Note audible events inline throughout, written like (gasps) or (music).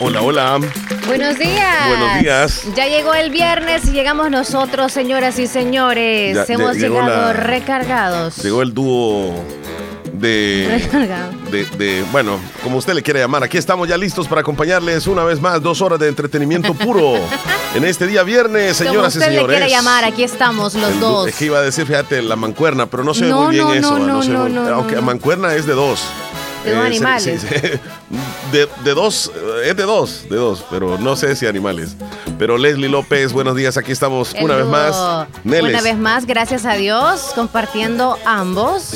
Hola, hola. Buenos días. Buenos días. Ya llegó el viernes y llegamos nosotros, señoras y señores. Ya- Hemos ya- llegado la- recargados. Llegó el dúo de, de, de- bueno, como usted le quiere llamar. Aquí estamos ya listos para acompañarles una vez más, dos horas de entretenimiento puro (laughs) en este día viernes, Como señoras y usted le señores. quiere llamar, aquí estamos los El dos. Es que iba a decir, fíjate, la mancuerna, pero no sé No, muy bien no, eso. no, no aunque mancuerna es de dos. De dos sí, animales. sí, sí. (laughs) De, de dos, eh, es de dos, de dos, pero no sé si animales. Pero Leslie López, buenos días, aquí estamos El una vez más. Neles. Una vez más, gracias a Dios, compartiendo ambos.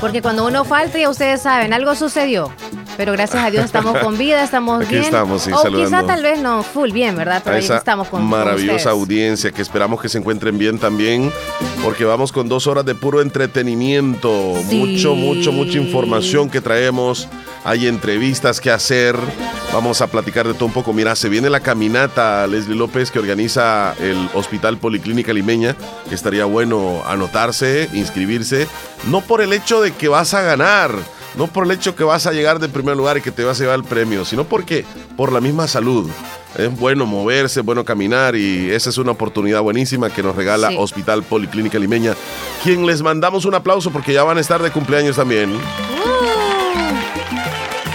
Porque cuando uno falta, ya ustedes saben, algo sucedió. Pero gracias a Dios estamos (laughs) con vida, estamos Aquí bien. estamos, sí, o saludando. quizá tal vez no full bien, ¿verdad? Pero a ahí esa estamos con con maravillosa ustedes. audiencia que esperamos que se encuentren bien también, porque vamos con dos horas de puro entretenimiento, Sí. mucho, mucho, mucha información que traemos, hay entrevistas que hacer, vamos a platicar de todo un poco. Mira, se viene la caminata, Leslie López, que organiza el Hospital Policlínica Limeña, que estaría bueno anotarse, inscribirse, no por el hecho de que vas a ganar, no por el hecho que vas a llegar de primer lugar y que te vas a llevar el premio, sino porque por la misma salud. Es bueno moverse, es bueno caminar y esa es una oportunidad buenísima que nos regala Sí. Hospital Policlínica Limeña, quien les mandamos un aplauso porque ya van a estar de cumpleaños también. Uh.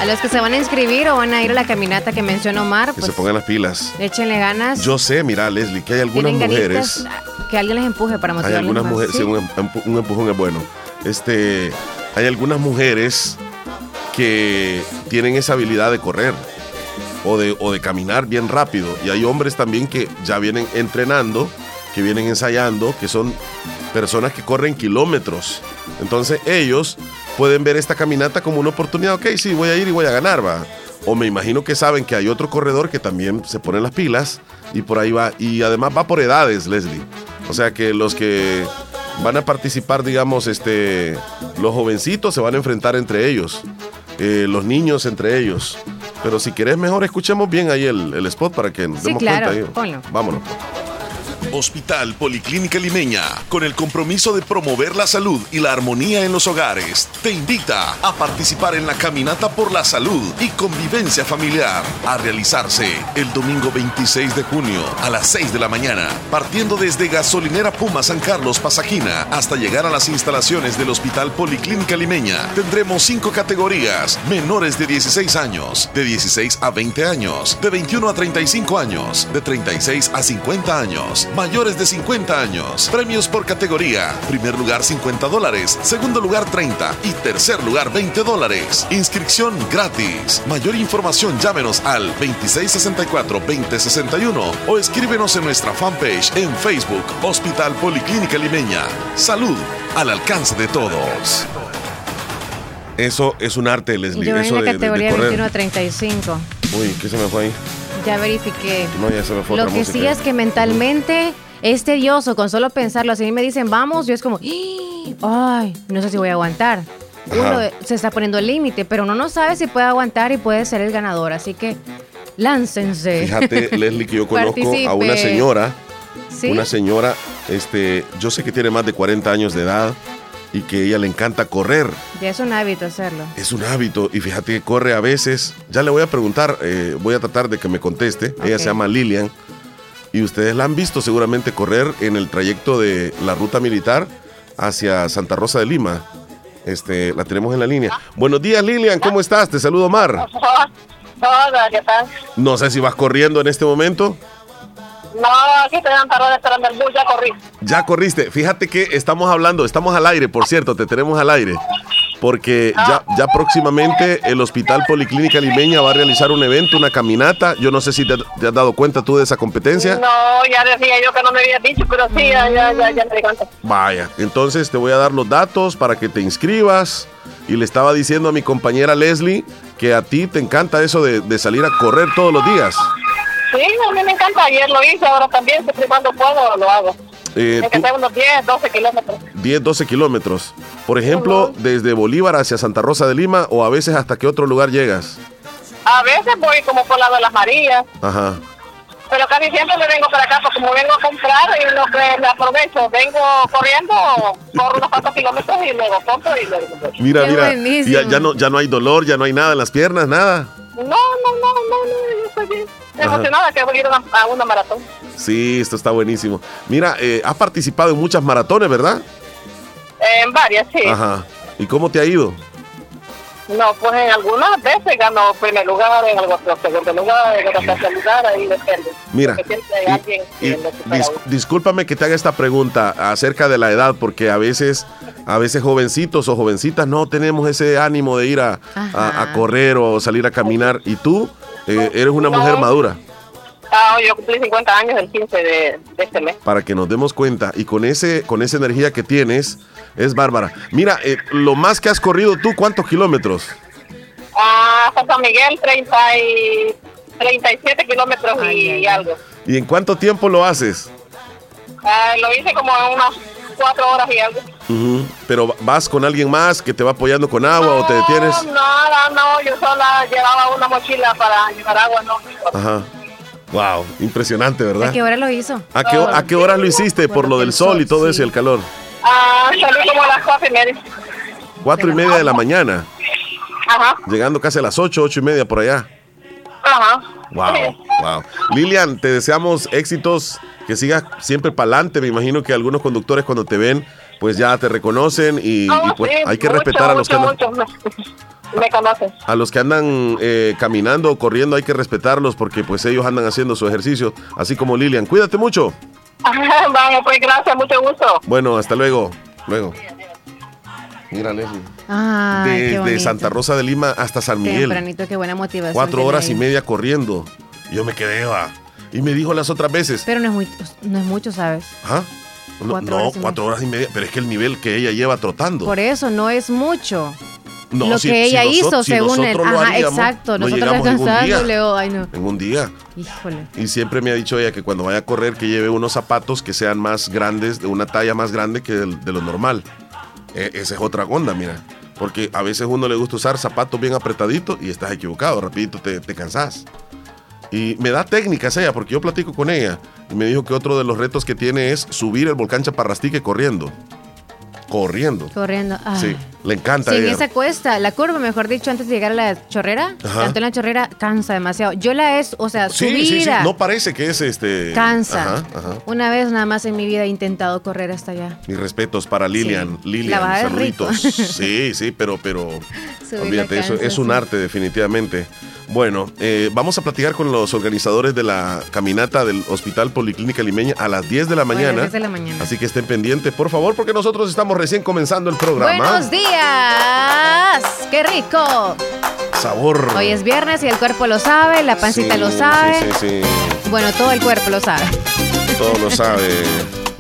A los que se van a inscribir o van a ir a la caminata que mencionó Omar, Que pues se pongan las pilas. échenle ganas. Yo sé, mira, Leslie, que hay algunas mujeres. que alguien les empuje para Hay motivarles algunas más. mujeres, Sí. sí, un, empu- un empujón es bueno. Este, hay algunas mujeres que tienen esa habilidad de correr o de, o de caminar bien rápido. Y hay hombres también que ya vienen entrenando, que vienen ensayando, que son personas que corren kilómetros. Entonces ellos pueden ver esta caminata como una oportunidad. Ok, sí, voy a ir y voy a ganar, va. O me imagino que saben que hay otro corredor que también se pone las pilas y por ahí va. Y además va por edades, Leslie. O sea que los que van a participar, digamos, este, los jovencitos se van a enfrentar entre ellos, eh, los niños entre ellos. Pero si querés mejor, escuchemos bien ahí el, el spot para que nos Sí, demos claro, cuenta. ahí. ponlo. Vámonos. Hospital Policlínica Limeña, con el compromiso de promover la salud y la armonía en los hogares, te invita a participar en la Caminata por la Salud y Convivencia Familiar, a realizarse el domingo 26 de junio a las 6 de la mañana, partiendo desde Gasolinera Puma San Carlos Pasaquina hasta llegar a las instalaciones del Hospital Policlínica Limeña. Tendremos cinco categorías: menores de 16 años, de 16 a 20 años, de 21 a 35 años, de 36 a 50 años, mayores de 50 años. Premios por categoría: primer lugar 50 dólares, segundo lugar 30 y tercer lugar 20 dólares. Inscripción gratis. Mayor información llámenos al 2664-2061 o escríbenos en nuestra fanpage en Facebook Hospital Policlínica Limeña. Salud al alcance de todos. Eso es un arte, Leslie. Yo en eso la de- de- de categoría correr. 21 a 35. Uy, ¿qué se me fue ahí? Ya verifiqué. No, ya se me fue Lo que música. sí es que mentalmente es tedioso con solo pensarlo. Si me dicen vamos, yo es como, ay, no sé si voy a aguantar. Uno Ajá. se está poniendo el límite, pero uno no sabe si puede aguantar y puede ser el ganador. Así que láncense. Fíjate, (laughs) Leslie, que yo conozco a una señora, ¿Sí? una señora, este, yo sé que tiene más de 40 años de edad y que ella le encanta correr. Ya es un hábito hacerlo. Es un hábito y fíjate que corre a veces. Ya le voy a preguntar, eh, voy a tratar de que me conteste. Ella se llama Lilian y ustedes la han visto seguramente correr en el trayecto de la ruta militar hacia Santa Rosa de Lima. Este, la tenemos en la línea. Buenos días, Lilian, ¿cómo estás? Te saludo, Mar. (laughs) Hola, ¿qué tal? No sé si vas corriendo en este momento. No, aquí estoy en parada esperando el bus, ya corrí. Ya corriste. Fíjate que estamos hablando, estamos al aire, por cierto, te tenemos al aire. Porque ya, ya próximamente el Hospital Policlínica Limeña va a realizar un evento, una caminata. Yo no sé si te, te has dado cuenta tú de esa competencia. No, ya decía yo que no me habías dicho, pero sí, ya, ya, ya, ya me di cuenta. Vaya, entonces te voy a dar los datos para que te inscribas. y le estaba diciendo a mi compañera Leslie que a ti te encanta eso de, de salir a correr todos los días. Sí, a mí me encanta. Ayer lo hice, ahora también, siempre cuando puedo, lo hago. Eh, tú- unos 10, 12 kilómetros. 10, 12 kilómetros. Por ejemplo, desde Bolívar hacia Santa Rosa de Lima o a veces hasta qué otro lugar llegas. A veces voy como por lado de las Marías, Ajá. pero casi siempre me vengo para acá, porque como vengo a comprar y lo que me aprovecho, vengo corriendo, corro unos cuantos kilómetros y luego compro y luego... Mira, Qué mira. ya no, ya no hay dolor, ya no hay nada en las piernas, nada. No, no, no, no, no, yo estoy bien. Emocionada que voy a ir a una, a una maratón. Sí, esto está buenísimo. Mira, eh, has participado en muchas maratones, ¿verdad? En varias, sí. Ajá. ¿Y cómo te ha ido? No, pues en algunas veces gano primer lugar, en otro segundo lugar, en otro tercer lugar, ahí depende. Mira, Porque siempre hay y- alguien y dis- discúlpame que te haga esta pregunta acerca de la edad, porque a veces, a veces jovencitos o jovencitas no tenemos ese ánimo de ir a, a- a correr o salir a caminar. Y tú eh, eres una No. mujer madura, Ah, yo cumplí 50 años el 15 de, de este mes. para que nos demos cuenta. Y con ese, con esa energía que tienes, es bárbara. Mira, eh, lo más que has corrido tú, ¿cuántos kilómetros? Ah, hasta San Miguel, 30 y 37 kilómetros y, algo. ¿Y en cuánto tiempo lo haces? Ah, lo hice como en unas 4 horas y algo. Pero vas con alguien más que te va apoyando con agua o te detienes. No, nada, no, yo sola llevaba una mochila para llevar agua, no. Ajá. Wow, impresionante, ¿verdad? ¿A qué hora lo hizo? ¿A qué, a qué horas lo hiciste? Por lo del sol y todo eso y el calor. Ah, salí como a las 4 y media. Cuatro y media de la mañana, Ajá, llegando casi a las ocho, ocho y media por allá. ajá. Wow, wow. Lilian, te deseamos éxitos, que sigas siempre para adelante. Me imagino que algunos conductores cuando te ven, pues ya te reconocen y, y, pues sí, hay que mucho, respetar a los que andan. (laughs) Me conocen. a los que andan eh, caminando o corriendo, hay que respetarlos porque pues ellos andan haciendo su ejercicio, así como Lilian. Cuídate mucho. (laughs) Vamos, pues gracias, mucho gusto. Bueno, hasta luego. Luego. Mira, Leslie. Ah. Santa Rosa de Lima hasta San Miguel. Tempranito, qué buena motivación. Cuatro horas y media corriendo. Yo me quedé, va. Y me dijo las otras veces. Pero no es, muy, no es mucho, ¿sabes? ¿Ah? No, Cuatro no, horas y cuatro horas y media. Pero es que el nivel que ella lleva trotando. Por eso no es mucho. No, lo si- que si ella nosotros- hizo, si según él. nosotros lo Ajá, haríamos, exacto. no Nosotros descansándole. ay, no. En un día. Híjole. Y siempre me ha dicho ella que cuando vaya a correr que lleve unos zapatos que sean más grandes, de una talla más grande que del- de lo normal. E- esa es otra onda, mira. Porque a veces uno le gusta usar zapatos bien apretaditos y estás equivocado, rapidito te, te cansás. Y me da técnicas ella, porque yo platico con ella. Y me dijo que otro de los retos que tiene es subir el volcán Chaparrastique corriendo. Corriendo. Corriendo. Ay. Sí, le encanta Sí, a en esa cuesta, la curva, mejor dicho, antes de llegar a la chorrera, Ajá. tanto en la chorrera cansa demasiado. Yo la es, o sea, Sí, subida, sí, sí. No parece que es este. cansa. Ajá, ajá. Una vez nada más en mi vida he intentado correr hasta allá. Mis respetos para Lilian. Lilian, La saluditos. (laughs) Sí, sí, pero, pero Subir olvídate, eso es un arte definitivamente. Bueno, eh, vamos a platicar con los organizadores de la caminata del Hospital Policlínica Limeña a las 10 de la mañana. 10 de la mañana. Así que estén pendientes, por favor, porque nosotros estamos recién comenzando el programa. Buenos días, qué rico. Sabor. Hoy es viernes y el cuerpo lo sabe, la pancita Sí, lo sabe. Sí, sí, sí. Bueno, todo el cuerpo lo sabe. Todo lo sabe. (laughs)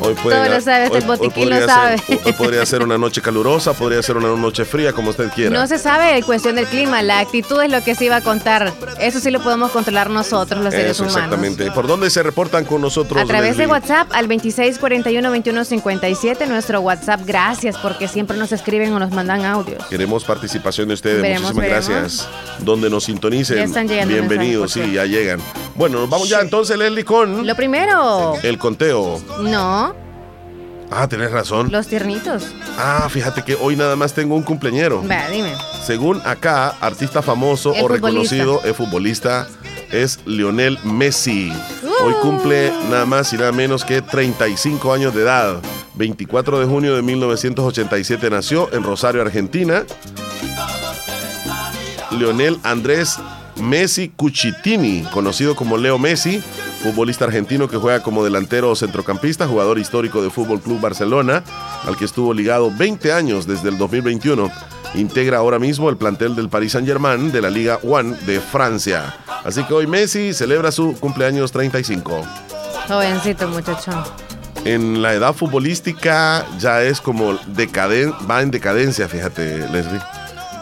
Hoy puede, Todo lo sabe, hasta el botiquín lo sabe. ser- hoy podría ser una noche calurosa, podría ser una noche fría, como usted quiera. No se sabe cuestión del clima, la actitud es lo que se iba a contar. Eso sí lo podemos controlar nosotros, los seres Eso, humanos. exactamente. ¿Por dónde se reportan con nosotros? A través de? WhatsApp al 2641-2157, nuestro WhatsApp. Gracias porque siempre nos escriben o nos mandan audios. Queremos participación de ustedes. Veremos, Muchísimas veremos. gracias. Donde nos sintonicen. Ya están llegando Bienvenidos, sí, ya llegan. Bueno, vamos ya entonces, Leslie, con Lo primero, el conteo. no, Ah, tenés razón. los tiernitos. Ah, fíjate que hoy nada más tengo un cumpleañero. Va, dime. Según acá, artista famoso o futbolista. reconocido, es futbolista, es Lionel Messi. Hoy Uh. cumple nada más y nada menos que 35 años de edad. 24 de junio de 1987 nació en Rosario, Argentina. Lionel Andrés Messi Cucitini, conocido como Leo Messi, futbolista argentino que juega como delantero o centrocampista, jugador histórico de Fútbol Club Barcelona, al que estuvo ligado 20 años desde el 2021. Integra ahora mismo el plantel del Paris Saint-Germain de la Liga One de Francia. Así que hoy Messi celebra su cumpleaños 35. Jovencito muchachón. en la edad futbolística ya es como decaden va en decadencia, fíjate, Leslie.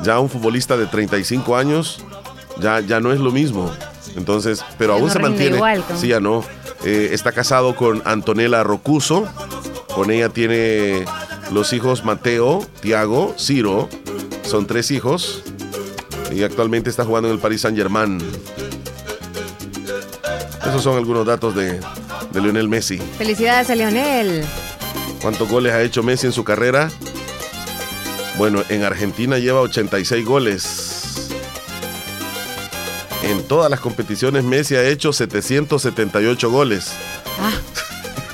Ya un futbolista de 35 años ya, ya no es lo mismo. Entonces, pero Ya aún no se mantiene. igual, ¿no? Sí, ya no. Eh, está casado con Antonella Rocuso. Con ella tiene los hijos Mateo, Tiago, Ciro. Son tres hijos. Y actualmente está jugando en el Paris Saint Germain. Esos son algunos datos de, de Lionel Messi. Felicidades a Leonel. ¿Cuántos goles ha hecho Messi en su carrera? Bueno, en Argentina lleva 86 goles. En todas las competiciones Messi ha hecho 778 goles. Ah,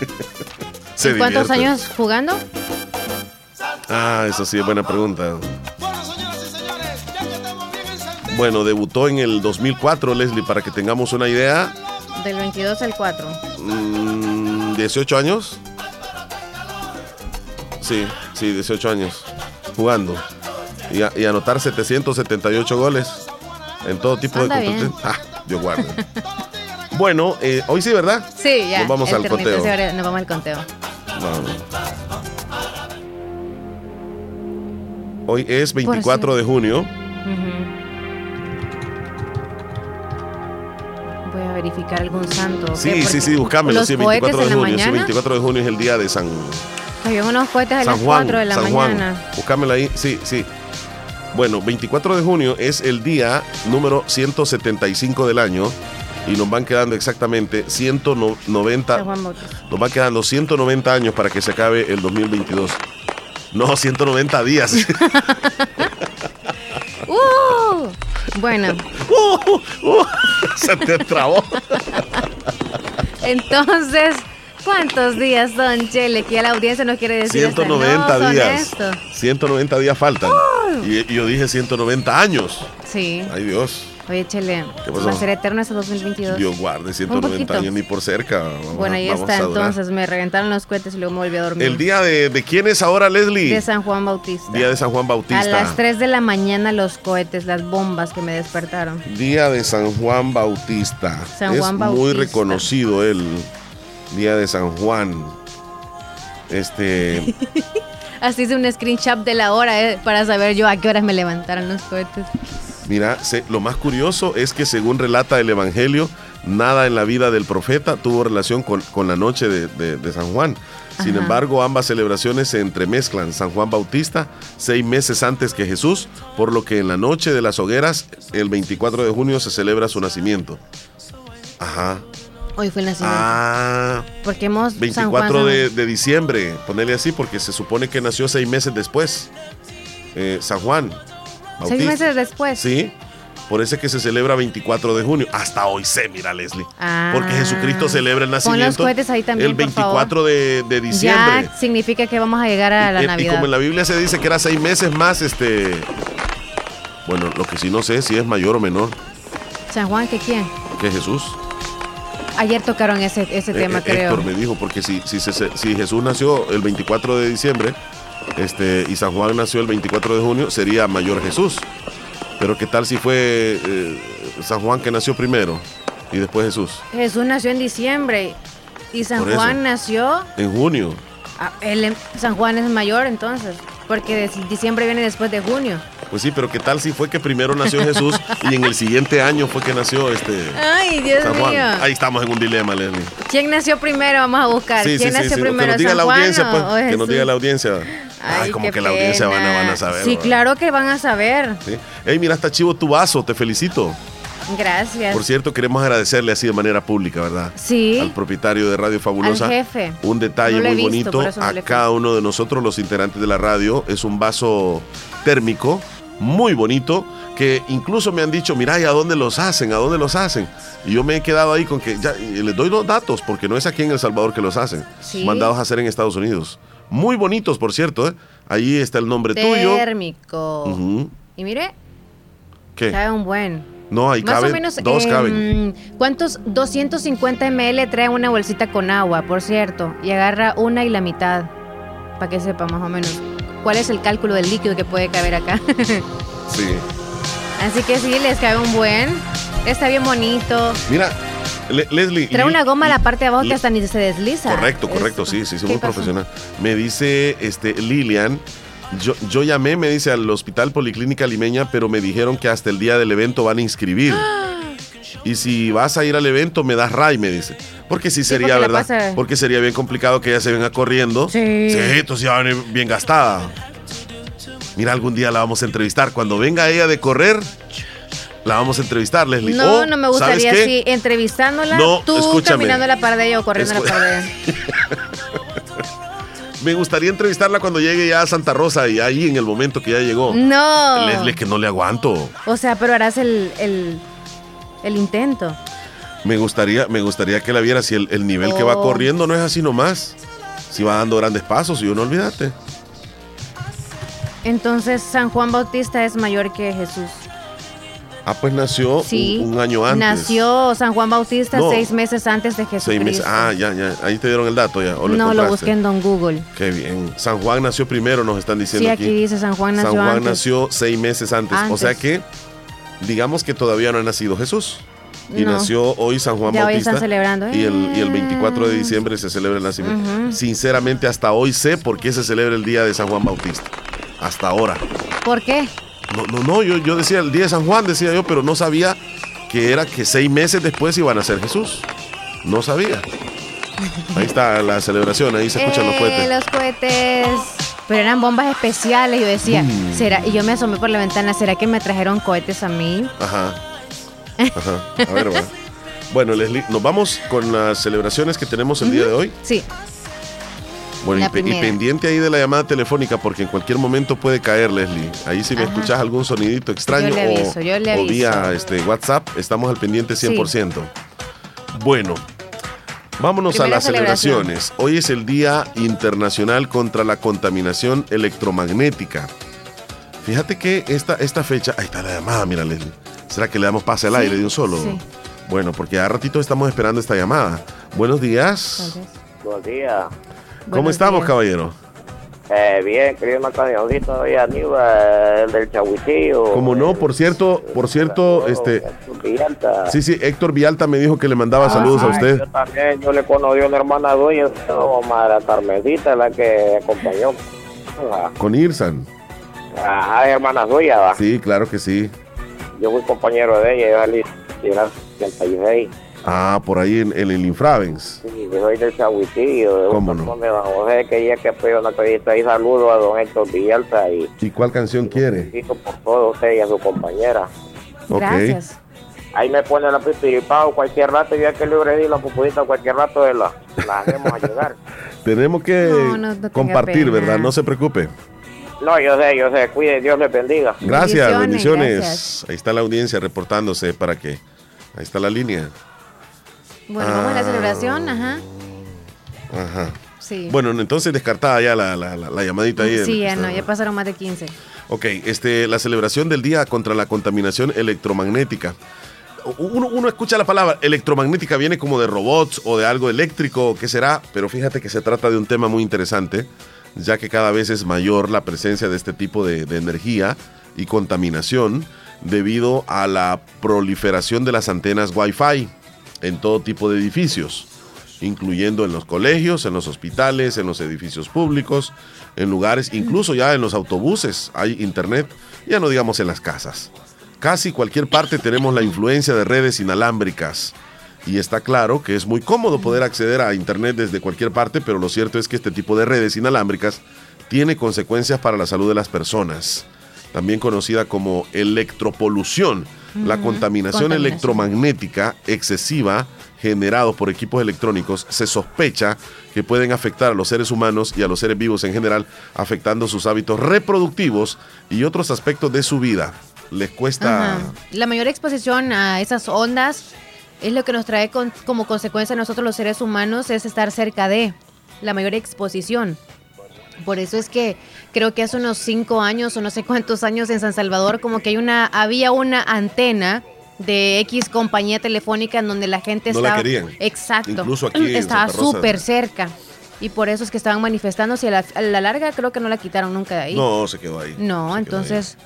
(laughs) Se ¿y ¿Cuántos divierte. años jugando? Ah, eso sí es buena pregunta. Bueno, debutó en el 2004, Leslie, para que tengamos una idea. Del 22 al 4. Mm, 18 años. Sí, sí, 18 años jugando. Y, a- y anotar 778 goles en todo tipo Anda de competiciones. Ah, Dios guarde. bueno, eh, hoy sí, ¿verdad? Sí, ya. Nos vamos al conteo. ahora Nos vamos al conteo. Vamos. Hoy es 24 de junio. Ujú. Voy a verificar algún santo. Sí, sí, sí, buscámelo. Los Sí, cohetes 24 de junio. Sí, mañana. 24 de junio es el día de San, Había unos cohetes a San las Juan. 4 de la San Juan. mañana. Búscamelo ahí. Sí, sí. Bueno, 24 de junio es el día número 175 del año y nos van quedando exactamente 190, San Juan Bautista. nos van quedando 190 años para que se acabe el 2022. No, 190 días. (laughs) (laughs) ¡Uh! Bueno, Uh, uh, (laughs) se te trabó. entonces, ¿cuántos días son, Chele? Que ya la audiencia nos quiere decir. hasta 190 no, son días. esto. 190 días faltan. Y, y yo dije 190 años. Sí. Ay Dios. Oye, Chele, va a ser eterno hasta 2022. Dios guarde, 190 poquito. años ni por cerca. Vamos bueno, a- ahí está, a entonces. Me reventaron los cohetes y luego me volví a dormir. El día de, de quién es ahora, Leslie? de San Juan Bautista. Día de San Juan Bautista. A las 3 de la mañana los cohetes, las bombas que me despertaron. Día de San Juan Bautista. San es Juan muy Bautista. reconocido el Día de San Juan. Este, (laughs) Así hice un screenshot de la hora eh, para saber yo a qué horas me levantaron los cohetes. mira, se- lo más curioso es que según relata el Evangelio, nada en la vida del profeta tuvo relación con, con la noche de, de- de San Juan. Sin Ajá. embargo, ambas celebraciones se entremezclan. San Juan Bautista, seis meses antes que Jesús, por lo que en la noche de las hogueras, el 24 de junio, se celebra su nacimiento. Ajá. Hoy fue el nacimiento. Ah, Porque hemos 24 de, de diciembre, ponerle así, porque se supone que nació seis meses después. Eh, San Juan. Seis meses después. Sí, por eso es que se celebra 24 de junio. Hasta hoy sé, mira, Leslie. Ah. Porque Jesucristo celebra el Pon los nacimiento cohetes ahí también, el por 24 de, de diciembre. Ya significa que vamos a llegar a la y, y Navidad. como en la Biblia se dice que era seis meses más, este. Bueno, lo que sí no sé si es mayor o menor San Juan, ¿qué quién? que Jesús. Ayer tocaron ese, ese Eh, tema, eh, creo. Héctor me dijo, porque si, si, se- si Jesús nació el 24 de diciembre este, y San Juan nació el 24 de junio, sería mayor Jesús. Pero ¿qué tal si fue eh, San Juan que nació primero y después Jesús? Jesús nació en diciembre y San. Juan nació. En junio. ah, él San Juan es mayor entonces, porque diciembre viene después de junio. Pues sí, pero ¿qué tal si fue que primero nació Jesús y en el siguiente año fue que nació este Ay, Dios San Juan? mío. Ahí estamos en un dilema, Leslie. ¿Quién nació primero? Vamos a buscar. Sí, ¿Quién sí, nació sí, primero? Que nos diga ¿San la Juan audiencia, pues. o Que nos diga la audiencia. Ay, Ay, como que la audiencia van a, pena. van a saber. Sí, ¿verdad? claro que van a saber. Sí. Ey, mira, está chivo tu vaso, te felicito. Gracias. Por cierto, queremos agradecerle así de manera pública, ¿verdad? Sí. Al propietario de Radio Fabulosa. Al jefe. Un detalle No muy visto, bonito no a cada uno de nosotros, los integrantes de la radio. Es un vaso térmico muy bonito que incluso me han dicho, mira, ¿y a dónde los hacen? ¿A dónde los hacen? Y yo me he quedado ahí con que ya les doy los datos porque no es aquí en El Salvador que los hacen. Sí. Mandados a hacer en Estados Unidos. Muy bonitos, por cierto. ¿eh? Ahí está el nombre tuyo. Térmico. Ujú. Y mire, ¿Qué? cabe un buen. No, ahí Más caben, o menos. dos em, caben. ¿Cuántos? 250 ml trae una bolsita con agua, por cierto. Y agarra una y la mitad. Para que sepa más o menos. ¿Cuál es el cálculo del líquido que puede caber acá? (laughs) Sí. Así que sí, les cabe un buen. Está bien bonito. Mira, Le- Leslie. Trae una goma a la parte de abajo que hasta ni se desliza. Correcto, Es- correcto, sí, sí, sí, ¿Qué muy pasó? profesional. Me dice este Lilian, yo, yo llamé, me dice, al Hospital Policlínica Limeña, pero me dijeron que hasta el día del evento van a inscribir. (gasps) Y si vas a ir al evento, me das ray, me dice. Porque sí sería, porque ¿verdad? Porque sería bien complicado que ella se venga corriendo. Sí. Sí, entonces ya va a venir bien gastada. Mira, algún día la vamos a entrevistar. Cuando venga ella de correr, la vamos a entrevistar, Leslie. No, O, no me ¿sabes gustaría así, entrevistándola, No, tú escúchame. caminando la par de ella o corriendo la par de ella. Me gustaría entrevistarla cuando llegue ya a Santa Rosa y ahí en el momento que ya llegó. No. Leslie, que no le aguanto. O sea, pero harás el, el, el intento. Me gustaría, me gustaría que la viera si el, el nivel que va Oh. corriendo no es así nomás. Si va dando grandes pasos, y uno olvídate. Entonces, San Juan Bautista es mayor que Jesús. Ah, pues nació un- Sí. un, año antes. Nació San Juan Bautista No. seis meses antes de Jesús. Seis meses. Ah, ya, ya. Ahí te dieron el dato ya. ¿o lo no, lo busqué en Don Google. Qué bien. San Juan nació primero, nos están diciendo Sí, aquí dice San Juan nació San Juan antes. nació seis meses antes. O sea que, digamos que todavía no ha nacido Jesús. Y No. nació hoy San Juan Ya hoy Bautista. están celebrando. Y el, y el 24 de Eh. diciembre se celebra el nacimiento. Sinceramente, hasta hoy sé por qué se celebra el día de San Juan Bautista. Hasta ahora. ¿Por qué? No, no, no, yo, yo decía el día de San Juan, decía yo, pero no sabía que era que seis meses después iban a ser Jesús. No sabía. Ahí está la celebración, ahí se escuchan los Eh, cohetes. Los cohetes. Pero eran bombas especiales. Yo decía, Mm. ¿será? Y yo me asomé por la ventana, ¿será que me trajeron cohetes a mí? Ajá. Ajá. A ver, va. Bueno, Leslie, nos vamos con las celebraciones que tenemos el día de hoy. Sí. Bueno, y, pendiente ahí de la llamada telefónica porque en cualquier momento puede caer, Leslie. Ahí si me Ajá. escuchas algún sonidito extraño Yo le aviso, o, yo le o aviso. vía este, WhatsApp, estamos al pendiente 100%. Bueno, vámonos a las celebración. celebraciones. Hoy es el Día Internacional contra la Contaminación Electromagnética. Fíjate que esta, esta fecha... Ahí está la llamada, mira, Leslie. ¿Será que le damos pase al Sí, aire de un solo? sí. Bueno, porque a ratito estamos esperando esta llamada. Buenos días. Tal vez. Buenos. ¿Cómo estamos, días. caballero? Eh, bien, querido Macanionito, soy Aníbal, el del Chahuitillo. Como no, por cierto, por cierto, este, Villalta. sí, sí, Héctor Vialta me dijo que le mandaba saludos a usted. Yo también, yo le conocí a una hermana dueña, madre Carmencita, la que acompañó. Ah, Con Irsan. Ajá, hermana suya, va. Sí, claro que sí. Yo fui compañero de ella, yo salí en el 86. Ah, por ahí en, en el Infravens. Sí, yo soy del Chahuitillo, de ¿Cómo no? de Don José, que ella que fue una entrevista y saludo a don Héctor Villalta y ¿Y cuál canción quiere? felicito por todo usted y a su compañera. Gracias. Ahí me pone la pipiripao cualquier rato, ya que libre di la pupudita cualquier rato de la, la hacemos a (laughs) llegar. Tenemos que No, no, no compartir. ¿verdad? No se preocupe. No, yo sé, yo sé, cuide, Dios le bendiga. Gracias, bendiciones. Bendiciones, gracias. Ahí está la audiencia reportándose para que. Ahí está la línea. Bueno, vamos a la Ah. celebración, ajá. Ajá. Sí. Bueno, entonces descartada ya la, la- la- la llamadita ahí. sí, ya no, ya pasaron más de 15. Ok, este, la celebración del Día contra la Contaminación Electromagnética. Uno, uno escucha la palabra electromagnética, viene como de robots o de algo eléctrico, ¿qué será? Pero fíjate que se trata de un tema muy interesante, ya que cada vez es mayor la presencia de este tipo de, de energía y contaminación debido a la proliferación de las antenas Wi-Fi en todo tipo de edificios, incluyendo en los colegios, en los hospitales, en los edificios públicos, en lugares, incluso ya en los autobuses hay internet, ya no digamos en las casas. Casi cualquier parte tenemos la influencia de redes inalámbricas. Y está claro que es muy cómodo poder acceder a Internet desde cualquier parte, pero lo cierto es que este tipo de redes inalámbricas tiene consecuencias para la salud de las personas, también conocida como electropolución, la contaminación contaminación. electromagnética excesiva generado por equipos electrónicos se sospecha que pueden afectar a los seres humanos y a los seres vivos en general, afectando sus hábitos reproductivos y otros aspectos de su vida. Les cuesta... Ajá. La mayor exposición a esas ondas es lo que nos trae con- como consecuencia a nosotros los seres humanos es estar cerca de la mayor exposición. Por eso es que creo que hace unos cinco años o no sé cuántos años en San Salvador como que hay una había una antena de X compañía telefónica en donde la gente No la estaba querían. exacto Incluso aquí estaba súper cerca y por eso es que estaban manifestándose y a la, a la larga creo que no la quitaron nunca de ahí. No, se quedó ahí. No, Se entonces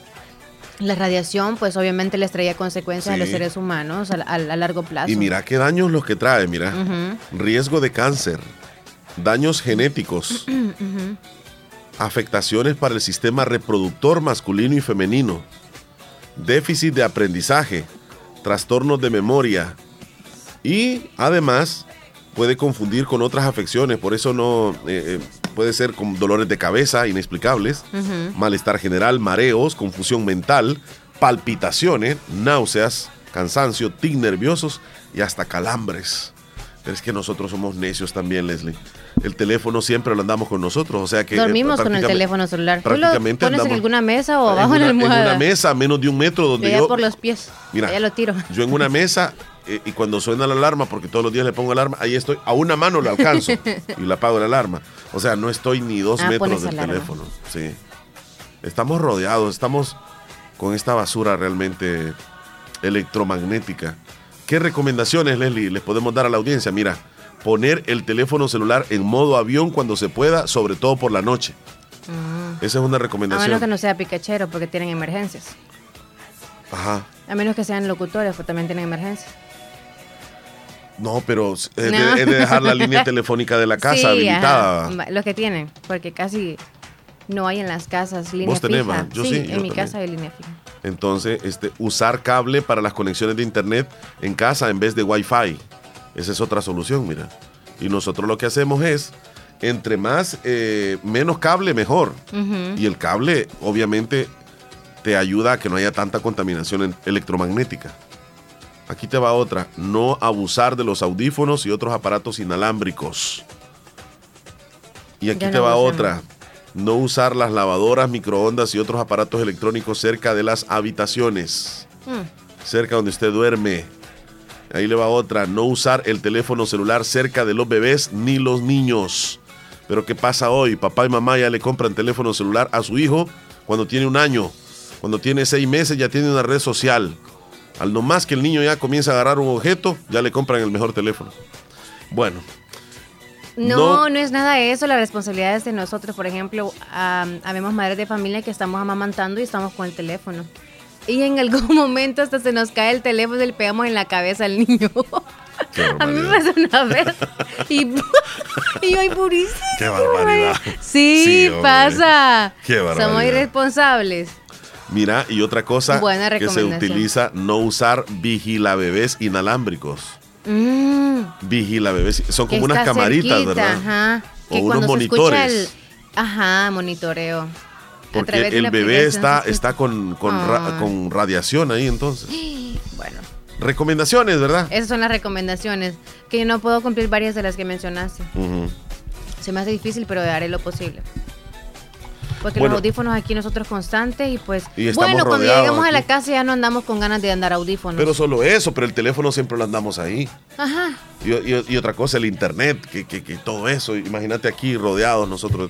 La radiación, pues obviamente les traía consecuencias a los seres humanos a, a- a largo plazo. Y mira qué daños los que trae, mira. Riesgo de cáncer, daños genéticos. (clears throat) afectaciones para el sistema reproductor masculino y femenino, déficit de aprendizaje, trastornos de memoria y además puede confundir con otras afecciones, por eso no eh, eh, puede ser con dolores de cabeza inexplicables, malestar general, mareos, confusión mental, palpitaciones, náuseas, cansancio, tic nerviosos y hasta calambres. Pero es que nosotros somos necios también, Leslie. El teléfono siempre lo andamos con nosotros, o sea que... eh, Dormimos con el prácticamente- teléfono celular. ¿Tú lo prácticamente pones en alguna mesa o en abajo en la una- almohada? En una mesa a menos de un metro donde yo... por los pies. Mira, Ya lo tiro. Yo en una (laughs) mesa eh, y cuando suena la alarma, porque todos los días le pongo alarma, ahí estoy, a una mano le alcanzo (laughs) y le apago la alarma. O sea, no estoy ni dos Ah, metros del alarma. teléfono. Sí. Estamos rodeados, estamos con esta basura realmente electromagnética. ¿Qué recomendaciones, Leslie, les podemos dar a la audiencia? Mira, poner el teléfono celular en modo avión cuando se pueda, sobre todo por la noche. Mm. Esa es una A recomendación. menos que no sea picachero porque tienen emergencias. Ajá. A menos que sean locutores porque también tienen emergencias. No, pero es de, No. es de dejar la línea telefónica de la (laughs) casa Sí, habilitada. ajá. Los que tienen, porque casi no hay en las casas línea ¿Vos tenés, fija. Yo sí, en yo mi también. casa hay línea fija. Entonces, este, usar cable para las conexiones de internet en casa en vez de Wi-Fi. Esa es otra solución, mira. Y nosotros lo que hacemos es, entre más, eh, menos cable, mejor. Y el cable, obviamente, te ayuda a que no haya tanta contaminación electromagnética. Aquí te va otra. No abusar de los audífonos y otros aparatos inalámbricos. Y aquí Ya te va otra. No usar las lavadoras, microondas y otros aparatos electrónicos cerca de las habitaciones. Mm. Cerca donde usted duerme. Ahí le va otra. No usar el teléfono celular cerca de los bebés ni los niños. Pero ¿qué pasa hoy? Papá y mamá ya le compran teléfono celular a su hijo cuando tiene un año. Cuando tiene seis meses ya tiene una red social. Al no más que el niño ya comienza a agarrar un objeto, ya le compran el mejor teléfono. Bueno, No, No. no, es nada de eso. La responsabilidad es de nosotros. Por ejemplo, am, habemos madres de familia que estamos amamantando y estamos con el teléfono. Y en algún (laughs) momento hasta se nos cae el teléfono y le pegamos en la cabeza al niño. (laughs) A mí me pasó una vez. (laughs) Y, y yo, ay, purísimo. Qué barbaridad. Sí, pasa. Qué Somos barbaridad. irresponsables. Mira, y otra cosa Buena que se utiliza, no usar vigilabebés inalámbricos. Mm, Vigilabebés, son como unas camaritas, cerquita, ¿verdad? Ajá. O Que unos monitores. el. Ajá, monitoreo. Porque de el bebé está, está con, con, ra- Ah. con radiación ahí entonces. (gasps) Bueno, Recomendaciones, ¿verdad? esas son las recomendaciones. Que yo no puedo cumplir varias de las que mencionaste. Se me hace difícil, pero haré lo posible. Porque Bueno. los audífonos aquí nosotros constantes y pues... Y bueno, cuando llegamos a la casa ya no andamos con ganas de andar audífonos. Pero solo eso, pero el teléfono siempre lo andamos ahí. Ajá. Y, y- y otra cosa, el internet, que, que- que todo eso. Imagínate aquí rodeados nosotros.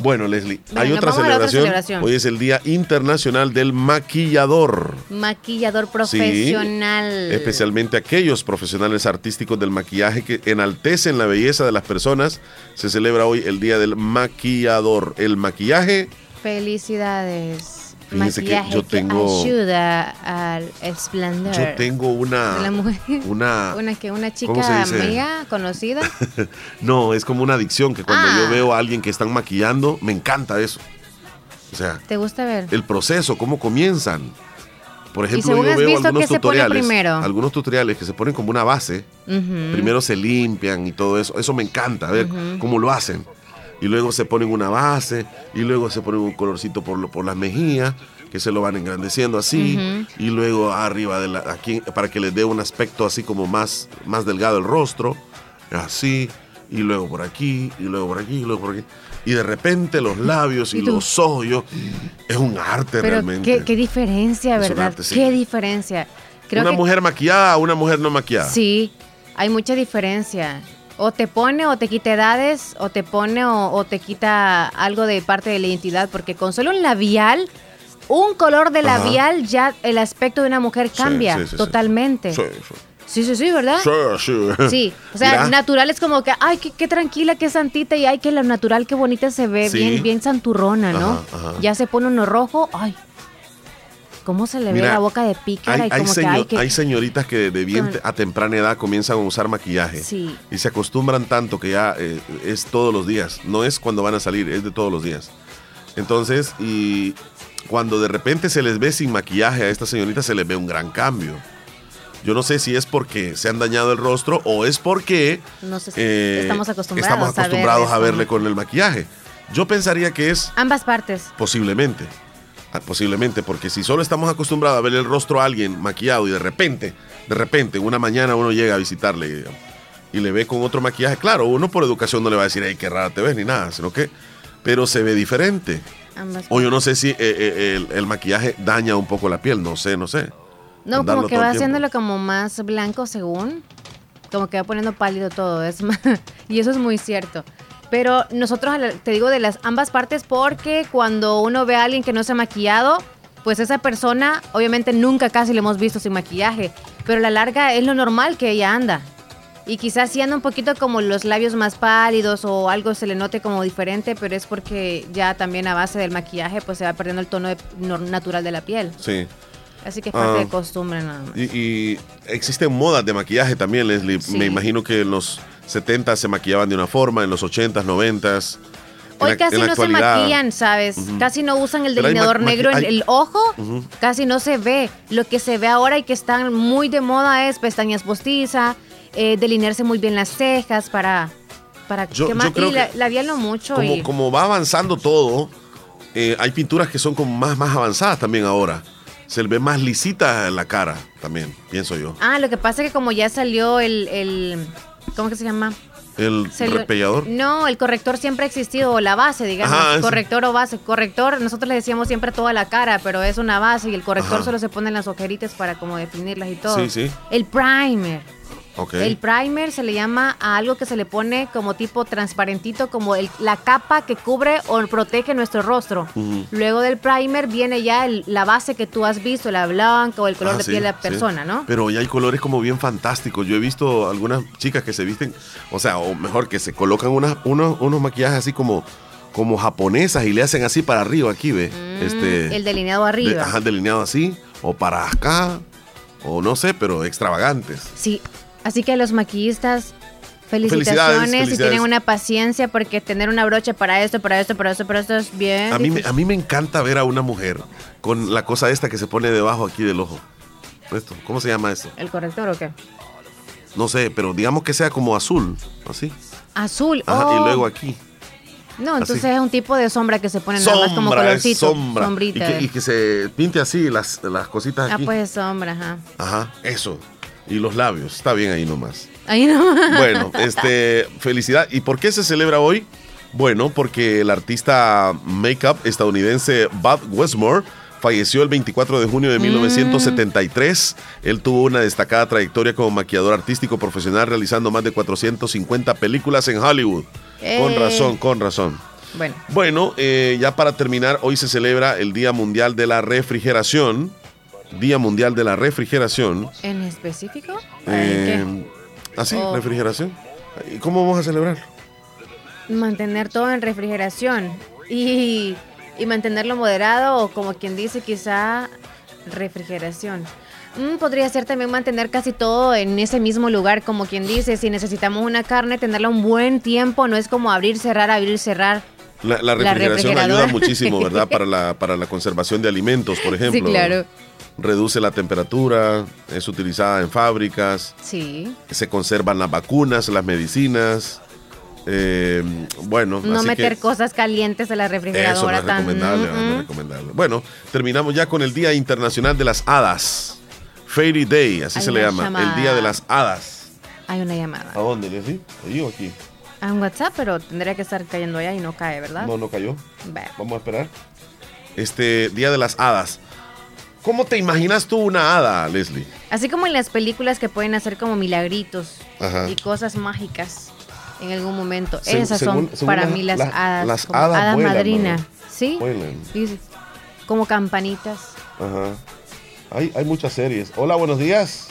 Bueno, Leslie, hay otra celebración. Hoy es el Día Internacional del Maquillador. Maquillador Sí, profesional. especialmente aquellos profesionales artísticos del maquillaje que enaltecen la belleza de las personas. Se celebra hoy el Día del Maquillador. El maquillaje Felicidades. Fíjense que Maquillaje yo tengo- ayuda al esplendor. Yo tengo de la una. mujer. Una. (laughs) Una que una ¿cómo se chica amiga conocida. (laughs) No, es como una adicción que cuando Ah. yo veo a alguien que están maquillando, me encanta eso. O sea, ¿Te gusta ver? el proceso, cómo comienzan. Por ejemplo, yo veo algunos ¿qué se pone tutoriales. primero? Algunos tutoriales que se ponen como una base. Primero se limpian y todo eso. Eso me encanta, ver Ujú. cómo lo hacen. Y luego se ponen una base, y luego se ponen un colorcito por, lo- por las mejillas, que se lo van engrandeciendo así, y luego arriba de la, aquí, para que les dé un aspecto así como más, más delgado el rostro, así, y luego por aquí, y luego por aquí, y luego por aquí. Y de repente los labios y, los ojos, yo- es un arte Pero realmente. qué, qué diferencia, Es ¿verdad? arte, sí. Qué diferencia. Creo una que mujer maquillada a una mujer no maquillada. sí, hay mucha diferencia. O te pone o te quita edades, o te pone o, o te quita algo de parte de la identidad, porque con solo un labial, un color de Ajá. labial, ya el aspecto de una mujer cambia sí, sí, sí. totalmente. Sí, Sí, sí, sí, ¿verdad? sí, sí. Sí, o sea, Mira. natural es como que, ay, qué, qué tranquila, qué santita, y ay, que lo natural, qué bonita se ve, Sí. bien, bien santurrona, ¿no? Ajá, ajá. Ya se pone uno rojo, ay, cómo se le ve la boca de pícara Hay, y hay como que señor- hay que... hay señoritas que de bien Con- a temprana edad comienzan a usar maquillaje Sí. y se acostumbran tanto que ya eh, es todos los días. No es cuando van a salir, es de todos los días. Entonces, y cuando de repente se les ve sin maquillaje a estas señoritas, se les ve un gran cambio. Yo no sé si es porque se han dañado el rostro o es porque No sé si eh, estamos acostumbrados, estamos acostumbrados a, a, ver verle con el maquillaje. Yo pensaría que es Ambas partes. Posiblemente. Ah, Posiblemente, porque si solo estamos acostumbrados a ver el rostro a alguien maquillado y de repente, de repente, una mañana uno llega a visitarle digamos, y le ve con otro maquillaje, claro, uno por educación no le va a decir, hey, qué rara te ves, ni nada, sino que, pero se ve diferente. Ambas O yo no sé si eh, eh, el, el maquillaje daña un poco la piel, no sé, no sé. No, Andarlo como que va haciéndolo como más blanco según. Como que va poniendo pálido todo. Es (laughs) más- y eso es muy cierto. Pero nosotros, te digo de las ambas partes porque cuando uno ve a alguien que no se ha maquillado, pues esa persona, obviamente nunca casi le hemos visto sin maquillaje. Pero a la larga es lo normal que ella anda. Y quizás sí anda un poquito como los labios más pálidos o algo se le note como diferente, pero es porque ya también a base del maquillaje pues se va perdiendo el tono de- natural de la piel. Sí. Así que es parte Ah. de costumbre nada más. Y, y existen modas de maquillaje también, Leslie. Sí. Me imagino que los 70 se maquillaban de una forma, en los 80s, 90s. En Hoy la- casi no se maquillan, ¿sabes? Casi no usan el delineador negro en el ojo. Casi no se ve. Lo que se ve ahora y que están muy de moda es pestañas postizas, eh, delinearse muy bien las cejas para... para Yo- ¿qué yo creo y la, que labial no mucho. Como, y- como va avanzando todo, eh, hay pinturas que son como más, más avanzadas también ahora. Se le ve más lisita la cara también, pienso yo. Ah, lo que pasa es que como ya salió el... el ¿Cómo que se llama? El repellador. No, el corrector siempre ha existido, o la base, digamos. Ajá, corrector o base. Corrector, nosotros le decíamos siempre toda la cara, pero es una base y el corrector Ajá. solo se pone en las ojeritas para como definirlas y todo. Sí, sí. El primer. El primer se le llama a algo que se le pone como tipo transparentito, como el- la capa que cubre o protege nuestro rostro. Luego del primer viene ya el- la base que tú has visto, la blanca o el color Ah, de sí, piel de la sí. persona, ¿no? Pero ya hay colores como bien fantásticos. Yo he visto algunas chicas que se visten, o sea, o mejor que se colocan unas, unos, unos maquillajes así como, como japonesas y le hacen así para arriba aquí, ¿ve? este, Mm, el delineado de- arriba. ajá, delineado así, o para acá, o no sé, pero extravagantes. Sí, así que a los maquillistas, felicitaciones, Felicidades, y felicidades. tienen una paciencia porque tener una brocha para esto, para esto, para esto, para esto es bien. A mí, me, a mí me encanta ver a una mujer con la cosa esta que se pone debajo aquí del ojo. Esto, ¿Cómo se llama esto? ¿El corrector o qué? No sé, pero digamos que sea como azul, así. Azul. Ajá, oh. y luego aquí. No, entonces así. es un tipo de sombra que se pone nada más como colorcito. sombra. Y Sombrita. que, y que se pinte así las, las cositas ah, aquí. pues sombra, ajá. Ajá, eso. Y los labios, está bien ahí nomás. Ahí no. Bueno, este, felicidad. ¿Y por qué se celebra hoy? Bueno, porque el artista make-up estadounidense Bob Westmore falleció el 24 de junio de 1973. Él tuvo una destacada trayectoria como maquillador artístico profesional, realizando más de 450 películas en Hollywood. Con Eh. razón, con razón. Bueno, Bueno, eh, ya para terminar, hoy se celebra el Día Mundial de la Refrigeración. Día Mundial de la Refrigeración. ¿en específico? Eh, ¿En ¿Así? Oh. ¿Refrigeración? ¿Y cómo vamos a celebrar? qué? Mantener todo en refrigeración y, y mantenerlo moderado o como quien dice quizá refrigeración. Mm, podría ser también mantener casi todo en ese mismo lugar, como quien dice, si necesitamos una carne, tenerla un buen tiempo, no es como abrir, cerrar, abrir, cerrar. La, la La refrigeración refrigeradora. ayuda muchísimo, ¿verdad? (laughs) Para la, para la conservación de alimentos, por ejemplo. Sí, claro. Reduce la temperatura, es utilizada en fábricas, Sí. se conservan las vacunas, las medicinas. eh, bueno, No así meter que cosas calientes a la eso no refrigeradora es tan. recomendable, no es recomendable. Bueno, terminamos ya con el Día Internacional de las Hadas. Fairy Day, así Hay se le llama. llamada. El Día de las Hadas. Hay una llamada. ¿A dónde, Leslie? ¿Ahí o aquí? A un WhatsApp, pero tendría que estar cayendo allá y no cae, ¿verdad? No, no cayó. Ve. Vamos a esperar. Este Día de las Hadas. ¿Cómo te imaginas tú una hada, Leslie? Así como en las películas que pueden hacer como milagritos Ajá. y cosas mágicas en algún momento. Esas según- son según para las- mí las las- hadas. las como hadas vuelan, madrina. ¿no? Sí. Vuelan. Sí, Como campanitas. Ajá. Hay, hay muchas series. Hola, buenos días.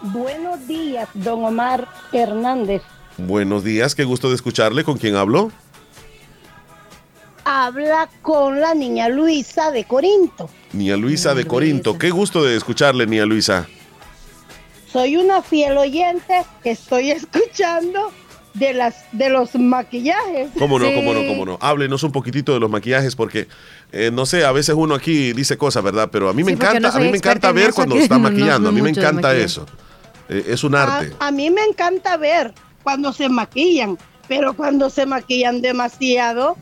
Buenos días, don Omar Hernández. Buenos días, qué gusto de escucharle. ¿Con quién hablo? Habla con la niña Luisa de Corinto. Nia Luisa de. Corinto. Qué gusto de escucharle, Nia Luisa. Soy una fiel oyente que estoy (laughs) escuchando de las de los maquillajes. ¿Cómo no, Sí. cómo no, cómo no? Háblenos un poquitito de los maquillajes porque, eh, no sé, a veces uno aquí dice cosas, ¿verdad? Pero a mí me Sí, encanta, no a mí me encanta en ver cuando (laughs) que está no- maquillando. no a mí me encanta eso. Eh, es un A, arte. a mí me encanta ver cuando se maquillan, pero cuando se maquillan demasiado.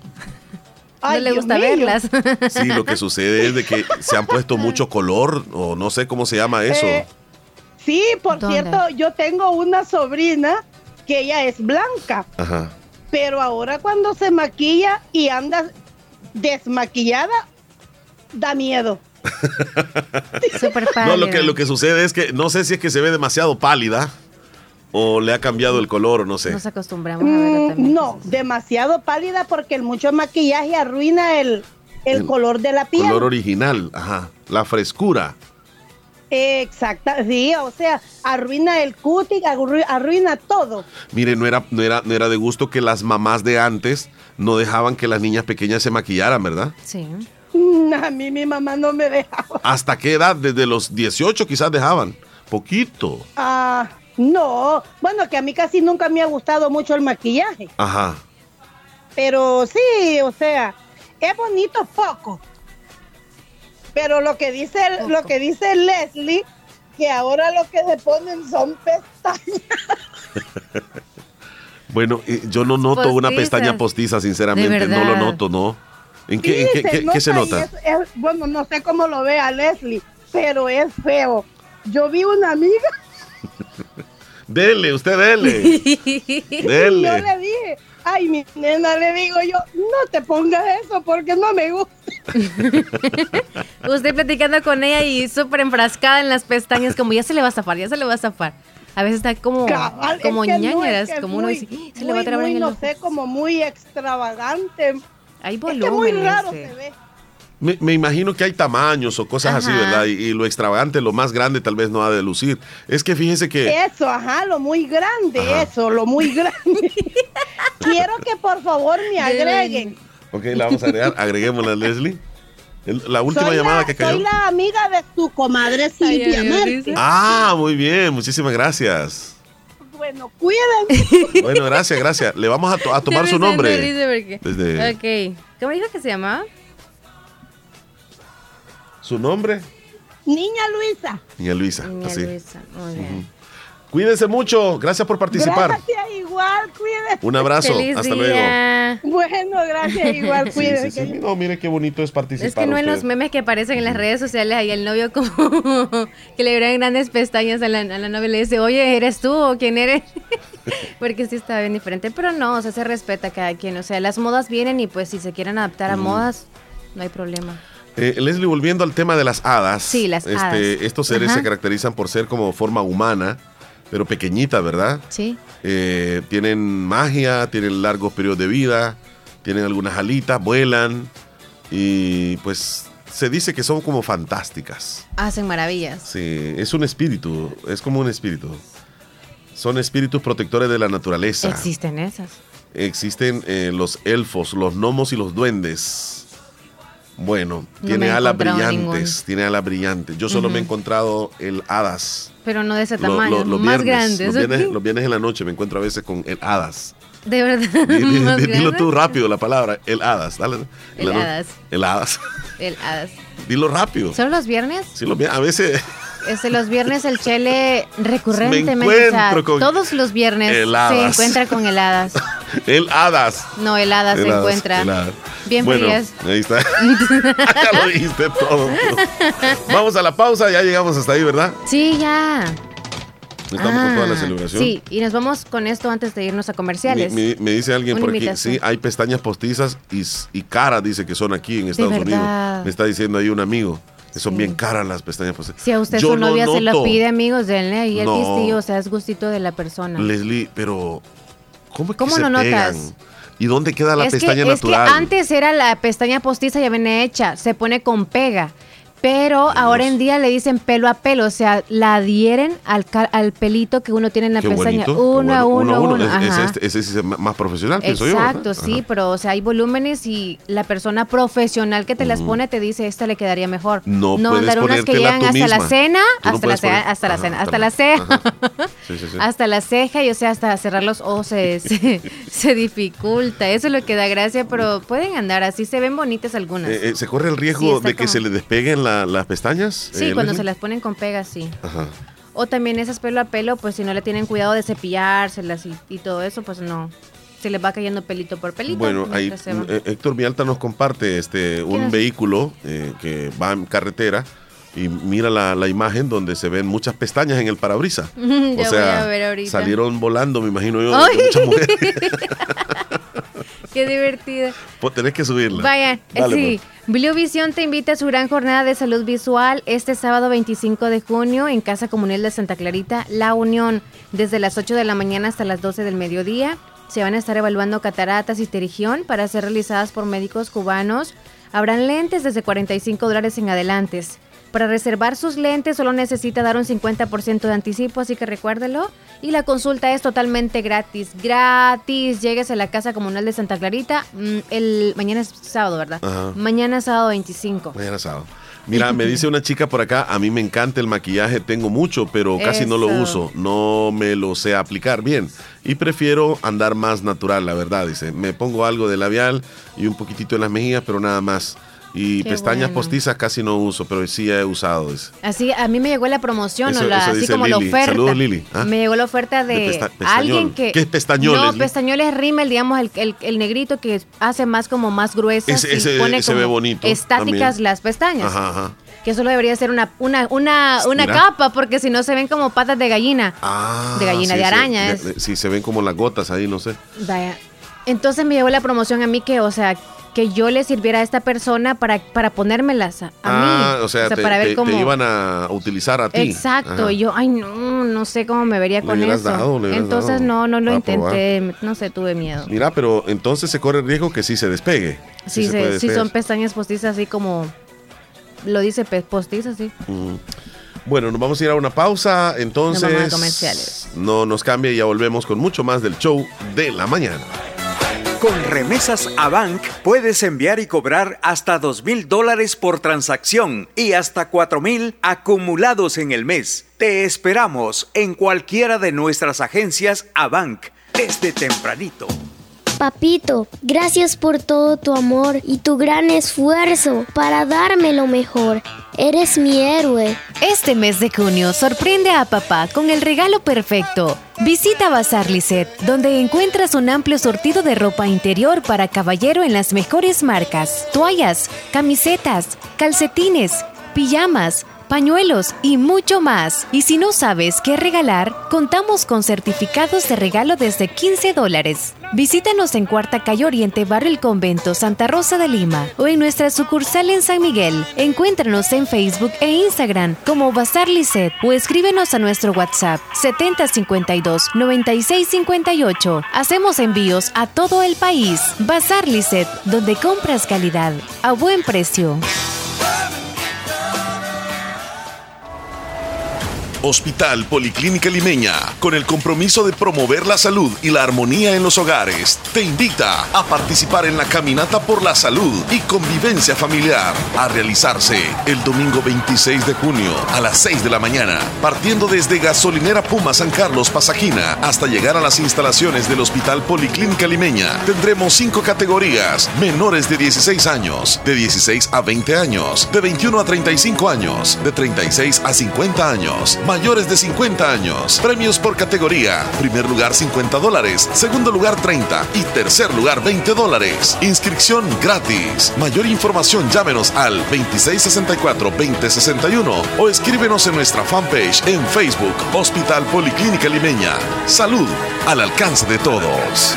No ay, le Dios gusta mío. verlas. Sí, lo que sucede es de que se han puesto (laughs) mucho color o no sé cómo se llama eso. Eh, Sí, por ¿Dónde? cierto, yo tengo una sobrina que ella es blanca, Ajá. pero ahora cuando se maquilla y anda desmaquillada, da miedo. (laughs) Súper No, pálida. lo que, lo que sucede es que no sé si es que se ve demasiado pálida o le ha cambiado el color o no sé. Nos acostumbramos a verla Mm, también. no, demasiado pálida porque el mucho maquillaje arruina el, el El color de la piel. Color original, ajá. La frescura. Exacta, sí, o sea, arruina el cutis, arru- arruina todo. Mire, no era, no, era, no era de gusto que las mamás de antes no dejaban que las niñas pequeñas se maquillaran, ¿verdad? Sí. Mm, A mí mi mamá no me dejaba. ¿Hasta qué edad? Desde los 18 quizás dejaban. Poquito. Ah, no, bueno, que a mí casi nunca me ha gustado mucho el maquillaje, Ajá. pero sí, o sea, es bonito poco. Pero lo que dice Poco. lo que dice Leslie que ahora lo que se ponen son pestañas. (laughs) Bueno, eh, yo no noto una pestaña postiza, sinceramente. No lo noto, ¿no? ¿En qué, en qué- se nota? es- es- bueno, no sé cómo lo vea Leslie, pero es feo. Yo vi una amiga (laughs) Dele, usted dele. y (laughs) yo dele. le dije, ay, mi nena, le digo yo, no te pongas eso porque no me gusta. (laughs) Usted platicando con ella y súper enfrascada en las pestañas, como ya se le va a zafar, ya se le va a zafar. A veces está como, Cabal, como es que no, ñañeras, es que como uno muy- dice, "Ih, se le va a trabar muy, en el no ojo". sé, como muy extravagante. Hay Es que muy volumen. raro ese. se ve. Me, me imagino que hay tamaños o cosas así. ¿verdad? Y, y lo extravagante, lo más grande, tal vez no ha de lucir. Es que fíjese que. Eso, ajá, lo muy grande, Ajá. eso, lo muy grande. (laughs) Quiero que por favor me agreguen. Ok, la vamos a agregar. Agreguémosla, Leslie. El- la última soy llamada la, que cayó. Soy la amiga de su comadre Silvia Márquez. Ah, muy bien. Muchísimas gracias. Bueno, cuídense. (laughs) Bueno, gracias, gracias. Le vamos a, to- a tomar su nombre. Desde- Ok. ¿Cómo dijo que se llamaba? ¿Su nombre? Niña Luisa. Niña Luisa. Niña así. Luisa. Muy bien. Cuídense mucho. Gracias por participar. Gracias, igual, cuídense. Un abrazo. Feliz Hasta luego. Bueno, gracias, igual, (laughs) cuídense. sí, sí. No, mire qué bonito es participar. Es que no en los memes que aparecen en las redes sociales, ahí el novio como (laughs) que le abren grandes pestañas a la, a la novia y le dice, oye, ¿eres tú o quién eres? (laughs) Porque sí está bien diferente, pero no, o sea, se respeta a cada quien. O sea, las modas vienen y pues si se quieren adaptar a modas, no hay problema. Eh, Leslie, volviendo al tema de las hadas. Sí, las este, hadas. Estos seres Ajá. se caracterizan por ser como forma humana, pero pequeñita, ¿verdad? Sí. Eh, tienen magia, tienen largos periodos de vida, tienen algunas alitas, vuelan y pues se dice que son como fantásticas. Hacen maravillas. Sí, es un espíritu, es como un espíritu. Son espíritus protectores de la naturaleza. Existen esas. Existen eh, los elfos, los gnomos y los duendes. Bueno, No tiene alas brillantes, tiene alas brillantes. Yo solo me he encontrado el hadas. Pero no de ese Lo- tamaño, lo- los más viernes, grandes. Los viernes, ¿ok? los viernes en la noche me encuentro a veces con el hadas. De verdad. (laughs) (laughs) Dilo grandes. tú rápido la palabra, el hadas. Dale. El hadas. El hadas. El hadas. Dilo rápido. ¿Son los viernes? Sí, lo vi- a veces Este, los viernes el Chele recurrentemente, o sea, todos los viernes se heladas. encuentra con heladas. (laughs) el hadas. No, heladas El se hadas, encuentra. el hadas. Bien bueno, frías. Ahí está. (laughs) (laughs) ya lo dijiste todo. Vamos a la pausa, ya llegamos hasta ahí, ¿verdad? Sí, ya. Estamos con toda la Ah, celebración. Sí, y nos vamos con esto antes de irnos a comerciales. Me, me- me dice alguien Una por aquí, sí, hay pestañas postizas y, caras, dice que son aquí en Estados Unidos. Me está diciendo ahí un amigo, que son Sí. bien caras las pestañas postizas. si a usted Yo su no novia se lo noto. pide, amigos, denle ahí el No. pistillo, o sea, es gustito de la persona. Leslie, pero ¿cómo es que ¿Cómo se no notas? pegan? ¿Y dónde queda la es que, pestaña es que natural? antes era la pestaña postiza ya viene hecha, se pone con pega. Pero ahora en día le dicen pelo a pelo, o sea, la adhieren al, al pelito que uno tiene en la Qué pestaña. bonito, uno, a uno, uno. Es- ajá. Ese, ese sí es más profesional, pienso yo. Exacto, sí, pero o sea, hay volúmenes y la persona profesional que te las pone te dice, esta le quedaría mejor. No puedes andar unas que llegan hasta la cena, no hasta la poner- hasta la cena, hasta la- ceja, Ajá. (laughs) Sí, sí, sí. hasta la ceja y o sea, hasta cerrar los ojos se, (laughs) se, se dificulta. Eso es lo que da gracia, pero pueden andar así, se ven bonitas algunas. Eh, eh, ¿Se corre el riesgo de que como- se le despeguen la- las pestañas? sí, eh, cuando se las ponen con pegas, sí. Ajá. O también esas pelo a pelo, pues si no le tienen cuidado de cepillárselas y, y todo eso, pues no. Se les va cayendo pelito por pelito. Bueno, ahí eh, Héctor Vialta nos comparte este un vehículo eh, que va en carretera y mira la, la imagen donde se ven muchas pestañas en el parabrisas. (laughs) Ya voy a ver ahorita. salieron volando, me imagino yo, de muchas mujeres. (laughs) Qué divertido. (laughs) Pues tenés que subirla. Vayan, Dale, sí. Blue Vision te invita a su gran jornada de salud visual este sábado 25 de junio en Casa Comunal de Santa Clarita, La Unión, desde las 8 de la mañana hasta las 12 del mediodía. Se van a estar evaluando cataratas y pterigión para ser realizadas por médicos cubanos. Habrán lentes desde 45 dólares en adelantes. Para reservar sus lentes solo necesita dar un 50% de anticipo, así que recuérdelo. Y la consulta es totalmente gratis. Gratis. Llegues a la Casa Comunal de Santa Clarita. mm, el, mañana es sábado, ¿verdad? Ajá. Mañana es sábado 25. Mañana sábado. Mira, me dice una chica por acá, a mí me encanta el maquillaje, tengo mucho, pero casi no lo uso, no me lo sé aplicar bien y prefiero andar más natural, la verdad, dice. Me pongo algo de labial y un poquitito en las mejillas, pero nada más. Y Qué pestañas bueno. postizas casi no uso, pero sí he usado. dice. Así, a mí me llegó la promoción, Eso- o la, eso así como Lili. la oferta. Saludos, Lili. Ah. Me llegó la oferta de, De pesta- pestañol. alguien que... ¿Qué es pestañol, No, Leslie? pestañol es rímel, digamos, el, el, el negrito que hace más como más gruesas Ese- y ese- pone ese como ve bonito estáticas también. las pestañas. Ajá, ajá. Que solo debería ser una, una, una, una capa, porque si no se ven como patas de gallina. Ah, De gallina, sí, de sí, araña es. de- sí, se ven como las gotas ahí, no sé. Vaya. Entonces me llegó la promoción a mí que, o sea, que yo le sirviera a esta persona para, para ponérmelas a, a ah, mí. o sea, te, para ver te- cómo... te iban a utilizar a ti. Exacto, Ajá. y yo, ay no, no sé cómo me vería con eso. dado, Entonces dado no, no lo probar. intenté, no sé, tuve miedo. Mira, pero entonces se corre el riesgo que sí se despegue. Sí, se se- sí despegar. son pestañas postizas así como lo dice postizas, sí. Mm. Bueno, nos vamos a ir a una pausa, entonces. Nos vamos a comerciales. No nos cambie y ya volvemos con mucho más del show de la mañana. Con remesas a Bank puedes enviar y cobrar hasta dos mil dólares por transacción y hasta cuatro mil acumulados en el mes. Te esperamos en cualquiera de nuestras agencias a Bank desde tempranito. Papito, gracias por todo tu amor y tu gran esfuerzo para darme lo mejor. Eres mi héroe. Este mes de junio sorprende a papá con el regalo perfecto. Visita Bazar Lisset, donde encuentras un amplio sortido de ropa interior para caballero en las mejores marcas: toallas, camisetas, calcetines, pijamas pañuelos y mucho más. Y si no sabes qué regalar, contamos con certificados de regalo desde 15 dólares. Visítanos en Cuarta Calle Oriente, Barrio El Convento, Santa Rosa de Lima o en nuestra sucursal en San Miguel. Encuéntranos en Facebook e Instagram como Bazar Lisset o escríbenos a nuestro WhatsApp 7052-9658. Hacemos envíos a todo el país. Bazar Lisset, donde compras calidad a buen precio. Hospital Policlínica Limeña, con el compromiso de promover la salud y la armonía en los hogares, te invita a participar en la Caminata por la Salud y Convivencia Familiar, a realizarse el domingo 26 de junio a las 6 de la mañana, partiendo desde Gasolinera Puma San Carlos Pasajina hasta llegar a las instalaciones del Hospital Policlínica Limeña. Tendremos cinco categorías, menores de 16 años, de 16 a 20 años, de 21 a 35 años, de 36 a 50 años, mayores de 50 años. Premios por categoría. Primer lugar 50 dólares, segundo lugar 30 y tercer lugar 20 dólares. Inscripción gratis. Mayor información llámenos al 2664-2061 o escríbenos en nuestra fanpage en Facebook Hospital Policlínica Limeña. Salud al alcance de todos.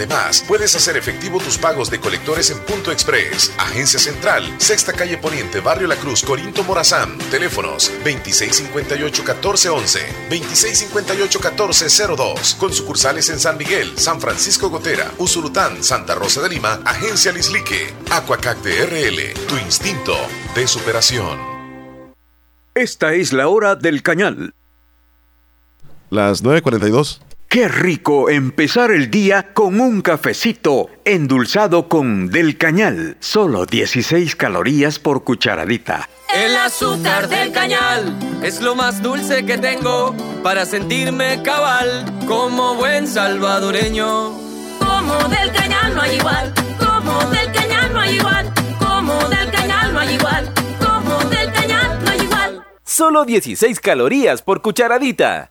Puedes hacer efectivo tus pagos de colectores en Punto Express, Agencia Central, Sexta Calle Poniente, Barrio La Cruz, Corinto Morazán. Teléfonos 2658-1411, 2658-1402. Con sucursales en San Miguel, San Francisco Gotera, Usulután, Santa Rosa de Lima, Agencia Lislique, Aquacac DRL, tu instinto de superación. Esta es la hora del cañal. Las 9.42. Qué rico empezar el día con un cafecito endulzado con Del Cañal. Solo 16 calorías por cucharadita. El azúcar del cañal es lo más dulce que tengo para sentirme cabal como buen salvadoreño. Como del cañal no hay igual, como del cañal no hay igual, como del cañal no hay igual, como del cañal no hay igual. Solo 16 calorías por cucharadita.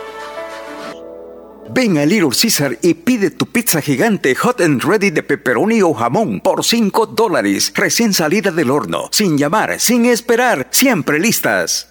Ven a Little Caesar y pide tu pizza gigante hot and ready de pepperoni o jamón por 5 dólares, recién salida del horno, sin llamar, sin esperar, siempre listas.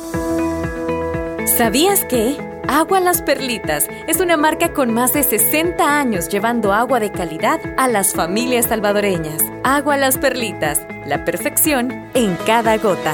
¿Sabías que? Agua Las Perlitas es una marca con más de 60 años llevando agua de calidad a las familias salvadoreñas. Agua Las Perlitas, la perfección en cada gota.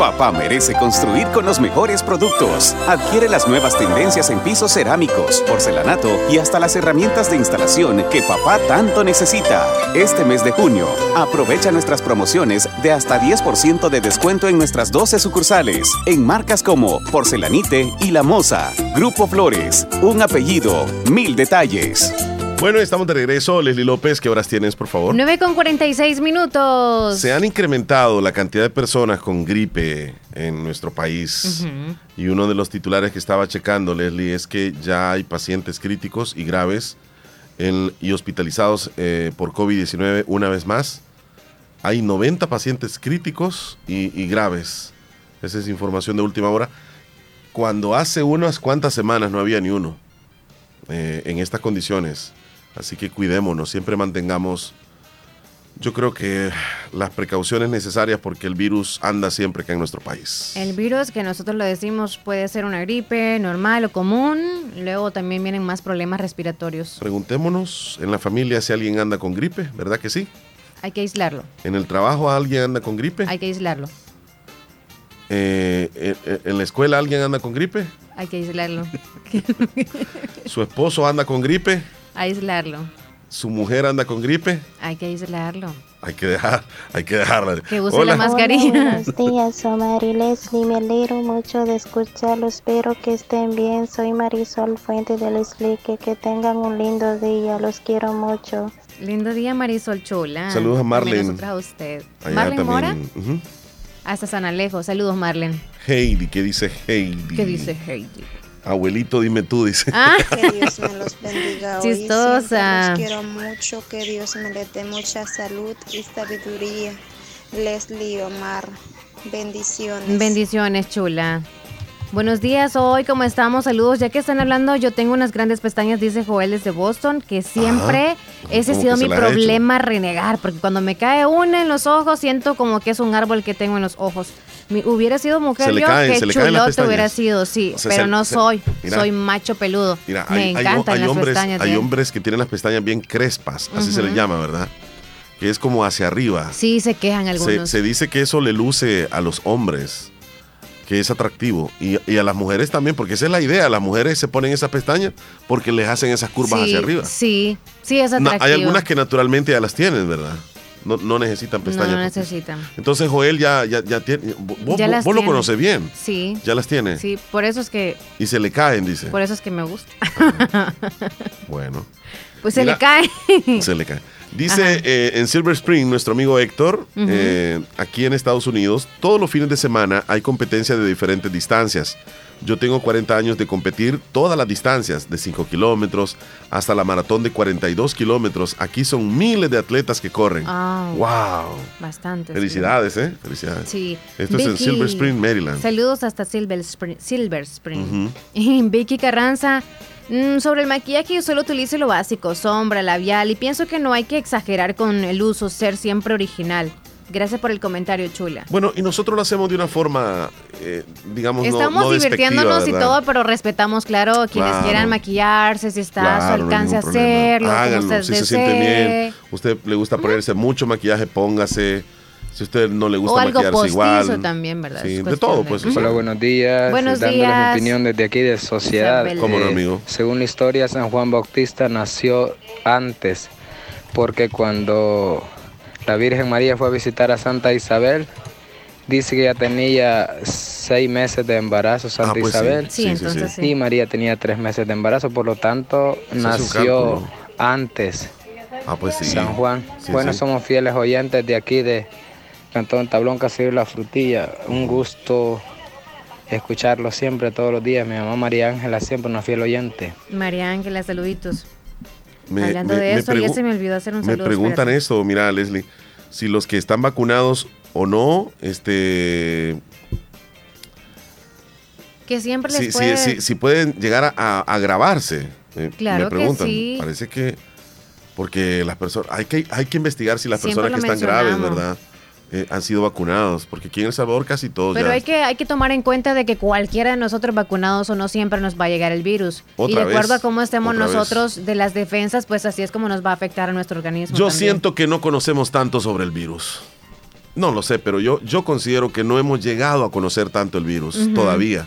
Papá merece construir con los mejores productos. Adquiere las nuevas tendencias en pisos cerámicos, porcelanato y hasta las herramientas de instalación que papá tanto necesita. Este mes de junio, aprovecha nuestras promociones de hasta 10% de descuento en nuestras 12 sucursales, en marcas como Porcelanite y La Moza. Grupo Flores, un apellido, mil detalles. Bueno, estamos de regreso. Leslie López, ¿qué horas tienes, por favor? 9 con 46 minutos. Se han incrementado la cantidad de personas con gripe en nuestro país. Ujú. Y uno de los titulares que estaba checando, Leslie, es que ya hay pacientes críticos y graves en- y hospitalizados eh, por COVID-19 una vez más. Hay 90 pacientes críticos y, y graves. Esa es información de última hora. Cuando hace unas cuantas semanas no había ni uno eh, en estas condiciones. Así que cuidémonos, siempre mantengamos, yo creo que las precauciones necesarias porque el virus anda siempre acá en nuestro país. El virus, que nosotros lo decimos, puede ser una gripe normal o común. Luego también vienen más problemas respiratorios. Preguntémonos en la familia si alguien anda con gripe, ¿verdad que sí? Hay que aislarlo. En el trabajo alguien anda con gripe. Hay que aislarlo. Eh, en- en- en la escuela alguien anda con gripe. Hay que aislarlo. (laughs) Su esposo anda con gripe. Aislarlo. Su mujer anda con gripe. Hay que aislarlo. Hay que dejar, hay que dejarla. Que use la mascarilla. Hola, buenos días, soy Mari Leslie. Me alegro mucho de escucharlos. Espero que estén bien. Soy Marisol Fuente de Leslie. Que, que tengan un lindo día. Los quiero mucho. Lindo día, Marisol Chula. Saludos a Marlene. A usted. Allá Marlene Mora, hasta San Alejo. Saludos, Marlene. Heidi, ¿qué dice Heidi? ¿Qué dice Heidi? Abuelito, dime tú, dice. Ah. (laughs) Que Dios me los bendiga hoy. Chistosa. Los quiero mucho. Que Dios me les dé mucha salud y sabiduría. Leslie Omar. Bendiciones. Bendiciones, chula. Buenos días, hoy, ¿cómo estamos? Saludos. Ya que están hablando, yo tengo unas grandes pestañas, dice Joel desde Boston, que siempre ese ha ¿Cómo sido que mi problema renegar, porque cuando me cae una en los ojos, siento como que es un árbol que tengo en los ojos. Mi- hubiera sido mujer Se yo, caen, las chulote hubiera sido, sí, O sea, pero se- no se- soy, mira. soy macho peludo. Mira, me hay, encantan hay las hombres, pestañas. hay hombres que tienen las pestañas bien crespas, así se les llama, ¿verdad? Que es como hacia arriba. Sí, se quejan algunos. se dice que eso le luce a los hombres, que es atractivo. Y, y a las mujeres también, porque esa es la idea. Las mujeres se ponen esas pestañas porque les hacen esas curvas sí, hacia arriba. Sí, sí, es atractivo. hay algunas que naturalmente ya las tienen, ¿verdad? No, no necesitan pestañas. no necesitan. Entonces Joel ya, ya, ya tiene. Vos, Ya vos- las vos lo conoces bien. Sí. Ya las tiene. Sí, por eso es que Y se le caen, dice. por eso es que me gusta. (laughs) Bueno. Pues se le cae. Se le cae. Dice eh, en Silver Spring, nuestro amigo Héctor, eh, aquí en Estados Unidos, todos los fines de semana hay competencia de diferentes distancias. Yo tengo 40 años de competir todas las distancias, de 5 kilómetros hasta la maratón de 42 kilómetros. Aquí son miles de atletas que corren. Ah, ¡Wow! Bastante. Felicidades, ¿eh? Felicidades. Sí. Esto es en Silver Spring, Maryland. Saludos hasta Silver Spring. Silver Spring. Y (laughs) Vicky Carranza, mm, sobre el maquillaje yo solo utilizo lo básico, sombra, labial, y pienso que no hay que exagerar con el uso, ser siempre original. Gracias por el comentario, chula. Bueno, y nosotros lo hacemos de una forma, eh, digamos, no- Estamos no, despectiva, divirtiéndonos y todo, pero respetamos, claro, quienes Claro. quieran maquillarse, si está a Claro, su no hay alcance hacerlo, Háganlo, si se siente bien. Usted le gusta ponerse mucho maquillaje, póngase. Si usted no le gusta O algo maquillarse igual. también, ¿verdad? Sí, de todo, pues. Hola, buenos días. Buenos Dándoles días. mi opinión desde aquí de Sociedad. ¿Cómo no, amigo? Según la historia, San Juan Bautista nació antes, porque cuando la Virgen María fue a visitar a Santa Isabel, dice que ya tenía seis meses de embarazo Santa pues. Isabel. Sí, Sí, sí, entonces sí. Y María tenía tres meses de embarazo, por lo tanto, nació antes. Ah, pues sí. San Juan. Sí, bueno, sí. somos fieles oyentes de aquí de Cantón Tablón Caserío La Frutilla. Un gusto escucharlo siempre, todos los días. Mi mamá María Ángela, siempre una fiel oyente. María Ángela, saluditos. Me- Hablando me- de me eso, ayer pregu- se me olvidó hacer un Me saludo. preguntan espérate. esto, mira, Leslie, si los que están vacunados o no, este, Que siempre les si, si- puede... si- si pueden llegar a, a- a grabarse. Eh, Claro me que preguntan. sí. Parece que porque las personas hay que hay que investigar si las Siempre personas que están graves. ¿verdad? Eh, han sido vacunados, porque aquí en El Salvador casi todos Pero ya. hay que, hay que tomar en cuenta de que cualquiera de nosotros vacunados o no siempre nos va a llegar el virus. y de acuerdo a cómo estemos vez. nosotros de las defensas, pues así es como nos va a afectar a nuestro organismo. Yo también. siento que no conocemos tanto sobre el virus. No lo sé, pero yo, yo considero que no hemos llegado a conocer tanto el virus todavía.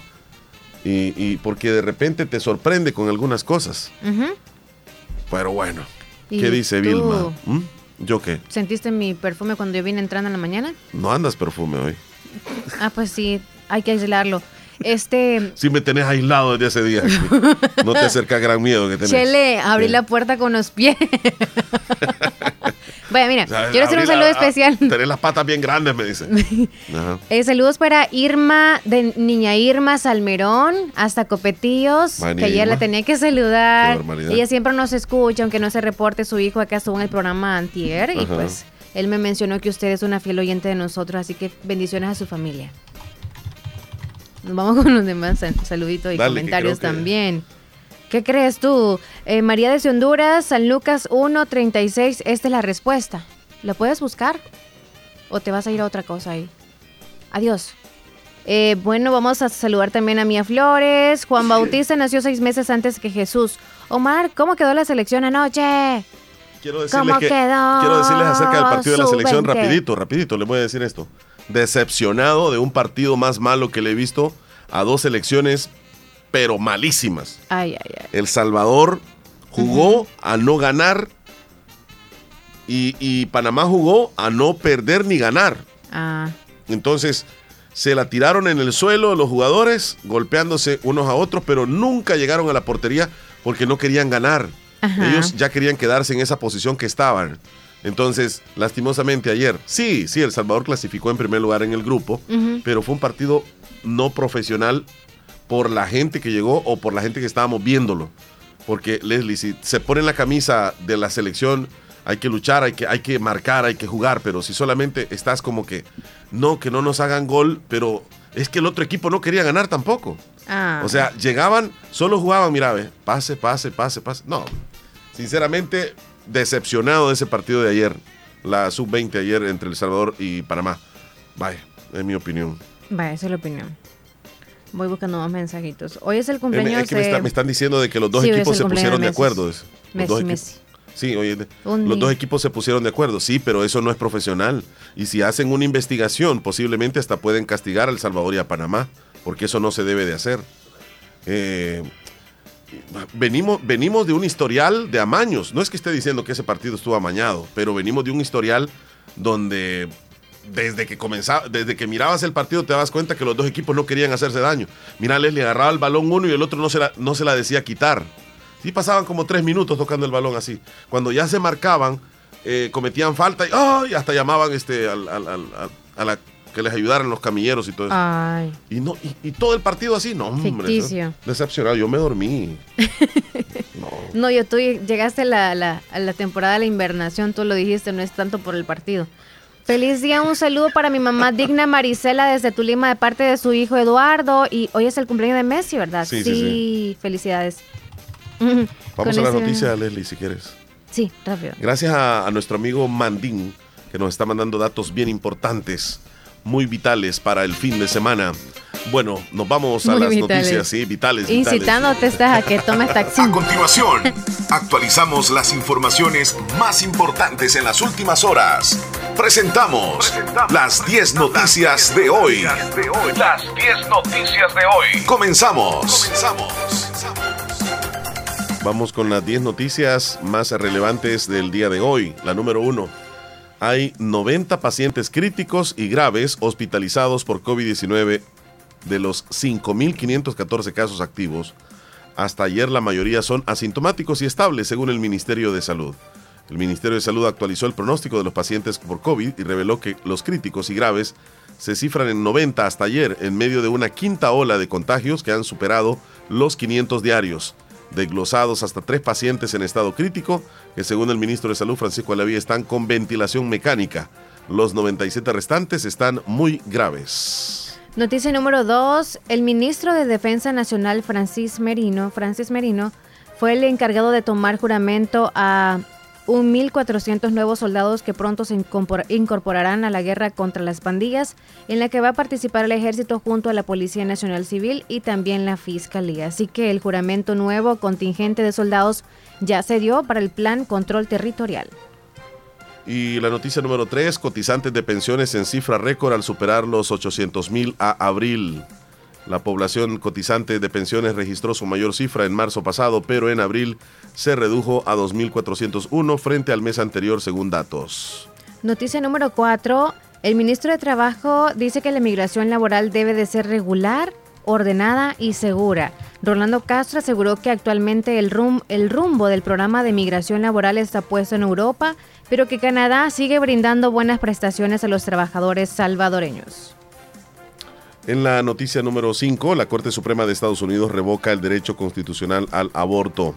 Y, y porque de repente te sorprende con algunas cosas. Ujú. Pero bueno, ¿Y ¿qué dice tú? Vilma? ¿Mm? ¿Yo qué? ¿Sentiste mi perfume cuando yo vine entrando en la mañana? No andas perfume hoy. Ah, pues sí, hay que aislarlo. Este, (laughs) Sí me tenés aislado desde ese día. No te acerca gran miedo que tenés. Chele, abrí Sí. la puerta con los pies. (laughs) Vaya, mira, quiero hacer un saludo especial. (laughs) Tenés las patas bien grandes, me dice. (laughs) Eh, saludos para Irma, de Niña Irma Salmerón, hasta Copetillos, que ayer la tenía que saludar. Ella siempre nos escucha, aunque no se reporte su hijo acá estuvo en el programa Antier. Y pues él me mencionó que usted es una fiel oyente de nosotros, así que bendiciones a su familia. Nos vamos (laughs) con los demás sal- saluditos y Dale, comentarios que- también. ¿Qué crees tú? Eh, María de Honduras, San Lucas 136, esta es la respuesta. ¿La puedes buscar? ¿O te vas a ir a otra cosa ahí? Adiós. Eh, bueno, vamos a saludar también a Mía Flores. Juan Bautista nació seis meses antes que Jesús. Omar, ¿cómo quedó la selección anoche? Quiero decirles, ¿Cómo que- quedó quiero decirles acerca del partido de la selección, 20? rapidito, rapidito, les voy a decir esto. Decepcionado de un partido más malo que le he visto a dos selecciones, pero malísimas. Ay, ay, ay. El Salvador jugó a no ganar y, y Panamá jugó a no perder ni ganar. Ah, Entonces, se la tiraron en el suelo los jugadores, golpeándose unos a otros, pero nunca llegaron a la portería porque no querían ganar. Ajá. Ellos ya querían quedarse en esa posición que estaban. Entonces, lastimosamente ayer, sí, sí, El Salvador clasificó en primer lugar en el grupo, pero fue un partido no profesional por la gente que llegó o por la gente que estábamos viéndolo. Porque, Leslie, si se pone en la camisa de la selección, hay que luchar, hay que, hay que marcar, hay que jugar, pero si solamente estás como que, no, que no nos hagan gol, pero es que el otro equipo no quería ganar tampoco. ah. O sea, llegaban, solo jugaban, mira, ve, pase, pase, pase, pase. No, sinceramente, decepcionado de ese partido de ayer, la sub-20 ayer entre El Salvador y Panamá. Vaya, es mi opinión. Vaya, esa es la opinión. Voy buscando más mensajitos. Hoy es el cumpleaños es que me, de... está- me están diciendo de que los dos Sí, equipos se pusieron de de acuerdo. los Messi, dos Messi. Sí, oye, de- Un los dos equipos se pusieron de acuerdo, sí, pero eso no es profesional. Y si hacen una investigación, posiblemente hasta pueden castigar a El Salvador y a Panamá, porque eso no se debe de hacer. Eh, venimos, venimos de un historial de amaños. No es que esté diciendo que ese partido estuvo amañado, pero venimos de un historial donde desde que comenzaba, desde que mirabas el partido te das cuenta que los dos equipos no querían hacerse daño. Mira, Leslie agarraba el balón uno y el otro no se la, no se la decía quitar. Sí pasaban como tres minutos tocando el balón así. Cuando ya se marcaban, eh, cometían falta y hasta llamaban este, al- al- al- al- a la que les ayudaran los camilleros y todo eso. Ay, Y, no, y, y todo el partido así, no, hombre. Ficticio. Decepcionado, yo me dormí. (laughs) no, yo tú llegaste a la, la- a la temporada de la invernación, tú lo dijiste, no es tanto por el partido. Feliz día, un saludo para mi mamá digna Marisela desde Tulima de parte de su hijo Eduardo. Y hoy es el cumpleaños de Messi, ¿verdad? Sí, sí, sí. felicidades. (laughs) Vamos Con a la ese- noticia, Leslie, si quieres. Sí, rápido. Gracias a, a nuestro amigo Mandín, que nos está mandando datos bien importantes, muy vitales para el fin de semana. Bueno, nos vamos a Muy las vitales. noticias, sí, vitales. vitales. Incitándote estás a que tomes taxi. A continuación, actualizamos las informaciones más importantes en las últimas horas. Presentamos las 10 noticias de hoy. Las 10 noticias de hoy. Comenzamos. Vamos con las 10 noticias más relevantes del día de hoy. La número uno. Hay 90 pacientes críticos y graves hospitalizados por COVID-19 de los 5.514 casos activos. Hasta ayer la mayoría son asintomáticos y estables, según el Ministerio de Salud. El Ministerio de Salud actualizó el pronóstico de los pacientes por COVID y reveló que los críticos y graves se cifran en 90 hasta ayer, en medio de una quinta ola de contagios que han superado los 500 diarios. Desglosados hasta tres pacientes en estado crítico, que según el ministro de Salud Francisco Alavía están con ventilación mecánica. Los 97 restantes están muy graves. Noticia número 2. El ministro de Defensa Nacional, Francis Merino, Francis Merino, fue el encargado de tomar juramento a 1.400 nuevos soldados que pronto se incorpor- incorporarán a la guerra contra las pandillas, en la que va a participar el ejército junto a la Policía Nacional Civil y también la Fiscalía. Así que el juramento nuevo contingente de soldados ya se dio para el Plan Control Territorial. Y la noticia número 3, cotizantes de pensiones en cifra récord al superar los 800 mil a abril. La población cotizante de pensiones registró su mayor cifra en marzo pasado, pero en abril se redujo a 2.401 frente al mes anterior según datos. Noticia número 4. El ministro de Trabajo dice que la migración laboral debe de ser regular, ordenada y segura. Rolando Castro aseguró que actualmente el, rum- el rumbo del programa de migración laboral está puesto en Europa, pero que Canadá sigue brindando buenas prestaciones a los trabajadores salvadoreños. En la noticia número 5, la Corte Suprema de Estados Unidos revoca el derecho constitucional al aborto.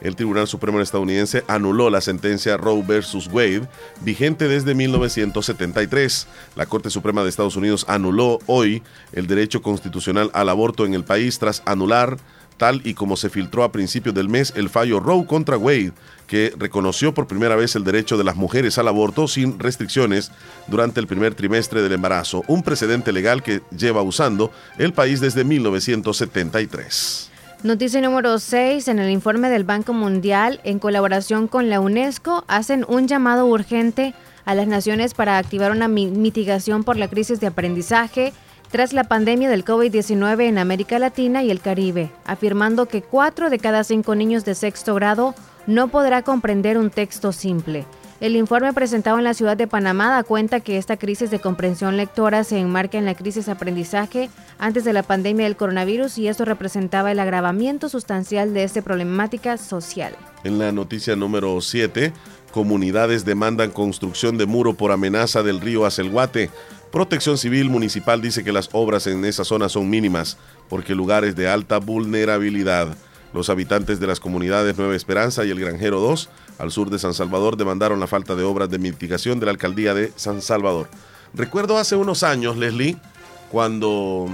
El Tribunal Supremo estadounidense anuló la sentencia Roe versus Wade, vigente desde 1973. La Corte Suprema de Estados Unidos anuló hoy el derecho constitucional al aborto en el país tras anular, tal y como se filtró a principios del mes, el fallo Roe contra Wade, que reconoció por primera vez el derecho de las mujeres al aborto sin restricciones durante el primer trimestre del embarazo, un precedente legal que lleva usando el país desde 1973. Noticia número 6. En el informe del Banco Mundial, en colaboración con la UNESCO, hacen un llamado urgente a las naciones para activar una mi- mitigación por la crisis de aprendizaje tras la pandemia del COVID-19 en América Latina y el Caribe, afirmando que 4 de cada 5 niños de sexto grado no podrá comprender un texto simple. El informe presentado en la ciudad de Panamá da cuenta que esta crisis de comprensión lectora se enmarca en la crisis de aprendizaje antes de la pandemia del coronavirus y esto representaba el agravamiento sustancial de esta problemática social. En la noticia número 7, comunidades demandan construcción de muro por amenaza del río Acelguate. Protección Civil Municipal dice que las obras en esa zona son mínimas porque lugares de alta vulnerabilidad. Los habitantes de las comunidades Nueva Esperanza y el Granjero 2, al sur de San Salvador, demandaron la falta de obras de mitigación de la alcaldía de San Salvador. Recuerdo hace unos años, Leslie, cuando,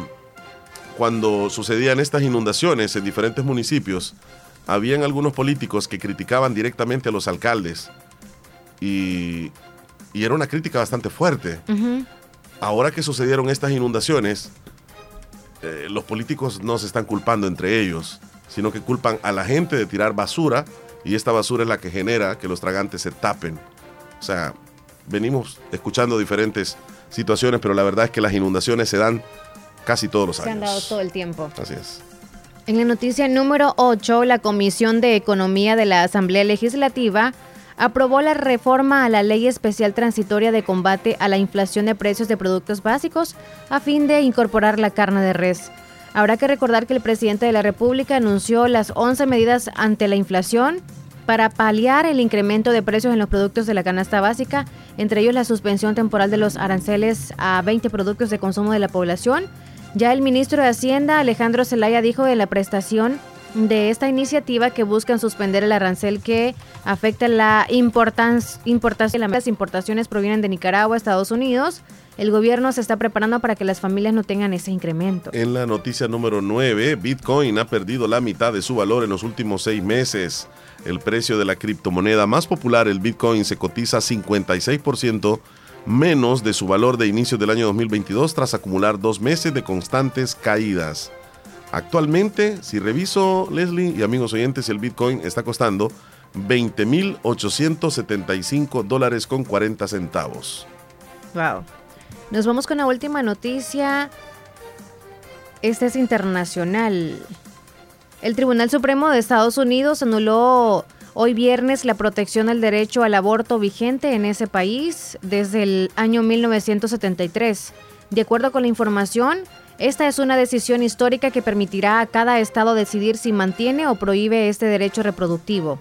cuando sucedían estas inundaciones en diferentes municipios, habían algunos políticos que criticaban directamente a los alcaldes y, y era una crítica bastante fuerte. Ahora que sucedieron estas inundaciones, eh, los políticos no se están culpando entre ellos, sino que culpan a la gente de tirar basura y esta basura es la que genera que los tragantes se tapen. O sea, venimos escuchando diferentes situaciones, pero la verdad es que las inundaciones se dan casi todos los Se han años. dado todo el tiempo. Así es. En la noticia número 8, la Comisión de Economía de la Asamblea Legislativa aprobó la reforma a la Ley Especial Transitoria de Combate a la Inflación de Precios de Productos Básicos a fin de incorporar la carne de res. Habrá que recordar que el presidente de la República anunció las 11 medidas ante la inflación para paliar el incremento de precios en los productos de la canasta básica, entre ellos la suspensión temporal de los aranceles a 20 productos de consumo de la población. Ya el ministro de Hacienda, Alejandro Zelaya, dijo de la prestación de esta iniciativa que buscan suspender el arancel que afecta la importación. Las importaciones provienen de Nicaragua, Estados Unidos. El gobierno se está preparando para que las familias no tengan ese incremento. En la noticia número 9, Bitcoin ha perdido la mitad de su valor en los últimos seis meses. El precio de la criptomoneda más popular, el Bitcoin, se cotiza 56% menos de su valor de inicio del año 2022 tras acumular dos meses de constantes caídas. Actualmente, si reviso, Leslie y amigos oyentes, el Bitcoin está costando 20.875 dólares con 40 centavos. Wow. Nos vamos con la última noticia. Esta es internacional. El Tribunal Supremo de Estados Unidos anuló hoy viernes la protección al derecho al aborto vigente en ese país desde el año 1973. De acuerdo con la información, esta es una decisión histórica que permitirá a cada estado decidir si mantiene o prohíbe este derecho reproductivo.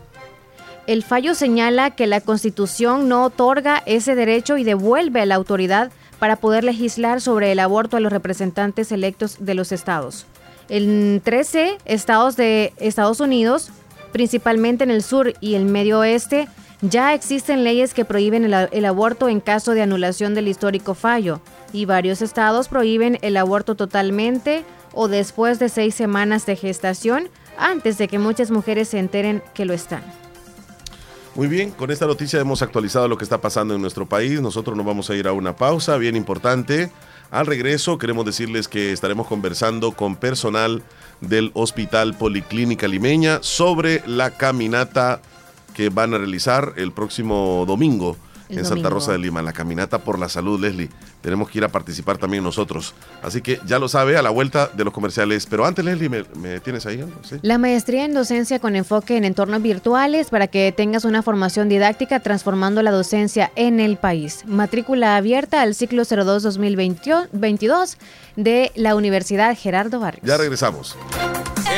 El fallo señala que la Constitución no otorga ese derecho y devuelve a la autoridad para poder legislar sobre el aborto a los representantes electos de los estados. En 13 estados de Estados Unidos, principalmente en el sur y el medio oeste, ya existen leyes que prohíben el, aborto en caso de anulación del histórico fallo, y varios estados prohíben el aborto totalmente o después de seis semanas de gestación, antes de que muchas mujeres se enteren que lo están. Muy bien, con esta noticia hemos actualizado lo que está pasando en nuestro país. Nosotros nos vamos a ir a una pausa bien importante. Al regreso queremos decirles que estaremos conversando con personal del Hospital Policlínica Limeña sobre la caminata que van a realizar el próximo domingo El en Santa. Rosa de Lima, la caminata por la salud, Leslie. Tenemos que ir a participar también nosotros. Así que ya lo sabe a la vuelta de los comerciales. Pero antes, Leslie, ¿me, me tienes ahí algo? ¿Sí? La maestría en docencia con enfoque en entornos virtuales para que tengas una formación didáctica transformando la docencia en el país. Matrícula abierta al ciclo 02-2022 de la Universidad Gerardo Barrios. Ya regresamos.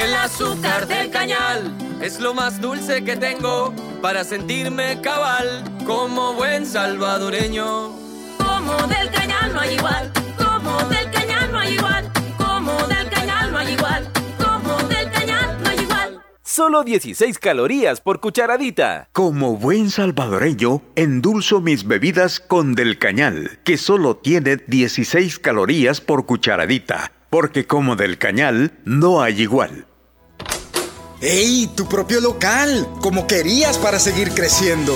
El azúcar del cañal es lo más dulce que tengo para sentirme cabal como buen salvadoreño. Como del cañal hay igual, como del cañal no hay igual, como del cañal no hay igual, como del cañal no hay igual. Solo 16 calorías por cucharadita. Como buen salvadoreño, endulzo mis bebidas con Del Cañal, que solo tiene 16 calorías por cucharadita, porque como Del Cañal no hay igual. ¡Ey! Tu propio local, como querías para seguir creciendo.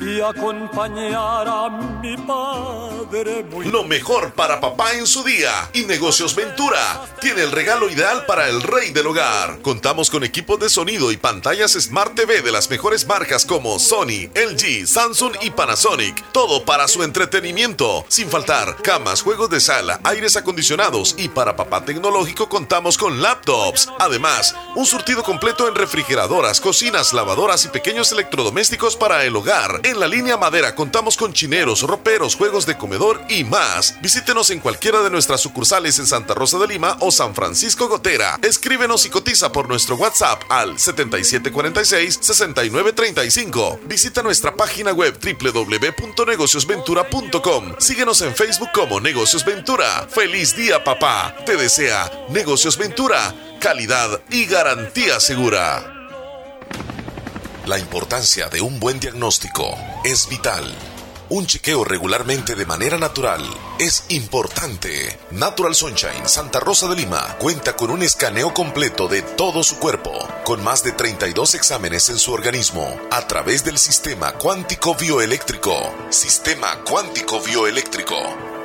Y acompañar a mi padre muy Lo mejor para papá en su día. Y Negocios Ventura tiene el regalo ideal para el rey del hogar. Contamos con equipos de sonido y pantallas Smart TV de las mejores marcas como Sony, LG, Samsung y Panasonic. Todo para su entretenimiento. Sin faltar camas, juegos de sala, aires acondicionados y para papá tecnológico contamos con laptops. Además, un surtido completo en refrigeradoras, cocinas, lavadoras y pequeños electrodomésticos para el hogar. En la línea madera contamos con chineros, roperos, juegos de comedor y más. Visítenos en cualquiera de nuestras sucursales en Santa Rosa de Lima o San Francisco Gotera. Escríbenos y cotiza por nuestro WhatsApp al 7746-6935. Visita nuestra página web www.negociosventura.com. Síguenos en Facebook como Negocios Ventura. ¡Feliz día, papá! Te desea Negocios Ventura. Calidad y garantía segura. La importancia de un buen diagnóstico es vital. Un chequeo regularmente de manera natural es importante. Natural Sunshine Santa Rosa de Lima cuenta con un escaneo completo de todo su cuerpo, con más de 32 exámenes en su organismo, a través del sistema cuántico bioeléctrico. Sistema cuántico bioeléctrico.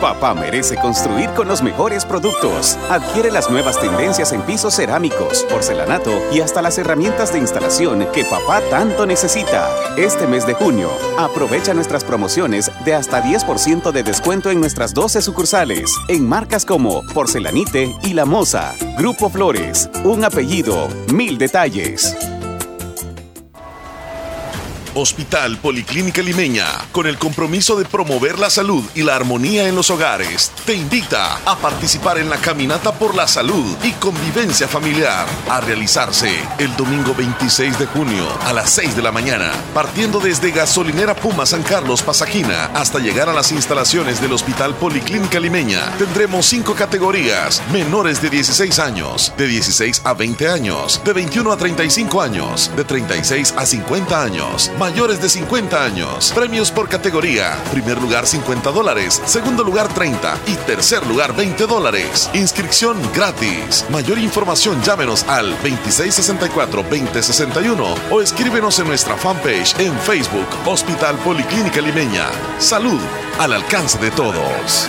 Papá merece construir con los mejores productos. Adquiere las nuevas tendencias en pisos cerámicos, porcelanato y hasta las herramientas de instalación que papá tanto necesita. Este mes de junio, aprovecha nuestras promociones de hasta 10% de descuento en nuestras 12 sucursales, en marcas como Porcelanite y La Moza. Grupo Flores, un apellido, mil detalles. Hospital Policlínica Limeña, con el compromiso de promover la salud y la armonía en los hogares, te invita a participar en la Caminata por la Salud y Convivencia Familiar, a realizarse el domingo 26 de junio a las 6 de la mañana, partiendo desde Gasolinera Puma San Carlos Pasajina hasta llegar a las instalaciones del Hospital Policlínica Limeña. Tendremos cinco categorías, menores de 16 años, de 16 a 20 años, de 21 a 35 años, de 36 a 50 años, mayores de 50 años. Premios por categoría. Primer lugar 50 dólares, segundo lugar 30 y tercer lugar 20 dólares. Inscripción gratis. Mayor información llámenos al 2664-2061 o escríbenos en nuestra fanpage en Facebook Hospital Policlínica Limeña. Salud al alcance de todos.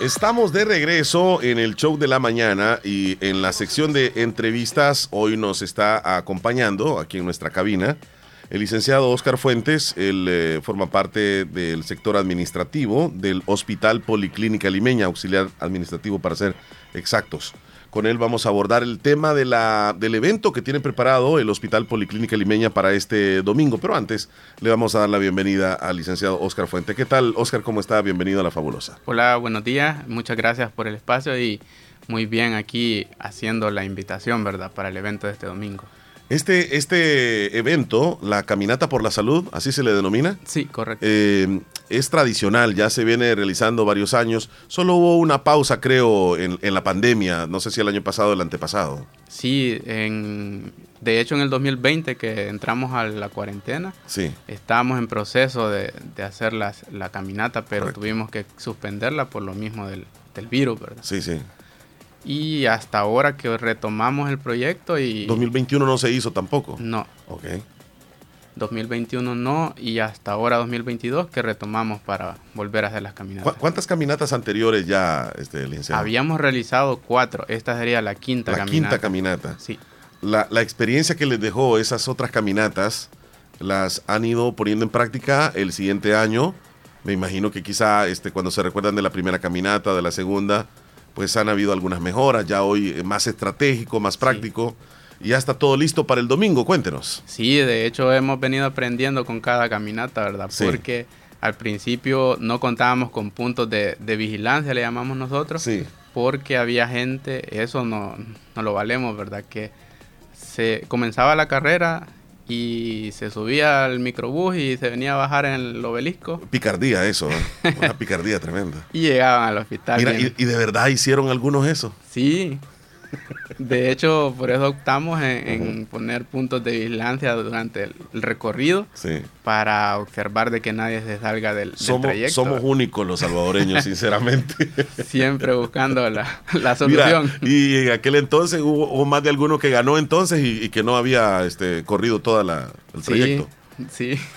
Estamos de regreso en el show de la mañana y en la sección de entrevistas hoy nos está acompañando aquí en nuestra cabina El licenciado Oscar Fuentes, él eh, forma parte del sector administrativo del Hospital Policlínica Limeña, auxiliar administrativo para ser exactos. Con él vamos a abordar el tema de la, del evento que tiene preparado el Hospital Policlínica Limeña para este domingo. Pero antes le vamos a dar la bienvenida al licenciado Oscar Fuentes. ¿Qué tal, Oscar? ¿Cómo está? Bienvenido a La Fabulosa. Hola, buenos días. Muchas gracias por el espacio y muy bien aquí haciendo la invitación, ¿verdad?, para el evento de este domingo. Este, este evento, la Caminata por la Salud, así se le denomina. Sí, correcto. Eh, es tradicional, ya se viene realizando varios años. Solo hubo una pausa, creo, en, en la pandemia. No sé si el año pasado o el antepasado. Sí, en, de hecho en el 2020 que entramos a la cuarentena, Sí. estábamos en proceso de, de hacer la caminata, pero tuvimos que suspenderla por lo mismo del, del virus, ¿verdad? Sí, sí. Y hasta ahora que retomamos el proyecto y... 2021 no se hizo tampoco. No. Ok. 2021 no y hasta ahora 2022 que retomamos para volver a hacer las caminatas. ¿Cu- ¿Cuántas caminatas anteriores ya, este, licenciado? Habíamos realizado cuatro, esta sería la quinta la caminata. quinta caminata. Sí. La, la experiencia que les dejó esas otras caminatas, las han ido poniendo en práctica el siguiente año. Me imagino que quizá este, cuando se recuerdan de la primera caminata, de la segunda, pues han habido algunas mejoras. Ya hoy eh, más estratégico, más práctico. Y ya está todo listo para el domingo. Cuéntenos. Sí, de hecho hemos venido aprendiendo con cada caminata, ¿verdad? Sí. Porque al principio no contábamos con puntos de, de vigilancia, le llamamos nosotros. Sí. Porque había gente, eso no, no lo valemos, ¿verdad? Que se comenzaba la carrera y se subía al microbús y se venía a bajar en el obelisco Picardía eso, ¿eh? (laughs) una picardía tremenda. y llegaban al hospital. Mira, y, y de verdad hicieron algunos eso. Sí. De hecho, por eso optamos en, en poner puntos de vigilancia durante el, el recorrido Sí. para observar de que nadie se salga del, del Somos, trayecto. somos únicos los salvadoreños, (laughs) sinceramente. Siempre buscando la, la Mira, solución. y en aquel entonces hubo, hubo más de alguno que ganó entonces y, y que no había este, corrido todo el trayecto. sí.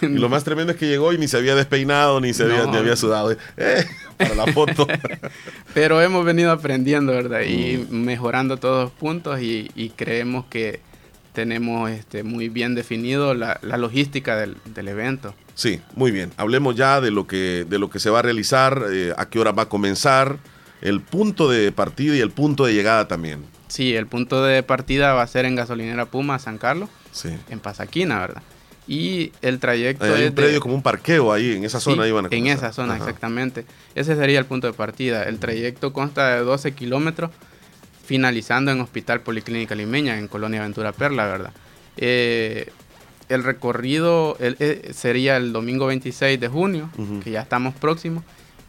Y lo más tremendo es que llegó y ni se había despeinado, ni se había, No. ni había sudado. Eh, para la foto. (laughs) Pero hemos venido aprendiendo, ¿verdad? Mm. Y mejorando todos los puntos y, y creemos que tenemos este, muy bien definido la, la logística del, del evento. Sí, muy bien. Hablemos ya de lo que, de lo que se va a realizar, eh, a qué hora va a comenzar, el punto de partida y el punto de llegada también. Sí, el punto de partida va a ser en Gasolinera Puma, San Carlos, Sí. en Pasaquina, ¿verdad? Y el trayecto Hay es un de- predio como un parqueo ahí, en esa Sí, zona ahí van a En esa zona, Ajá. exactamente. Ese sería el punto de partida. El trayecto consta de 12 kilómetros, finalizando en Hospital Policlínica Limeña, en Colonia Ventura Perla, ¿verdad? Eh, el recorrido el- eh, sería el domingo 26 de junio, que ya estamos próximos,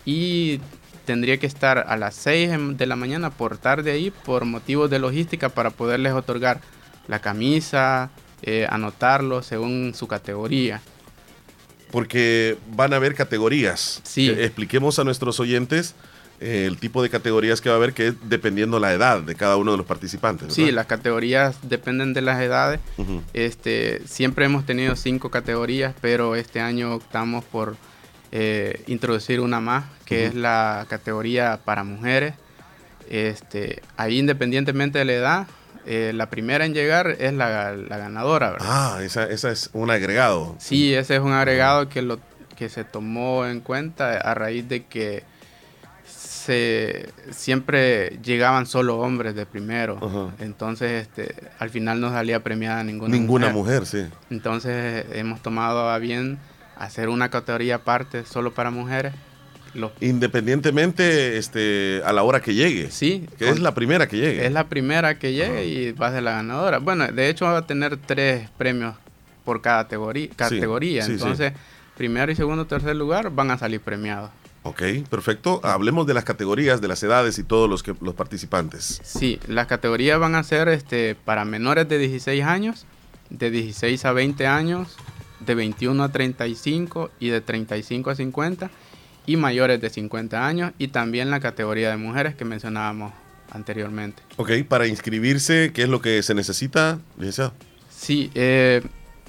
y tendría que estar a las 6 en- de la mañana por tarde ahí por motivos de logística para poderles otorgar la camisa, eh, anotarlo según su categoría. Porque van a haber categorías. Sí. Que expliquemos a nuestros oyentes eh, el tipo de categorías que va a haber, que es dependiendo la edad de cada uno de los participantes. Sí, las categorías dependen de las edades. Este, siempre hemos tenido cinco categorías, pero este año optamos por eh, introducir una más, que es la categoría para mujeres. Este, ahí independientemente de la edad, eh, la primera en llegar es la, la ganadora, ¿verdad? Ah, esa, esa es un agregado. Sí, ese es un agregado que, lo, que se tomó en cuenta a raíz de que se, siempre llegaban solo hombres de primero. Entonces, este, al final no salía premiada ninguna, Ninguna mujer, sí. Entonces, hemos tomado a bien hacer una categoría aparte solo para mujeres. Los- Independientemente este, a la hora que llegue. Sí. Que es la primera que llegue. Es la primera que llegue y va a ser la ganadora. Bueno, de hecho va a tener tres premios por cada categoría. categoría. sí, sí. Entonces, primero y segundo, tercer lugar van a salir premiados. Ok, perfecto. Hablemos de las categorías, de las edades y todos los, que, los participantes. Sí, las categorías van a ser este, para menores de 16 años, de 16 a 20 años, de 21 a 35 y de 35 a 50 y mayores de 50 años y también la categoría de mujeres que mencionábamos anteriormente. Ok, para inscribirse, ¿qué es lo que se necesita, licenciado? Sí, eh,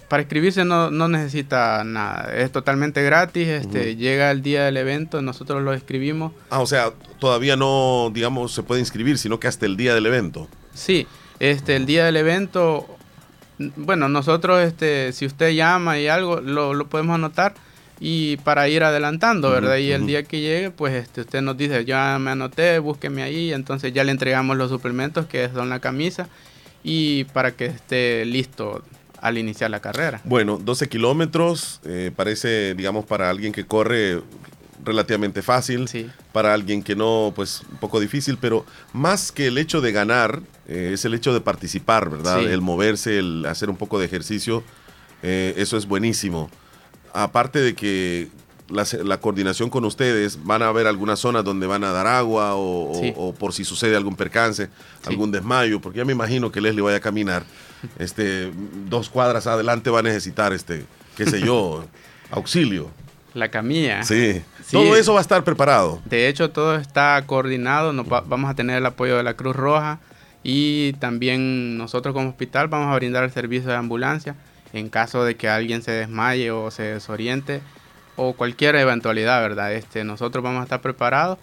para inscribirse no, no necesita nada, es totalmente gratis, este, llega el día del evento, nosotros lo escribimos. Ah, o sea, todavía no, digamos, se puede inscribir, sino que hasta el día del evento. Sí, este, el día del evento Bueno, nosotros, este, si usted llama y algo, lo, lo podemos anotar y para ir adelantando, ¿verdad? Y el día que llegue, pues este, usted nos dice, ya me anoté, búsqueme ahí, entonces ya le entregamos los suplementos que son la camisa y para que esté listo al iniciar la carrera. Bueno, 12 kilómetros, eh, parece, digamos, para alguien que corre relativamente fácil, para alguien que no, pues un poco difícil, pero más que el hecho de ganar, eh, es el hecho de participar, ¿verdad? Sí. El moverse, el hacer un poco de ejercicio, eh, eso es buenísimo. Aparte de que la, coordinación con ustedes, van a haber algunas zonas donde van a dar agua o, o- Sí. o por si sucede algún percance, algún desmayo, porque ya me imagino que Leslie vaya a caminar, (laughs) este, dos cuadras adelante va a necesitar, este, qué sé yo, (laughs) auxilio. La camilla. Sí. Sí. Todo eso va a estar preparado. De hecho, todo está coordinado. Nos va- vamos a tener el apoyo de la Cruz Roja y también nosotros como hospital vamos a brindar el servicio de ambulancia en caso de que alguien se desmaye o se desoriente o cualquier eventualidad, ¿verdad? Este, nosotros vamos a estar preparados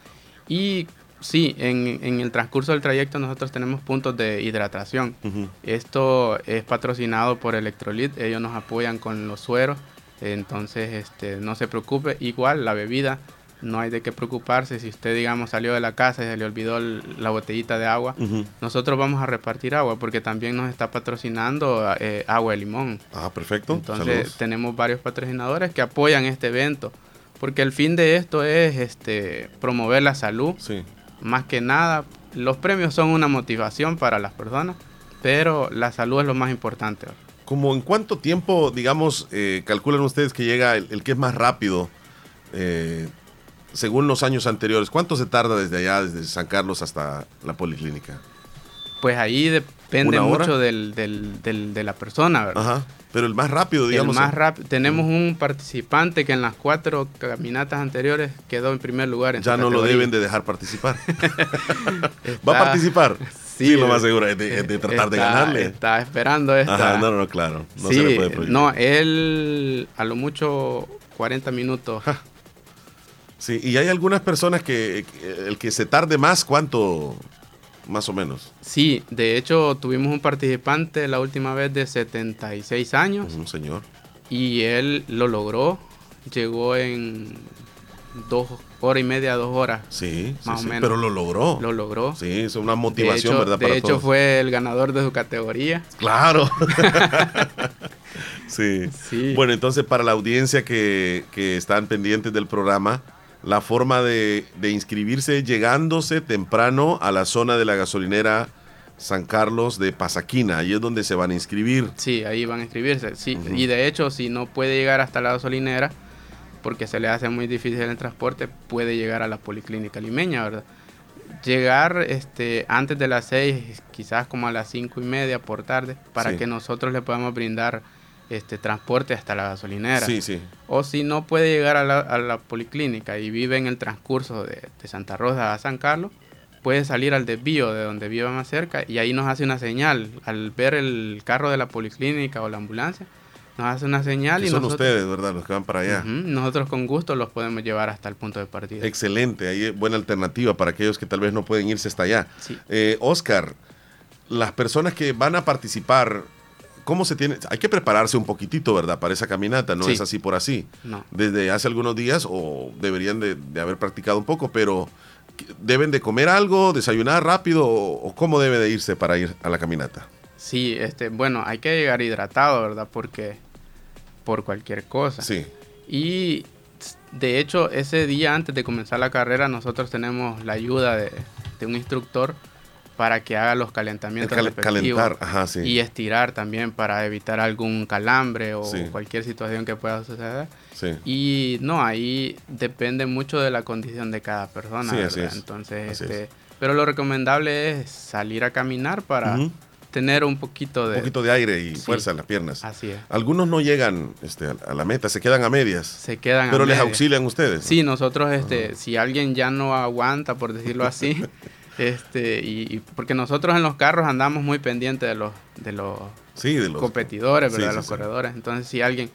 y sí, en, en el transcurso del trayecto nosotros tenemos puntos de hidratación. Esto es patrocinado por Electrolit, ellos nos apoyan con los sueros, entonces este, no se preocupe, igual la bebida, no hay de qué preocuparse, si usted digamos salió de la casa y se le olvidó el- la botellita de agua, nosotros vamos a repartir agua porque también nos está patrocinando eh, agua de limón. Ah, perfecto. Entonces Saludos. tenemos varios patrocinadores que apoyan este evento, porque el fin de esto es este, promover la salud. Más que nada, los premios son una motivación para las personas, pero la salud es lo más importante. Como en cuánto tiempo, digamos, eh, calculan ustedes que llega el, el que es más rápido, eh, según los años anteriores? ¿Cuánto se tarda desde allá, desde San Carlos hasta la policlínica? Pues ahí depende mucho del, del- del- de la persona, ¿verdad? Ajá. Pero el más rápido, digamos. El más rápido. Tenemos un participante que en las cuatro caminatas anteriores quedó en primer lugar. En Ya no lo deben de dejar participar. (laughs) ¿Va a participar? Sí, Sí, lo más seguro es de, es de tratar de ganarle. Está esperando esta. Ajá, no, no, claro. No sí, se le puede prohibir. no, él a lo mucho 40 minutos. Sí, y hay algunas personas que el que se tarde más, ¿cuánto? Más o menos. Sí, de hecho tuvimos un participante la última vez de 76 años. Un señor. Y él lo logró. Llegó en dos horas y media, dos horas. Sí, más sí, o menos. pero lo logró. Lo logró. Sí, es una De motivación, hecho- ¿verdad? De para hecho, todos. fue el ganador de su categoría. Claro. (laughs) sí. Sí. Bueno, entonces para la audiencia que, que están pendientes del programa, la forma de, de inscribirse llegándose temprano a la zona de la gasolinera San Carlos de Pasaquina. Ahí es donde se van a inscribir. Sí, ahí van a inscribirse. Sí, Y de hecho, si no puede llegar hasta la gasolinera, porque se le hace muy difícil el transporte, puede llegar a la policlínica limeña, ¿verdad? Llegar este, antes de las seis, quizás como a las cinco y media por tarde, para Sí. que nosotros le podamos brindar este transporte hasta la gasolinera. Sí, sí. O si no puede llegar a la, a la policlínica y vive en el transcurso de, de Santa Rosa a San Carlos, puede salir al desvío de donde viva más cerca y ahí nos hace una señal. Al ver el carro de la policlínica o la ambulancia, nos hace una señal Que y son nosotros, ustedes, ¿verdad? Los que van para allá. Nosotros con gusto los podemos llevar hasta el punto de partida. Excelente, ahí es buena alternativa para aquellos que tal vez no pueden irse hasta allá. Sí. Eh, Oscar, las personas que van a participar, ¿cómo se tiene? Hay que prepararse un poquitito, ¿verdad? Para esa caminata, no Sí. es así por así. No. Desde hace algunos días o deberían de, de haber practicado un poco, pero ¿deben de comer algo, desayunar rápido o, o cómo debe de irse para ir a la caminata? Sí, este, bueno, hay que llegar hidratado, ¿verdad? Porque por cualquier cosa. Sí. Y de hecho, ese día antes de comenzar la carrera, nosotros tenemos la ayuda de, de un instructor para que haga los calentamientos cal- calentar, ajá, sí. y estirar también para evitar algún calambre o Sí. cualquier situación que pueda suceder. Sí. Y no, ahí depende mucho de la condición de cada persona. Sí, así. Entonces, Así este, es. pero lo recomendable es salir a caminar para tener un poquito de... Un poquito de aire y fuerza en las piernas. Así es. Algunos no llegan este, a la meta, se quedan a medias. Se quedan a Pero les medias. auxilian ustedes. Sí, nosotros, este, si alguien ya no aguanta, por decirlo así, (laughs) este, y, y porque nosotros en los carros andamos muy pendientes de los, de los, Sí, de los competidores, ¿verdad? sí, los sí. corredores. Entonces, si alguien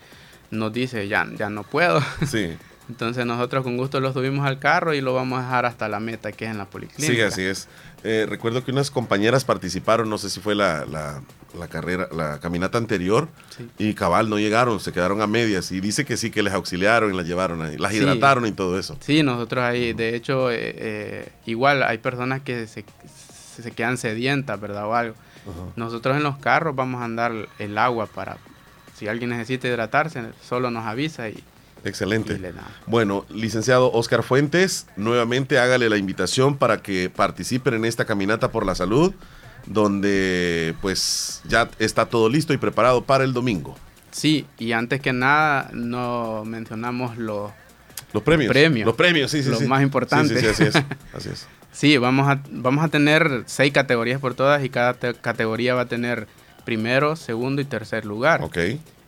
nos dice ya, ya no puedo, (laughs) Sí. Entonces nosotros con gusto lo subimos al carro y lo vamos a dejar hasta la meta que es en la policlínica. Sí, así es. Eh, recuerdo que unas compañeras participaron, no sé si fue la, la- la carrera, la caminata anterior, Sí. y cabal no llegaron, se quedaron a medias. Y dice que sí, que les auxiliaron y las llevaron ahí, las Sí. hidrataron y todo eso. Sí, nosotros ahí, de hecho, eh, eh, igual hay personas que se, se quedan sedientas, ¿verdad? O algo. Nosotros en los carros vamos a andar el agua para, si alguien necesita hidratarse, solo nos avisa y Excelente. Bueno, licenciado Oscar Fuentes, nuevamente hágale la invitación para que participen en esta caminata por la salud, donde pues ya está todo listo y preparado para el domingo. Sí, y antes que nada, no mencionamos los Los premios. Premios. Los premios, sí, sí. Lo sí. más importante. Sí, sí, sí, así es. (laughs) Así es. Sí, vamos a, vamos a tener seis categorías por todas y cada te- categoría va a tener primero, segundo y tercer lugar. Ok.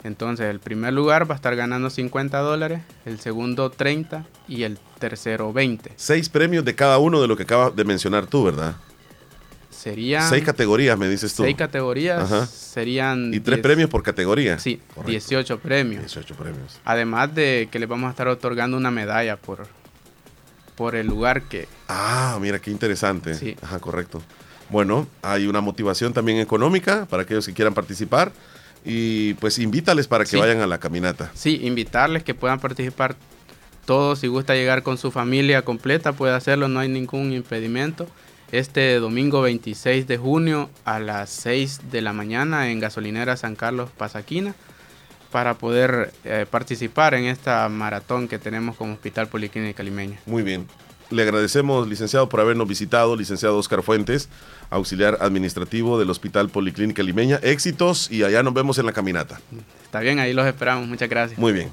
Entonces, el primer lugar va a estar ganando 50 dólares, el segundo 30 y el tercero 20. Seis premios de cada uno de lo que acabas de mencionar tú, ¿verdad? Serían Seis categorías, me dices tú. seis categorías, Ajá. serían Y tres diez- premios por categoría. Sí, Correcto. 18 premios. 18 premios. Además de que les vamos a estar otorgando una medalla por, por el lugar que... Ah, mira, qué interesante. Sí. Ajá, correcto. Bueno, hay una motivación también económica para aquellos que quieran participar. Y pues invítales para que Sí. vayan a la caminata. Sí, invitarles que puedan participar todos. Si gusta llegar con su familia completa, puede hacerlo, no hay ningún impedimento. Este domingo 26 de junio a las 6 de la mañana en Gasolinera San Carlos Pasaquina para poder eh, participar en esta maratón que tenemos como Hospital Policlínica Limeña. Muy bien. Le agradecemos, licenciado, por habernos visitado, licenciado Oscar Fuentes, auxiliar administrativo del Hospital Policlínica Limeña. Éxitos y allá nos vemos en la caminata. Está bien, ahí los esperamos. Muchas gracias. Muy bien.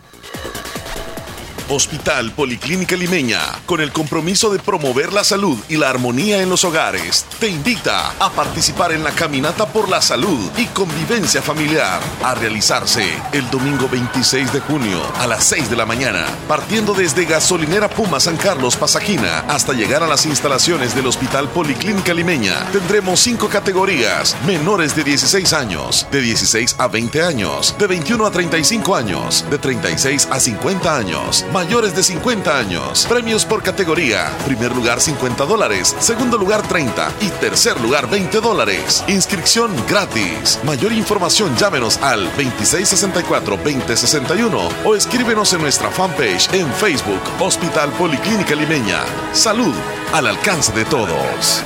Hospital Policlínica Limeña, con el compromiso de promover la salud y la armonía en los hogares, te invita a participar en la Caminata por la Salud y Convivencia Familiar, a realizarse el domingo 26 de junio a las 6 de la mañana, partiendo desde Gasolinera Puma San Carlos Pasaquina hasta llegar a las instalaciones del Hospital Policlínica Limeña. Tendremos cinco categorías, menores de 16 años, de 16 a 20 años, de 21 a 35 años, de 36 a 50 años, mayores de 50 años. Premios por categoría. Primer lugar 50 dólares, segundo lugar 30 y tercer lugar 20 dólares. Inscripción gratis. Mayor información llámenos al 2664-2061 o escríbenos en nuestra fanpage en Facebook Hospital Policlínica Limeña. Salud al alcance de todos.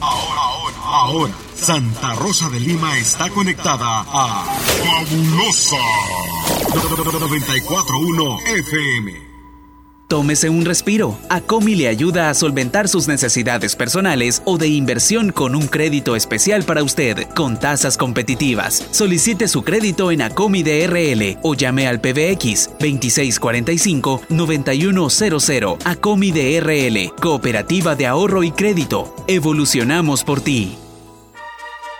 Ahora, Santa Rosa de Lima está conectada a Fabulosa 941 FM. Tómese un respiro. Acomi le ayuda a solventar sus necesidades personales o de inversión con un crédito especial para usted, con tasas competitivas. Solicite su crédito en Acomi DRL o llame al PBX 2645-9100. Acomi DRL, Cooperativa de Ahorro y Crédito. Evolucionamos por ti.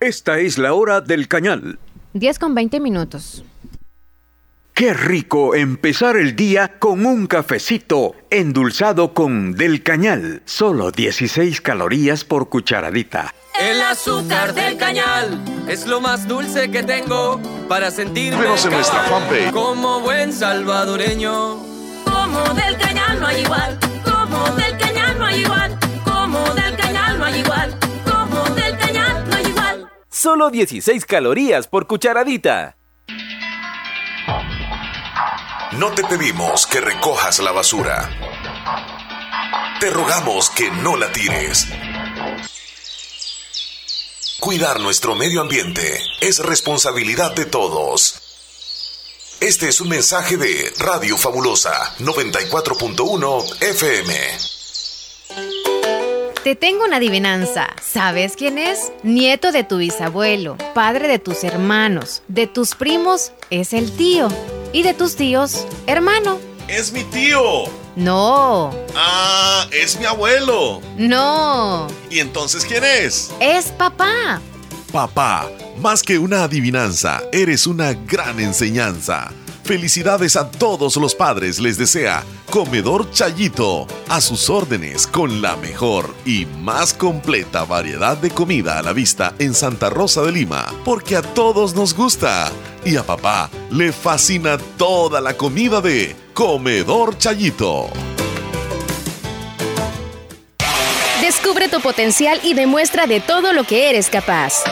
Esta es la hora del cañal. 10 con 20 minutos. Qué rico empezar el día con un cafecito endulzado con del cañal. Solo 16 calorías por cucharadita. El azúcar del cañal es lo más dulce que tengo para sentirme en nuestra fanpage. como buen salvadoreño. Como del cañal no hay igual, como del cañal no hay igual, Solo 16 calorías por cucharadita. no te pedimos que recojas la basura. Te rogamos que no la tires. Cuidar nuestro medio ambiente es responsabilidad de todos. Este es un mensaje de Radio Fabulosa 94.1 FM. Te tengo una adivinanza. ¿Sabes quién es? Nieto de tu bisabuelo, padre de tus hermanos, de tus primos es el tío y de tus tíos, hermano. Es mi tío. No, Ah, es mi abuelo. no, ¿Y entonces quién es? es papá. Papá, más que una adivinanza, eres una gran enseñanza. Felicidades a todos los padres, les desea Comedor Chayito, a sus órdenes con la mejor y más completa variedad de comida a la vista en Santa Rosa de Lima, porque a todos nos gusta. Y a papá le fascina toda la comida de Comedor Chayito. Descubre tu potencial y demuestra de todo lo que eres capaz.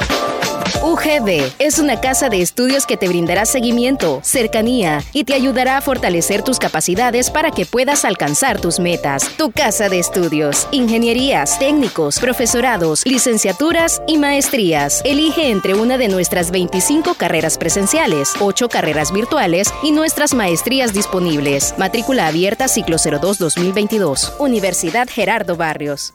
UGB es una casa de estudios que te brindará seguimiento, cercanía y te ayudará a fortalecer tus capacidades para que puedas alcanzar tus metas. Tu casa de estudios, ingenierías, técnicos, profesorados, licenciaturas y maestrías. Elige entre una de nuestras 25 carreras presenciales, 8 carreras virtuales y nuestras maestrías disponibles. Matrícula abierta ciclo 02-2022. Universidad Gerardo Barrios.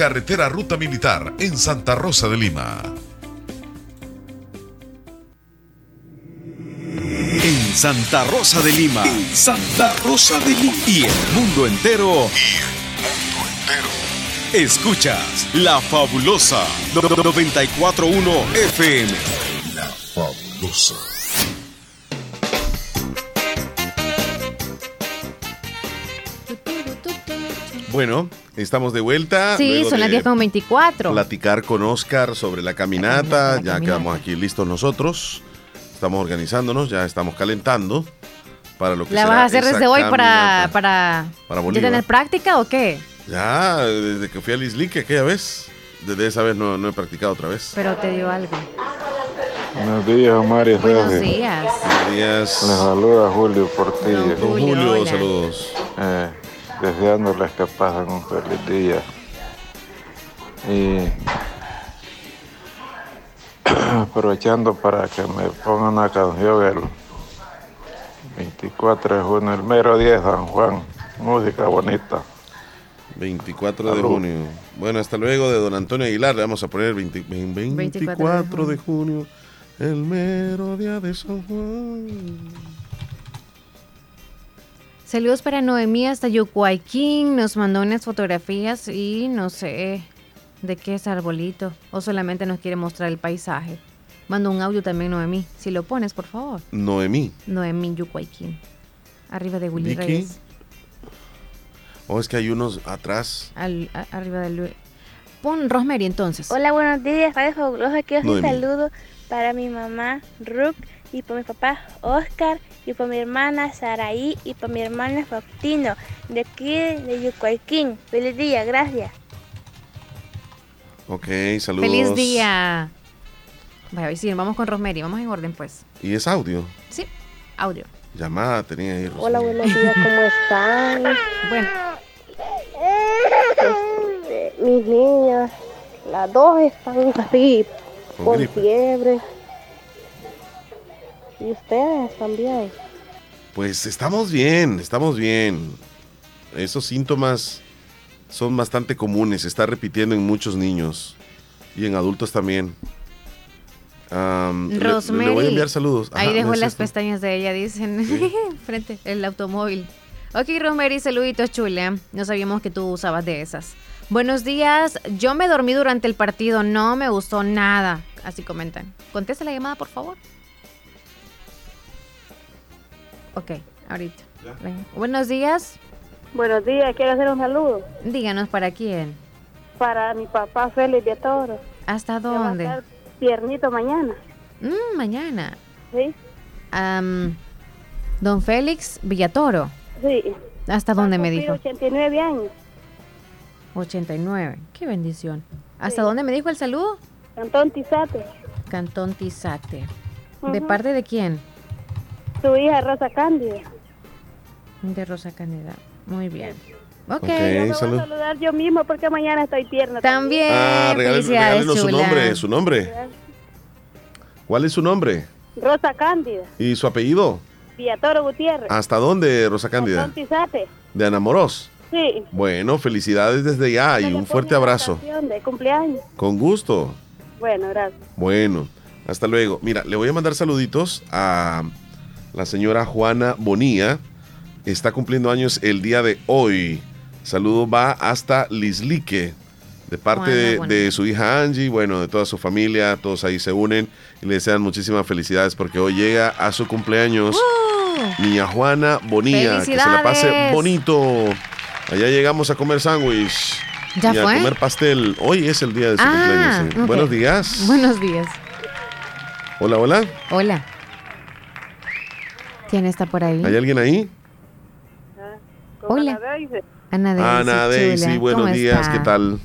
carretera Ruta Militar en Santa Rosa de Lima. En Santa Rosa de Lima. Santa Rosa de Lima. Y el mundo entero. Escuchas La Fabulosa 941 FM. La Fabulosa. Bueno, estamos de vuelta. Sí, luego son las de 10 con 24. Platicar con Oscar sobre la caminata. ya quedamos aquí listos nosotros. Estamos organizándonos, ya estamos calentando para lo que ¿La será vas a hacer desde hoy para, para, Para Bolívar. tener práctica o qué? Ya, desde que fui al Islique aquella vez. Desde esa vez no, no he practicado otra vez. Pero te dio algo. Buenos días, Omar y Buenos días. Buenos días. Les saluda Julio Portilla. Don Julio, Julio, saludos. Eh, deseándoles que pasen un feliz día. Y (clears throat) aprovechando para que me pongan una canción el 24 de junio, el mero 10 San Juan. Música bonita. 24 de junio. Bueno, hasta luego de don Antonio Aguilar. Le vamos a poner 20 20 24, de junio. El mero día de San Juan. Saludos para Noemí hasta Yucuayquín. Nos mandó unas fotografías y no sé de qué es arbolito. O solamente nos quiere mostrar el paisaje. Mando un audio también, Noemí. Si lo pones, por favor. Noemí. Noemí Yucuayquín. Arriba de Willy Vicky. Reyes. O es que hay unos atrás. Al- a- arriba de Luis. Pon Rosemary entonces. Hola, buenos días, Radio Fabulosa. Aquí os un saludo para mi mamá, Rook, y para mi papá, Oscar, y para mi hermana, Saraí, y para mi hermano, Faustino, de aquí de Yucuayquín. Feliz día, gracias. Ok, saludos. Feliz día. Vaya, sí, vamos con Rosemary. Vamos en orden, pues. Y es audio. Sí, audio. Llamada tenía ahí. Rosa. Hola, buenos días, ¿cómo (laughs) están? Bueno. Este, mis niñas, las dos están así, Con con fiebre. Y ustedes también. Pues estamos bien, estamos bien. Esos síntomas son bastante comunes, se está repitiendo en muchos niños y en adultos también. Am, le- le, Rosemary. voy a enviar saludos. Ahí dejó ¿no es las esto? pestañas de ella, dicen. (laughs) Frente, el automóvil. Ok, Rosemary, saluditos, chula. No sabíamos que tú usabas de esas. Buenos días. Yo me dormí durante el partido. No me gustó nada. Así comentan. Contesta la llamada, por favor. Ok, ahorita. Venga. Buenos días. Buenos días, quiero hacer un saludo Díganos para quién. para mi papá Félix de Toro. ¿Hasta va a dónde? estar Tiernito mañana. Mm, mañana. Sí, Am, don Félix Villatoro. sí. ¿Hasta dónde me dijo? 89 años. 89. Qué bendición. ¿Hasta dónde me dijo el saludo? Cantón Tizate. Cantón Tizate. ¿De parte de quién? Su hija Rosa Cándida. De Rosa Caneda. Muy bien. Ok. Ok, Yo me voy a saludar yo mismo porque mañana estoy tierna. También. Ah, regálenos su nombre, su nombre. ¿Cuál es su nombre? Rosa Cándida. ¿Y su apellido? Villatoro Gutiérrez. ¿Hasta dónde, Rosa Cándida? Cantón Tizate. De Anamoros. Sí. Bueno, felicidades desde ya y un fuerte abrazo. De cumpleaños. Con gusto. Bueno, gracias. Bueno, hasta luego. Mira, le voy a mandar saluditos a la señora Juana Bonía. Está cumpliendo años el día de hoy. Saludo va hasta Lislique, de parte de, su hija Angie, bueno, de toda su familia, todos ahí se unen y le desean muchísimas felicidades porque hoy llega a su cumpleaños niña Juana Bonía. Que se la pase bonito. Allá llegamos a comer sándwich. ¿Ya y a fue? comer pastel. Hoy es el día de su Ah, cumpleaños. ok. Buenos días. Buenos días. Hola, hola. Hola. ¿Quién está por ahí? ¿Hay alguien ahí? Hola. Ana Daisy. Ana Daisy, buenos ¿Cómo días, está? ¿qué tal?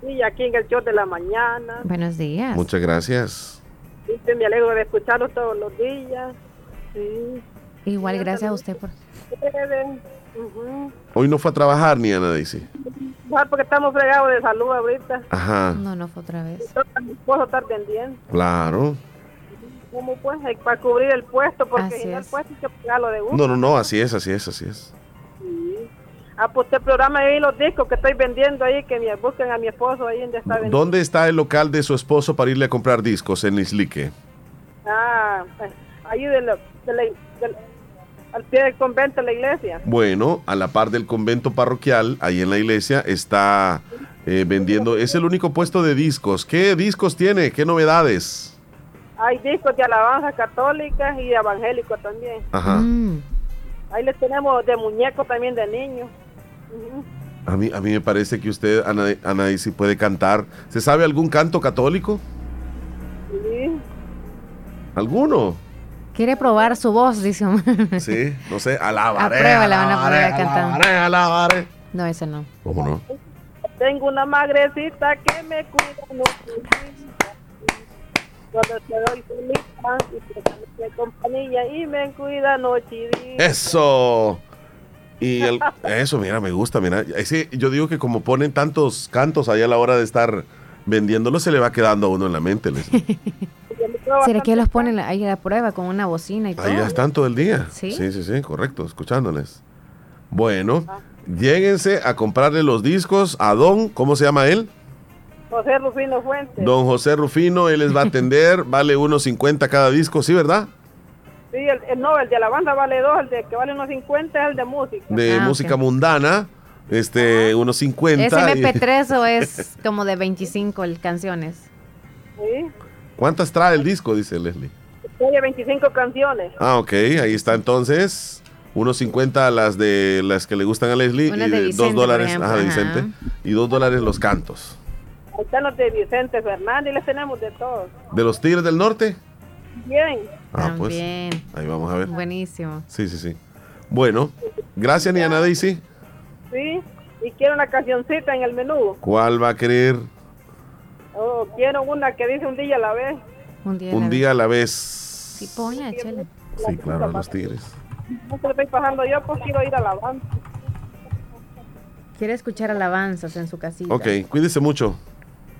Sí, aquí en el show de la mañana. Buenos días. Muchas gracias. Dice, me alegro de escucharlo todos los días. Sí. Igual, gracias a usted por... Ustedes, ujú. Hoy no fue a trabajar ni Ana Daisy. Ah, porque estamos fregados de salud ahorita. Ajá, No, no fue otra vez. Esposo estar pendiente. claro. ¿Cómo pues? Hay para cubrir el puesto, porque si no el es. puesto hay que pagarlo de uno. No, no, no, así es, así es, así es. Sí. Ah, pues usted programa ahí los discos que estoy vendiendo ahí, que me busquen a mi esposo ahí donde está vendiendo. ¿Dónde está el local de su esposo para irle a comprar discos en Islique? Ah, pues, ahí de la, de la- del- al pie del convento de la iglesia. Bueno, a la par del convento parroquial, ahí en la iglesia, está eh, vendiendo, es el único puesto de discos. ¿Qué discos tiene? ¿Qué novedades? Hay discos de alabanza católica y de evangélico también. Ajá. Mm. Ahí les tenemos de muñecos también de niños. A mí, a mí me parece que usted, Ana, Ana Daisy, puede cantar. ¿Se sabe algún canto católico? Sí. ¿Alguno? Quiere probar su voz, dice Omar. Sí, no sé, alabaré. A prueba la van a a cantar. alabaré, alabaré. No, ese no. ¿Cómo no? Tengo una magrecita que me cuida día. Cuando te doy solita y te de compañía y me cuida noche y día. Eso. Y el- eso, mira, me gusta, mira. Ese, yo digo que como ponen tantos cantos ahí a la hora de estar vendiéndolo, se le va quedando a uno en la mente. les- (laughs) ¿Será que los ponen ahí a la prueba con una bocina y todo? Ahí ya están todo el día. ¿Sí? Sí, sí, sí, correcto, escuchándoles. Bueno, lléguense a comprarle los discos a Don, ¿cómo se llama él? José Rufino Fuentes. Don José Rufino, él les va a atender, (laughs) vale unos 50 cada disco, ¿sí, verdad? Sí, el, el- no, el de la banda vale dos, el de que vale unos 50 es el de música. De Ah, música mundana, este, unos 50. ¿Es y- (laughs) MP3 o es como de 25 el- canciones? Sí, ¿Cuántas trae el disco? Dice Leslie. tiene 25 canciones. Ah, ok, ahí está entonces. Unos 50 las de las que le gustan a Leslie Unas y de de Vicente, dos por dólares, ejemplo, ajá, de ajá. Vicente, y dos dólares los cantos. Están los de Vicente Fernández y les tenemos de todos. ¿De los Tigres del Norte? Bien. Ah, pues. Bien. Ahí vamos a ver. Buenísimo. Sí, sí, sí. Bueno, gracias, Niana Daisy. Sí, y quiero una cancioncita en el menú. ¿Cuál va a querer? Oh, quiero una que dice un día a la vez. Un día. Un día a la vez. Sí, ponla, chela. Sí, claro, a los Tigres. No se lo estoy pasando yo, pues quiero ir a la banda. Quiere escuchar alabanzas en su casita. Ok, cuídese mucho.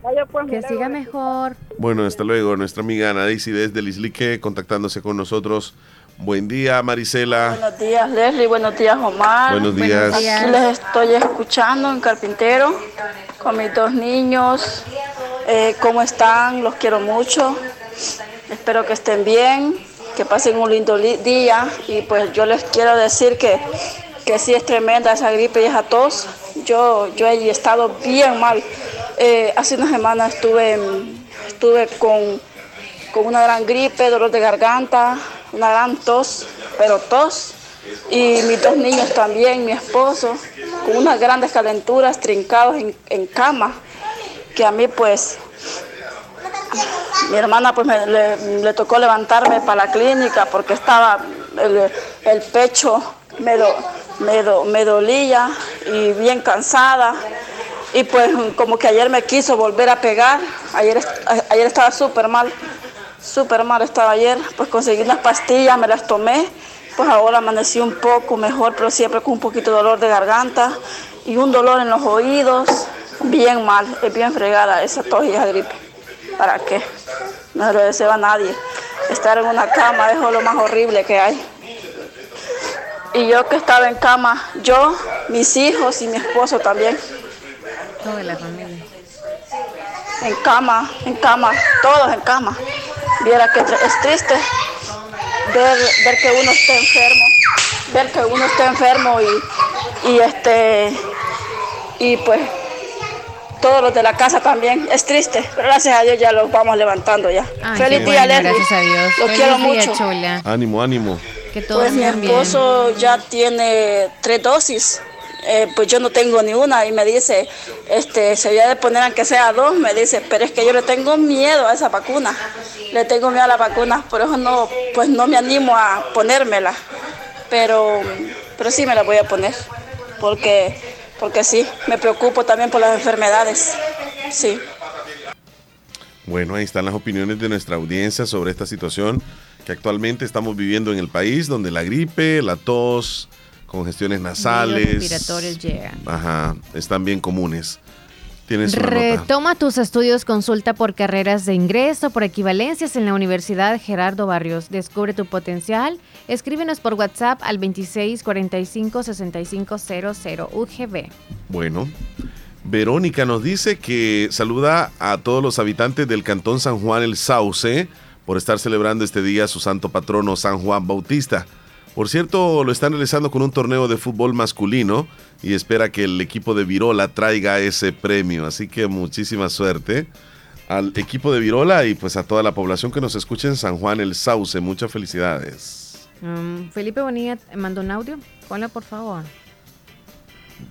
Vaya, pues, Que siga mejor. Bueno, hasta luego. Nuestra amiga Ana Daisy desde Lislique contactándose con nosotros Buen día, Marisela. Buenos días, Leslie. Buenos días, Omar. Buenos días. Aquí les estoy escuchando en Carpintero con mis dos niños. Eh, ¿Cómo están? Los quiero mucho. Espero que estén bien, que pasen un lindo li- día. Y pues yo les quiero decir que, que sí es tremenda esa gripe y esa tos. Yo, yo he estado bien mal. Eh, hace una semana estuve, estuve con, con una gran gripe, dolor de garganta, una gran tos, pero tos. Y mis dos niños también, mi esposo, con unas grandes calenturas, trincados en, en cama, que a mí pues, mi hermana pues me- le, tocó levantarme para la clínica porque estaba, el, el pecho me, do- me, do- me dolía y bien cansada. Y pues como que ayer me quiso volver a pegar, ayer, ayer estaba súper mal, súper mal estaba ayer, pues conseguí unas pastillas, me las tomé, pues ahora amanecí un poco mejor, pero siempre con un poquito de dolor de garganta y un dolor en los oídos, bien mal, es bien fregada esa tos y esa gripe. ¿Para qué? No se lo deseo a nadie. Estar en una cama es lo más horrible que hay. Y yo que estaba en cama, yo, mis hijos y mi esposo también. Toda la familia. en cama, en cama, todos en cama. Viera que es triste ver, ver que uno esté enfermo, ver que uno esté enfermo y, y este y pues todos los de la casa también. Es triste, pero gracias a Dios ya los vamos levantando ya. Ay, Feliz día, bueno, gracias a Dios. Los Feliz quiero día, mucho. Ánimo, ánimo. Que todos Pues mi bien. esposo ya tiene tres dosis. Eh, pues yo no tengo ni una y me dice, este, se había de poner aunque sea dos, me dice, pero es que yo le tengo miedo a esa vacuna, le tengo miedo a la vacuna, por eso no, pues no me animo a ponérmela, pero, pero sí me la voy a poner, porque, porque sí, me preocupo también por las enfermedades, sí. Bueno, ahí están las opiniones de nuestra audiencia sobre esta situación que actualmente estamos viviendo en el país, donde la gripe, la tos, congestiones nasales, respiratorios llegan. ajá, están bien comunes. Tienes una nota. Retoma tus estudios, consulta por carreras de ingreso, por equivalencias en la Universidad Gerardo Barrios. Descubre tu potencial. Escríbenos por WhatsApp al 2645-6500 UGB. Bueno, Verónica nos dice que saluda a todos los habitantes del Cantón San Juan el Sauce por estar celebrando este día su santo patrono San Juan Bautista. Por cierto, lo están realizando con un torneo de fútbol masculino y espera que el equipo de Virola traiga ese premio. Así que muchísima suerte al equipo de Virola y pues a toda la población que nos escuche en San Juan el Sauce. Muchas felicidades. Um, Felipe Bonilla mandó un audio. Ponla, por favor.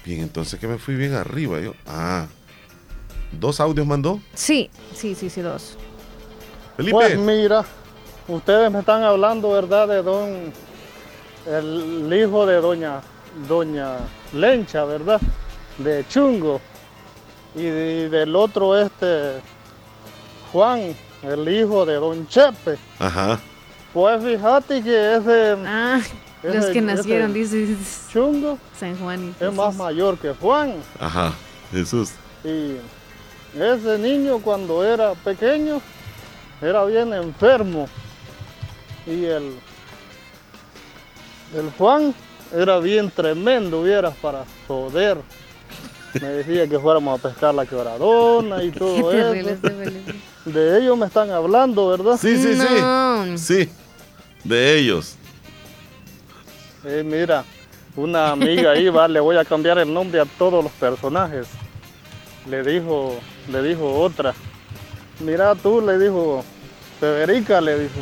Bien, entonces que me fui bien arriba yo. Ah, dos audios mandó. Sí, sí, sí, sí, dos. Felipe. Pues mira, ustedes me están hablando, ¿verdad? De don, el hijo de doña, doña Lencha, ¿verdad? De Chungo. Y, de- del otro este, Juan, el hijo de don Chepe. Ajá. Pues fíjate que ese... Ah, los que nacieron, dice Chungo. San Juan. y Es más mayor que Juan. Ajá, Jesús. Y ese niño cuando era pequeño era bien enfermo. Y el, el Juan era bien tremendo, vieras, para joder. Me decía que fuéramos a pescar la quebradona y (laughs) todo eso. De ellos me están hablando, ¿verdad? Sí, sí, sí. Sí, de ellos. Eh, mira, una amiga ahí va, le voy a cambiar el nombre a todos los personajes. Le dijo, le dijo otra. Mira tú, le dijo, Federica, le dijo.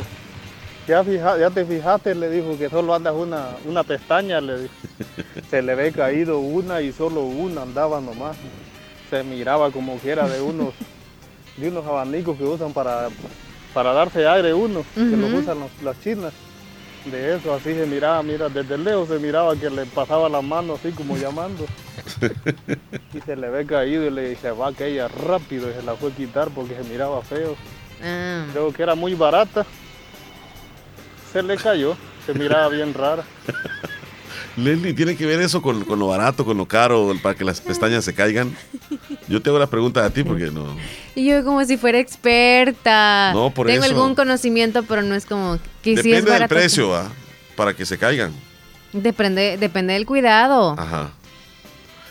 Ya, fija- ya te fijaste, le dijo que solo andas una, una pestaña, le dijo. (laughs) Se le ve caído una y solo una andaba nomás. Se miraba como que era de unos, de unos abanicos que usan para, para darse aire uno, que los usan los- las chinas. De eso así se miraba, mira, desde lejos se miraba que le pasaba la mano así como (laughs) llamando. (laughs) Y se le ve caído y le se va aquella rápido y se la fue a quitar porque se miraba feo. Ah. Creo que era muy barata. Se le cayó, se miraba bien rara. (laughs) Leslie, ¿tiene que ver eso con, con lo barato, con lo caro, para que las pestañas se caigan? Yo te hago la pregunta a ti porque no. Y yo como si fuera experta. No, por Tengo eso. algún conocimiento, pero no es como que es Depende del precio, ¿ah? para que se caigan. Depende, depende del cuidado. Ajá.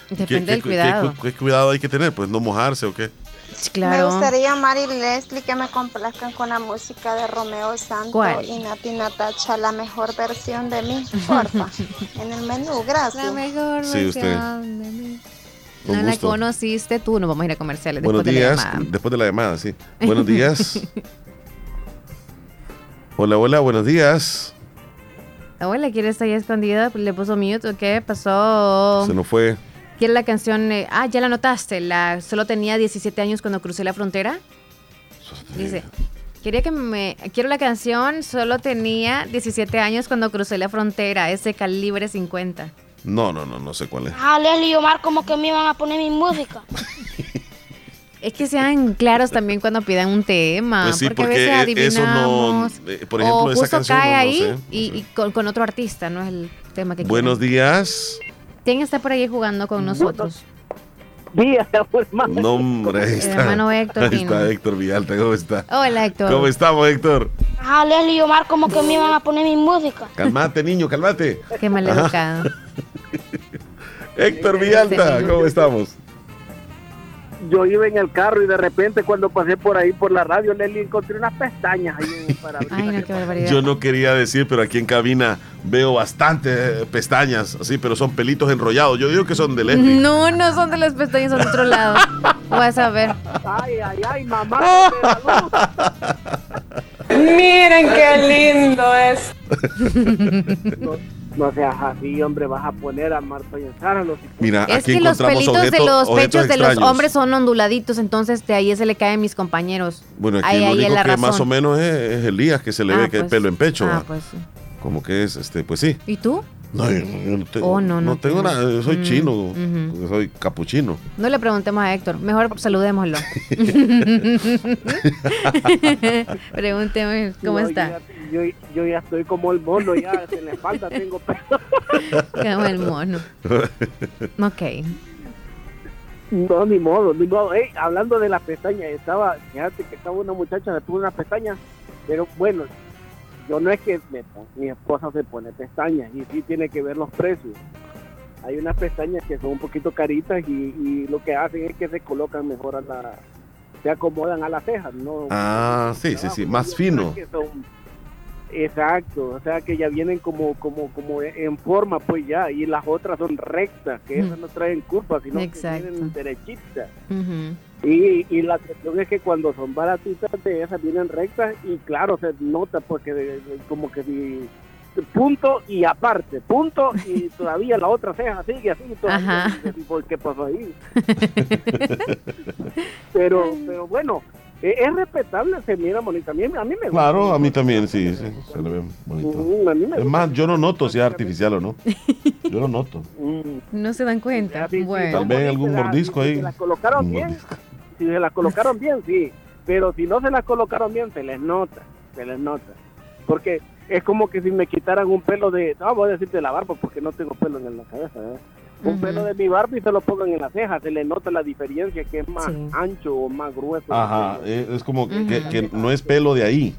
Depende ¿Qué- del cuidado. qué- qué cuidado hay que tener? Pues no mojarse o qué. Me gustaría, Mari y Leslie, que me complazcan con la música de Romeo Santos ¿Cuál? y Nati Natacha, la mejor versión de mí, porfa. (laughs) en el menú, gracias. La mejor Sí, usted. versión de mí. Con No la conociste tú, nos vamos a ir a comerciales Buenos después de la días. llamada. Después de la llamada, sí. Buenos días. (laughs) hola, hola, buenos días. Abuela, ¿quiere estar ahí escondida? ¿Le puso mute o qué pasó? Se nos fue. ¿Quiere la canción? eh, ah, ya la notaste. La, solo tenía 17 años cuando crucé la frontera. Dice, quería que me... Quiero la canción, solo tenía 17 años cuando crucé la frontera. Ese calibre 50. No, no, no, no sé cuál es. Ah, Leslie y Omar como que me iban a poner mi música. Es que sean claros también cuando pidan un tema. Pues sí, porque, porque a veces e- eso no- adivinamos. eh, por ejemplo, o esa justo canción cae no- no ahí sé, y, y con, con otro artista, no es el tema que Buenos días. ¿Quién está por ahí jugando con nosotros? Días, hermano. No, hombre, ahí El está. hermano Héctor Ahí Pino. está Héctor Villalta, ¿cómo está? Hola, Héctor. ¿Cómo estamos, Héctor? Ah, Leslie y Omar como que me iban a poner mi música. Calmate, niño, calmate. Qué mal educado. (laughs) Héctor Villalta, ¿cómo estamos? Yo iba en el carro y de repente cuando pasé por ahí por la radio, Leslie, encontré unas pestañas ahí en el (laughs) parabrisas. Ay, no, qué barbaridad. Yo no quería decir, pero aquí en cabina veo bastantes pestañas, así, pero son pelitos enrollados. Yo digo que son de Leslie. No, no son de las pestañas, son de otro lado. (laughs) Vas a ver. Ay, ay, ay, mamá. Miren qué lindo es. (laughs) no, seas así, hombre, vas a poner a Marta y a Sara los Mira, Es aquí que los pelitos de los pechos de los hombres son onduladitos, entonces de ahí se le caen mis compañeros. Bueno, aquí ahí, lo ahí es único la que razón. más o menos es, es Elías, que se le Ah, ve que hay pues. pelo en pecho. Ah, pues sí. Como que es, este, pues sí. ¿Y tú? No, yo, yo no tengo, Oh, no, no tengo tienes. nada, yo soy Mm, chino, ujú. porque soy capuchino. No le preguntemos a Héctor, mejor saludémoslo. (laughs) (laughs) Pregúnteme cómo No, está. Yo ya, yo, yo ya estoy como el mono, ya en la espalda tengo pelo. (laughs) Como el mono. Ok. No, ni modo, ni modo. Ey, hablando de las pestañas, estaba, fíjate que estaba una muchacha, me puso unas pestañas, pero bueno, yo no es que me mi esposa se pone pestañas y sí tiene que ver los precios. Hay unas pestañas que son un poquito caritas y, y lo que hacen es que se colocan mejor a la, se acomodan a las cejas, ¿no? Ah, sí, sí, sí, más fino. son- exacto, o sea que ya vienen como como como en forma pues ya y las otras son rectas, que esas no traen curvas, sino Exacto. que vienen derechitas. Y, y la cuestión es que cuando son baratitas de esas vienen rectas y claro, se nota porque de- de- como que si punto y aparte, punto y (laughs) todavía la otra ceja sigue así todavía. Ajá. Y dices, ¿Por qué pasó ahí? (laughs) pero pero bueno, es respetable, se mira bonita. A mí, a mí me gusta. Claro, a mí también, sí, sí, se le ve bonito. Mm, a mí me Es más, yo no noto si es artificial o no. (laughs) Yo lo noto. No se dan cuenta. Bueno. Tal vez algún mordisco ahí. Si las colocaron Un bien, si se las colocaron bien, sí. Pero si no se las colocaron bien, se les nota, se les nota. Porque es como que si me quitaran un pelo de, no voy a decir de la barba porque no tengo pelo en la cabeza, ¿eh? Un pelo de mi barba y se lo pongan en la ceja, se le nota la diferencia que es más Sí. ancho o más grueso. Ajá, eh, es como que, no es pelo de ahí.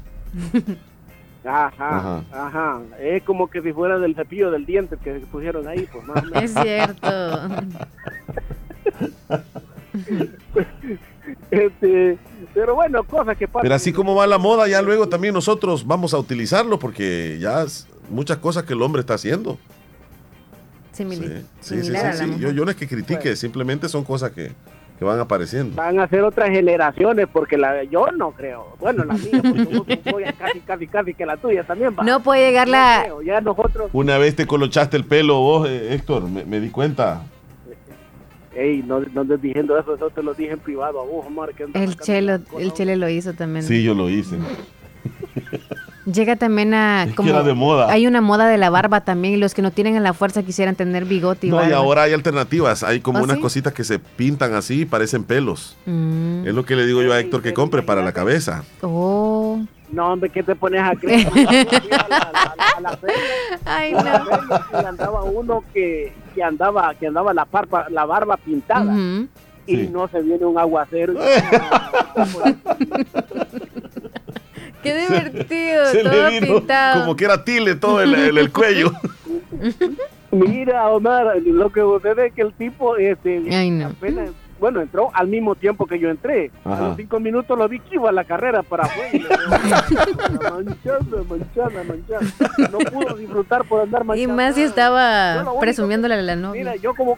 Ajá, Ajá. ajá, Es como que si fuera del cepillo del diente que pusieron ahí, pues más o menos. Es cierto. (laughs) Este, pero bueno, cosas que pasan. Pero así como va la moda, ya luego también nosotros vamos a utilizarlo porque ya es muchas cosas que el hombre está haciendo. Simili- Sí, sí, sí, similar a la sí. mujer. Yo, yo no es que critique, simplemente son cosas que, que van apareciendo. van a ser otras generaciones porque la yo no creo bueno la mía porque vos- (laughs) voy a casi casi casi que la tuya también va No puede llegar No la... creo, ya nosotros Una vez te colochaste el pelo vos, eh, Héctor, me, me di cuenta. ey no no andes diciendo eso eso te lo dije en privado a vos Omar que El chelo, el chelo lo hizo también. Sí, yo lo hice. (laughs) Llega también a... Es que era de moda. Hay una moda de la barba también y los que no tienen la fuerza quisieran tener bigote y No, y ahora hay alternativas. Hay como ¿Oh, unas sí? cositas que se pintan así y parecen pelos. Mm. Es lo que le digo yo a Héctor que compre para la cabeza. Oh. no hombre qué te pones a creer a la, Ay, no. andaba uno que que andaba que andaba la barba la barba pintada y Sí. no se viene un aguacero y- Qué (laughs) divertido, Se le todo vino pintado. como que era tile todo el, el- el cuello. (laughs) Mira, Omar, lo que sucede es que el tipo, este, Ay, no. apenas, bueno, entró al mismo tiempo que yo entré. A Ajá. los cinco minutos lo vi que iba a la carrera para afuera. y le manchada, manchada, manchada. No pudo disfrutar por andar Y manchada. más si estaba presumiéndole a la novia. Mira, yo como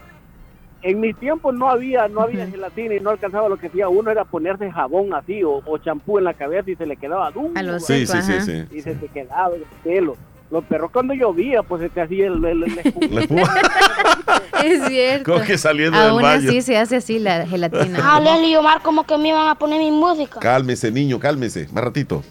en mi tiempo no había no había gelatina y no alcanzaba lo que hacía uno era ponerse jabón así o, champú en la cabeza y se le quedaba duro. Sí, sí, sí. Y se te quedaba el pelo. Los perros cuando llovía, pues se te hacía el, el, el. (laughs) (laughs) Es cierto. Como que saliendo Aún del baño. así se hace así la gelatina. Ah, Leslie y Omar como que me iban a poner mi música. Cálmese, niño, cálmese. Más ratito.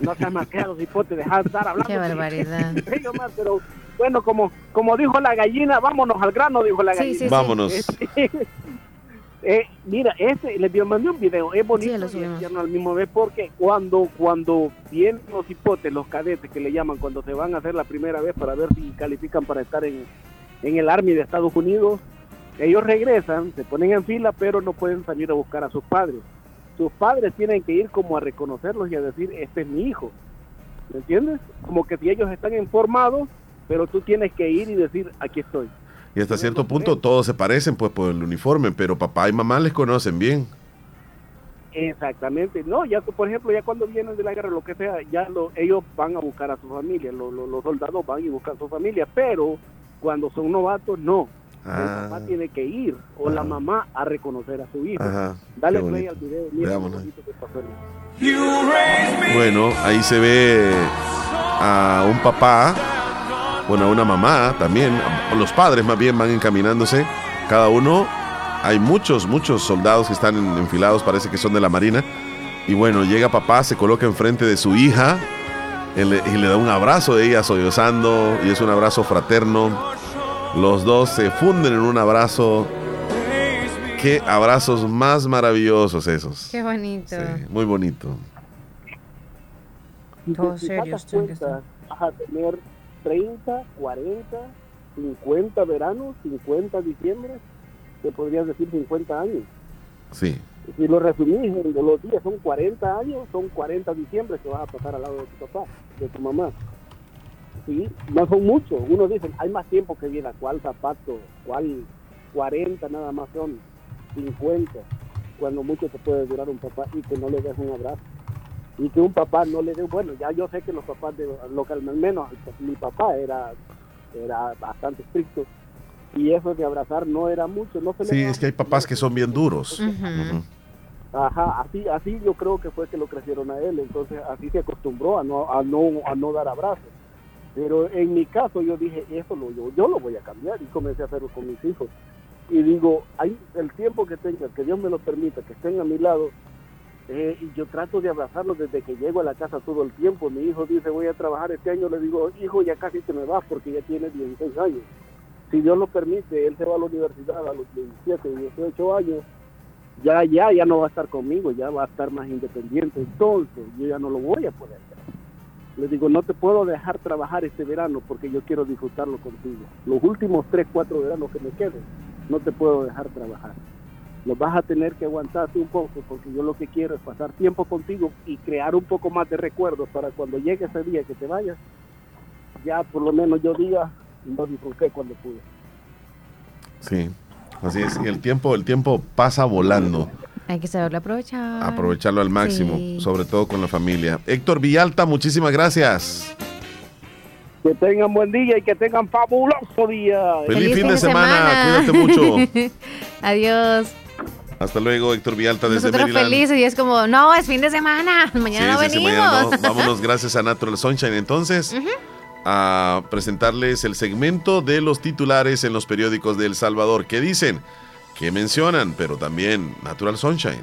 No seas maqueado, cipote, deja de estar hablando. Qué barbaridad. (laughs) Sí, Omar, pero bueno, como, como dijo la gallina, vámonos al grano, dijo la gallina. sí, sí. Vámonos. (laughs) Este, eh, mira, este, les mandé un video, es bonito Sí, lo y al mismo vez porque cuando, cuando vienen los hipotes, los cadetes que le llaman, cuando se van a hacer la primera vez para ver si califican para estar en, en el Army de Estados Unidos, ellos regresan, se ponen en fila, pero no pueden salir a buscar a sus padres. Sus padres tienen que ir como a reconocerlos y a decir, este es mi hijo. ¿Me entiendes? Como que si ellos están informados, pero tú tienes que ir y decir, aquí estoy. Y hasta cierto punto todos se parecen pues por el uniforme, pero papá y mamá les conocen bien. Exactamente, no, ya por ejemplo, ya cuando vienen de la guerra, lo que sea, ya lo, ellos van a buscar a su familia, lo- lo- los soldados van y buscan a su familia, pero cuando son novatos, no. Ah. El papá tiene que ir o la mamá a reconocer a su hijo. Ajá, Dale play al video, mira. Bueno, ahí se ve a un papá, bueno, a una mamá también, los padres más bien van encaminándose, cada uno, hay muchos, muchos soldados que están en- enfilados, parece que son de la Marina, y bueno, llega papá, se coloca enfrente de su hija y le, y le da un abrazo de ella sollozando, y es un abrazo fraterno, los dos se funden en un abrazo, qué abrazos más maravillosos esos, Qué bonito. Sí, muy bonito. Todos serios a tener 30, 40, 50 veranos, 50 diciembre, te podrías decir 50 años. Sí. Si lo resumís en los días, son 40 años, son 40 diciembre que vas a pasar al lado de tu papá, de tu mamá. Sí, no son muchos. Uno dice, hay más tiempo que vida, ¿cuál zapato? ¿Cuál 40 nada más son? 50. Cuando mucho te puede durar un papá y que no le des un abrazo. Y que un papá no le dé, bueno, ya yo sé que los papás de local, al menos mi papá era, era bastante estricto. Y eso de abrazar no era mucho, no se Sí, es que hay papás que son bien duros. Ujú. Ajá, así, así yo creo que fue que lo crecieron a él, entonces así se acostumbró a no, a no, a no dar abrazos. Pero en mi caso yo dije, eso lo, yo, yo lo voy a cambiar y comencé a hacerlo con mis hijos. Y digo, hay el tiempo que tenga, que Dios me lo permita, que estén a mi lado, eh, y yo trato de abrazarlos desde que llego a la casa todo el tiempo. Mi hijo dice, voy a trabajar este año, le digo, hijo, ya casi te me vas porque ya tiene 16 años. Si Dios lo permite, él se va a la universidad a los 17, 18 años, ya, ya, ya no va a estar conmigo, ya va a estar más independiente. Entonces, yo ya no lo voy a poder hacer. Le digo, no te puedo dejar trabajar este verano porque yo quiero disfrutarlo contigo. Los últimos 3, 4 veranos que me queden, no te puedo dejar trabajar. Los vas a tener que aguantarte un poco porque yo lo que quiero es pasar tiempo contigo y crear un poco más de recuerdos para cuando llegue ese día que te vayas, ya por lo menos yo diga, no disfruté cuando pude. Sí, así es. Y el tiempo, el tiempo pasa volando. Hay que saberlo aprovechar. Aprovecharlo al máximo, Sí. sobre todo con la familia. Héctor Villalta, muchísimas gracias. Que tengan buen día y que tengan fabuloso día. Feliz, fin de semana. Cuídate mucho. (laughs) Adiós. Hasta luego, Héctor Villalta desde Nosotros Maryland. felices y es como, no, es fin de semana. (laughs) Mañana Sí, no venimos. mañana no. (laughs) Vámonos, gracias a Natural Sunshine. Entonces, a presentarles el segmento de los titulares en los periódicos de El Salvador. ¿Qué dicen? ¿Qué mencionan? Pero también Natural Sunshine.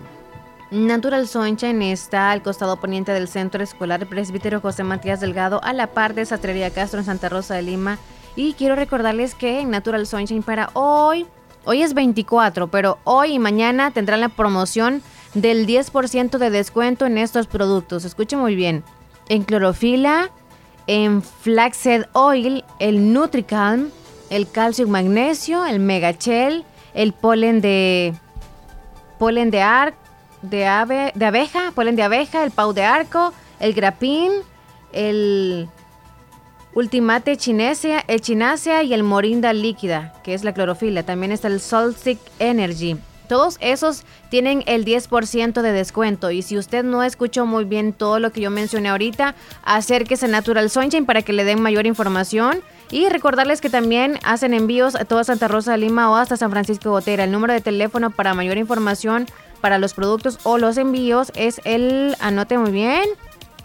Natural Sunshine está al costado poniente del Centro Escolar Presbítero José Matías Delgado, a la par de Sastrería Castro en Santa Rosa de Lima. Y quiero recordarles que en Natural Sunshine para hoy, hoy es 24, pero hoy y mañana tendrán la promoción del 10% de descuento en estos productos. Escuchen muy bien. En clorofila, en flaxseed oil, el Nutricalm, el calcio y magnesio, el Megachel, el polen de polen de ar, de ave, de abeja, polen de abeja, el pau de arco el grapín, el ultimate chinesea, el chinacea y el morinda líquida, que es la clorofila. También está el Solstick Energy. Todos esos tienen el 10% de descuento. Y si usted no escuchó muy bien todo lo que yo mencioné ahorita, acérquese a Natural Sunshine para que le den mayor información. Y recordarles que también hacen envíos a toda Santa Rosa de Lima o hasta San Francisco Gotera. El número de teléfono para mayor información para los productos o los envíos es el, anote muy bien,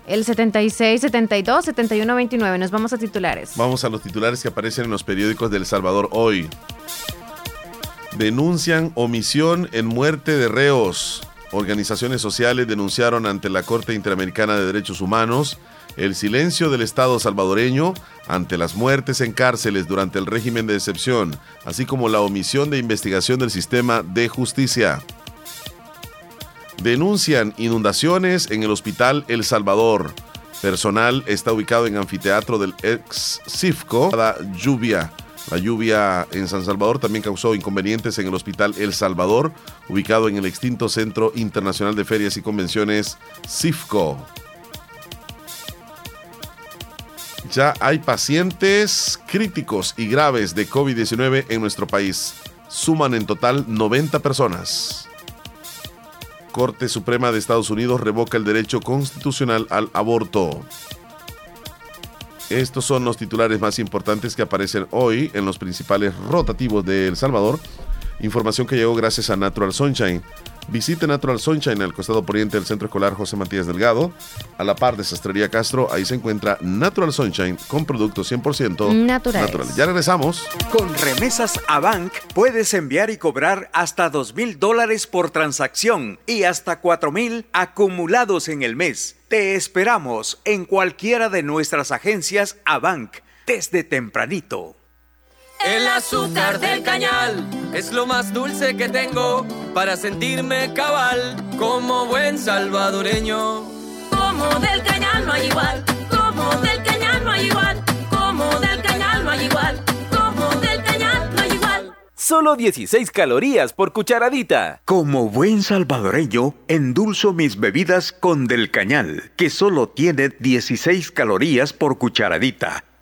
el 76 72 71 29. Nos vamos a titulares. Vamos a los titulares que aparecen en los periódicos de El Salvador hoy. Denuncian omisión en muerte de reos. Organizaciones sociales denunciaron ante la Corte Interamericana de Derechos Humanos el silencio del Estado salvadoreño ante las muertes en cárceles durante el régimen de excepción, así como la omisión de investigación del sistema de justicia. Denuncian inundaciones en el Hospital El Salvador. Personal está ubicado en anfiteatro del ex CIFCO. La lluvia. La lluvia en San Salvador también causó inconvenientes en el Hospital El Salvador, ubicado en el extinto Centro Internacional de Ferias y Convenciones CIFCO. Ya hay pacientes críticos y graves de COVID-19 en nuestro país. Suman en total 90 personas. Corte Suprema de Estados Unidos revoca el derecho constitucional al aborto. Estos son los titulares más importantes que aparecen hoy en los principales rotativos de El Salvador. Información que llegó gracias a Natural Sunshine. Visite Natural Sunshine al costado poniente del Centro Escolar José Matías Delgado. A la par de Sastrería Castro, ahí se encuentra Natural Sunshine con productos 100% Naturales. naturales. Ya regresamos. Con remesas a Bank puedes enviar y cobrar hasta dos mil dólares por transacción y hasta cuatro mil acumulados en el mes. Te esperamos en cualquiera de nuestras agencias a Bank desde tempranito. El azúcar del cañal es lo más dulce que tengo para sentirme cabal como buen salvadoreño. Como del cañal no hay igual, como del cañal no hay igual, como del cañal no hay igual, como del cañal no hay igual. Solo 16 calorías por cucharadita. Como buen salvadoreño, endulzo mis bebidas con Del Cañal, que solo tiene 16 calorías por cucharadita,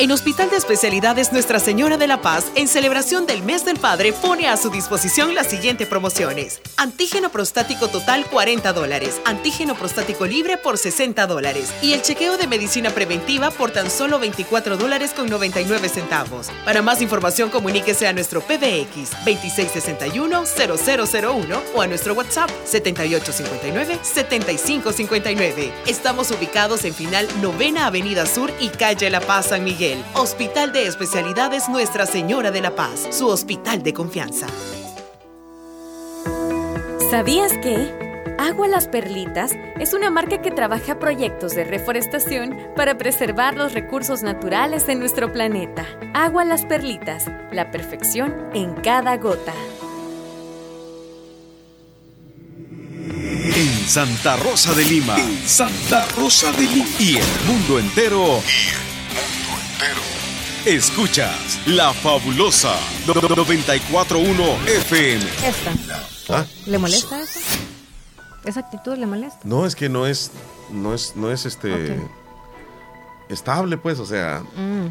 En Hospital de Especialidades Nuestra Señora de la Paz, en celebración del Mes del Padre, pone a su disposición las siguientes promociones. Antígeno prostático total 40 dólares, antígeno prostático libre por 60 dólares y el chequeo de medicina preventiva por tan solo 24 dólares con 99 centavos. Para más información comuníquese a nuestro PBX 2661-0001 o a nuestro WhatsApp 7859-7559. Estamos ubicados en final Novena Avenida Sur y Calle La Paz San Miguel. Hospital de Especialidades Nuestra Señora de la Paz, su hospital de confianza. ¿Sabías que? Agua Las Perlitas es una marca que trabaja proyectos de reforestación para preservar los recursos naturales de nuestro planeta. Agua Las Perlitas, la perfección en cada gota. En Santa Rosa de Lima. Santa Rosa de Lima. Y el mundo entero. Escuchas La Fabulosa 941 FM. Esta. ¿Ah? ¿Le molesta eso? ¿Esa actitud le molesta? No, es que no es, no es, no es este estable, pues, o sea, Mm.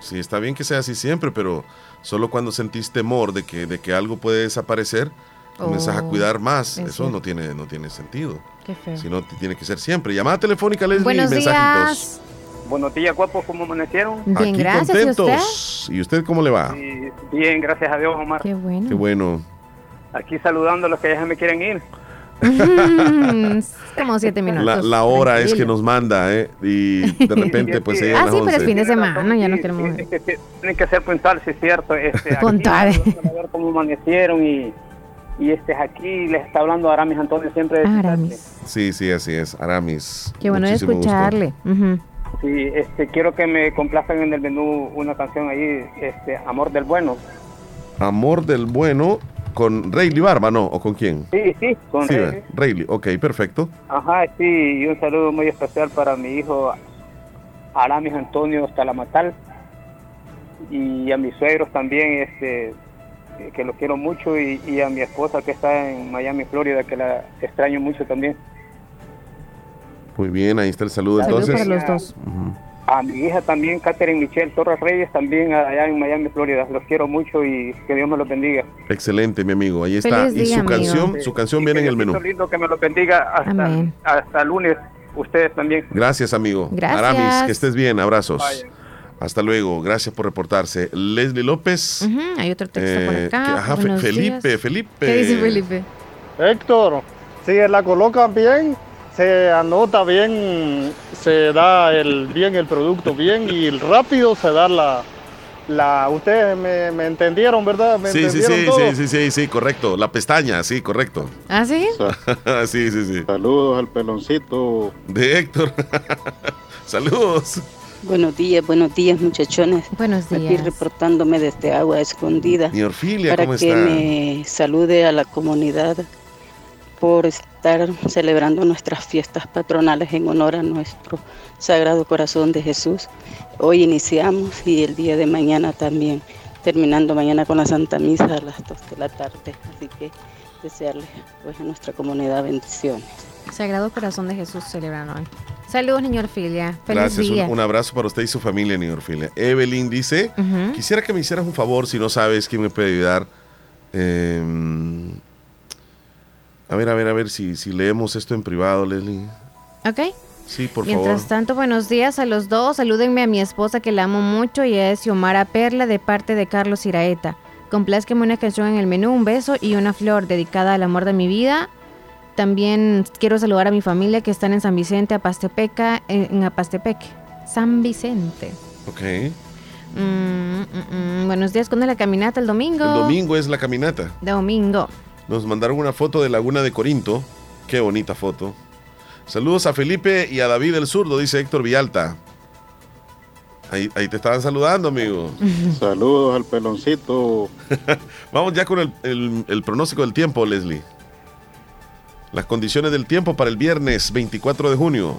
sí está bien que sea así siempre, pero solo cuando sentís temor de que, de que algo puede desaparecer, comienzas a Oh, cuidar más. es Eso no tiene, no tiene sentido. Qué feo. Si no, tiene que ser siempre. Llamada telefónica, Leslie, Buenos mensajitos. días. Buenos días, guapos, ¿cómo amanecieron? Bien, Aquí gracias. ¿Y contentos. ¿Y usted cómo le va? Sí, bien, gracias a Dios, Omar. Qué bueno. Qué bueno. Aquí saludando a los que ya se me quieren ir. Mm, es (laughs) como siete minutos. La, la hora es que Tranquilo. nos manda, ¿eh? Y de (laughs) repente, pues Ah, sí, pero es fin de semana, ya no queremos. Es que t- Tienen que ser puntuales, sí es cierto. Este, aquí, Puntuales. A ver cómo amanecieron y, y este aquí les está hablando Aramis Antonio siempre. de Aramis. Sí, sí, así es. Aramis. Qué bueno de Muchísimo gusto. Sí, este, quiero que me complazcan en el menú una canción ahí, este, Amor del Bueno. Amor del bueno con Rayleigh Barba, ¿no? ¿O con quién? Sí, sí, con Sí, Rey. Rayleigh. Ok, perfecto. Ajá, sí, y un saludo muy especial para mi hijo Aramis Antonio Talamatal y a mis suegros también, este, que los quiero mucho, y, y a mi esposa que está en Miami, Florida, que la extraño mucho también. Muy bien, ahí está el saludo Saludos entonces. para los dos. A mi hija también, Catherine Michelle Torres Reyes, también allá en Miami, Florida. Los quiero mucho y que Dios me los bendiga. Excelente, mi amigo. Ahí está. Feliz y día, su amigo. canción, su canción viene en el menú. Lindo que me los bendiga hasta, lunes. Ustedes también. Gracias, amigo. Gracias. Aramis, que estés bien. Abrazos. Hasta luego. Gracias por reportarse. Leslie López. Hay otro texto por eh, acá. que- ajá, Felipe, días. Felipe. ¿Qué dice Felipe? Héctor, si la colocan bien, se anota bien, se da el bien el producto bien y rápido se da la... la ustedes me, me entendieron, ¿verdad? ¿Me Sí, sí, entendieron sí, todo? sí, sí, sí, sí, correcto. La pestaña, sí, correcto. ¿Ah, sí? (laughs) sí, sí, sí. Saludos al peloncito. De Héctor. (laughs) Saludos. Buenos días, buenos días muchachones. Buenos Aquí días. reportándome desde Agua Escondida. Mi Orfilia, para ¿cómo que está? me salude a la comunidad por estar celebrando nuestras fiestas patronales en honor a nuestro Sagrado Corazón de Jesús. Hoy iniciamos y el día de mañana también, terminando mañana con la Santa Misa a las 2 de la tarde. Así que desearles pues, a nuestra comunidad bendiciones. Sagrado Corazón de Jesús celebran hoy. Saludos, niño Orfilia. Feliz Gracias, un, día. un abrazo para usted y su familia, New Orfilia. Evelyn dice, quisiera que me hicieras un favor, si no sabes quién me puede ayudar. Eh, a ver, a ver, a ver si, si leemos esto en privado, Leslie. Ok. Sí, por Mientras favor. tanto, buenos días a los dos. Salúdenme a mi esposa que la amo mucho y es Xiomara Perla de parte de Carlos Iraeta. Complázqueme una canción en el menú, un beso y una flor dedicada al amor de mi vida. También quiero saludar a mi familia que están en San Vicente, Apastepeca, en en Apastepeque. San Vicente. Ok. Mm, mm, mm. Buenos días, ¿cuándo es la caminata? ¿El domingo? El domingo es la caminata. Domingo. Nos mandaron una foto de Laguna de Corinto. Qué bonita foto. Saludos a Felipe y a David el Zurdo, dice Héctor Villalta. Ahí, ahí te estaban saludando, amigo. (laughs) Saludos al peloncito. (laughs) Vamos ya con el, el- el pronóstico del tiempo, Leslie. Las condiciones del tiempo para el viernes 24 de junio.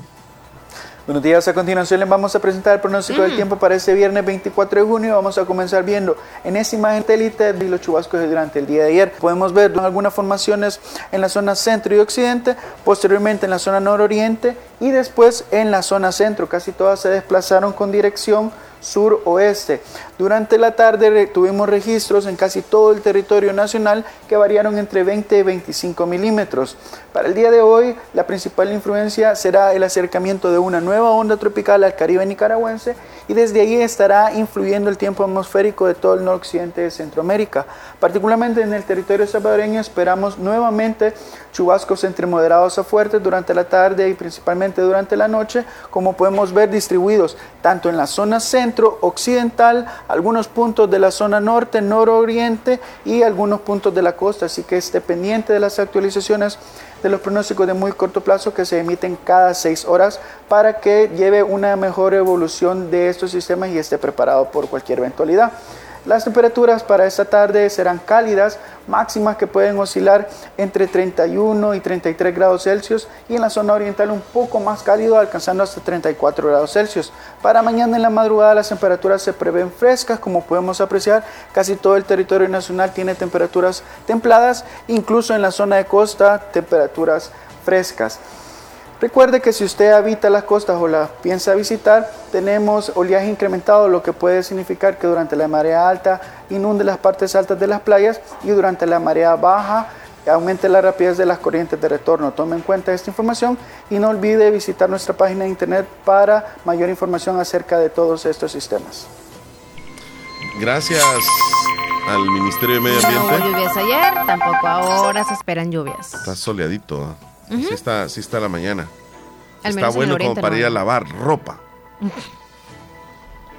Buenos días, a continuación les vamos a presentar el pronóstico Mm. del tiempo para este viernes 24 de junio. Vamos a comenzar viendo en esta imagen satélite de los chubascos durante el día de ayer. Podemos ver algunas formaciones en la zona centro y occidente, posteriormente en la zona nororiente y después en la zona centro. Casi todas se desplazaron con dirección suroeste. Durante la tarde tuvimos registros en casi todo el territorio nacional que variaron entre 20 y 25 milímetros. Para el día de hoy, la principal influencia será el acercamiento de una nueva onda tropical al Caribe nicaragüense y desde ahí estará influyendo el tiempo atmosférico de todo el noroccidente de Centroamérica. Particularmente en el territorio salvadoreño esperamos nuevamente chubascos entre moderados a fuertes durante la tarde y principalmente durante la noche, como podemos ver distribuidos tanto en la zona centro occidental, algunos puntos de la zona norte, nororiente y algunos puntos de la costa, así que esté pendiente de las actualizaciones de los pronósticos de muy corto plazo que se emiten cada seis horas para que lleve una mejor evolución de estos sistemas y esté preparado por cualquier eventualidad. Las temperaturas para esta tarde serán cálidas, máximas que pueden oscilar entre 31 y 33 grados Celsius y en la zona oriental un poco más cálido, alcanzando hasta 34 grados Celsius. Para mañana en la madrugada las temperaturas se prevén frescas, como podemos apreciar, casi todo el territorio nacional tiene temperaturas templadas, incluso en la zona de costa temperaturas frescas. Recuerde que si usted habita las costas o las piensa visitar, tenemos oleaje incrementado, lo que puede significar que durante la marea alta inunde las partes altas de las playas y durante la marea baja aumente la rapidez de las corrientes de retorno. Tome en cuenta esta información y no olvide visitar nuestra página de internet para mayor información acerca de todos estos sistemas. Gracias al Ministerio de Medio No hubo Ambiente. lluvias ayer, tampoco ahora se esperan lluvias. Está soleadito. Sí, está, sí está la mañana. Al está menos bueno como oriente para no. ir a lavar ropa.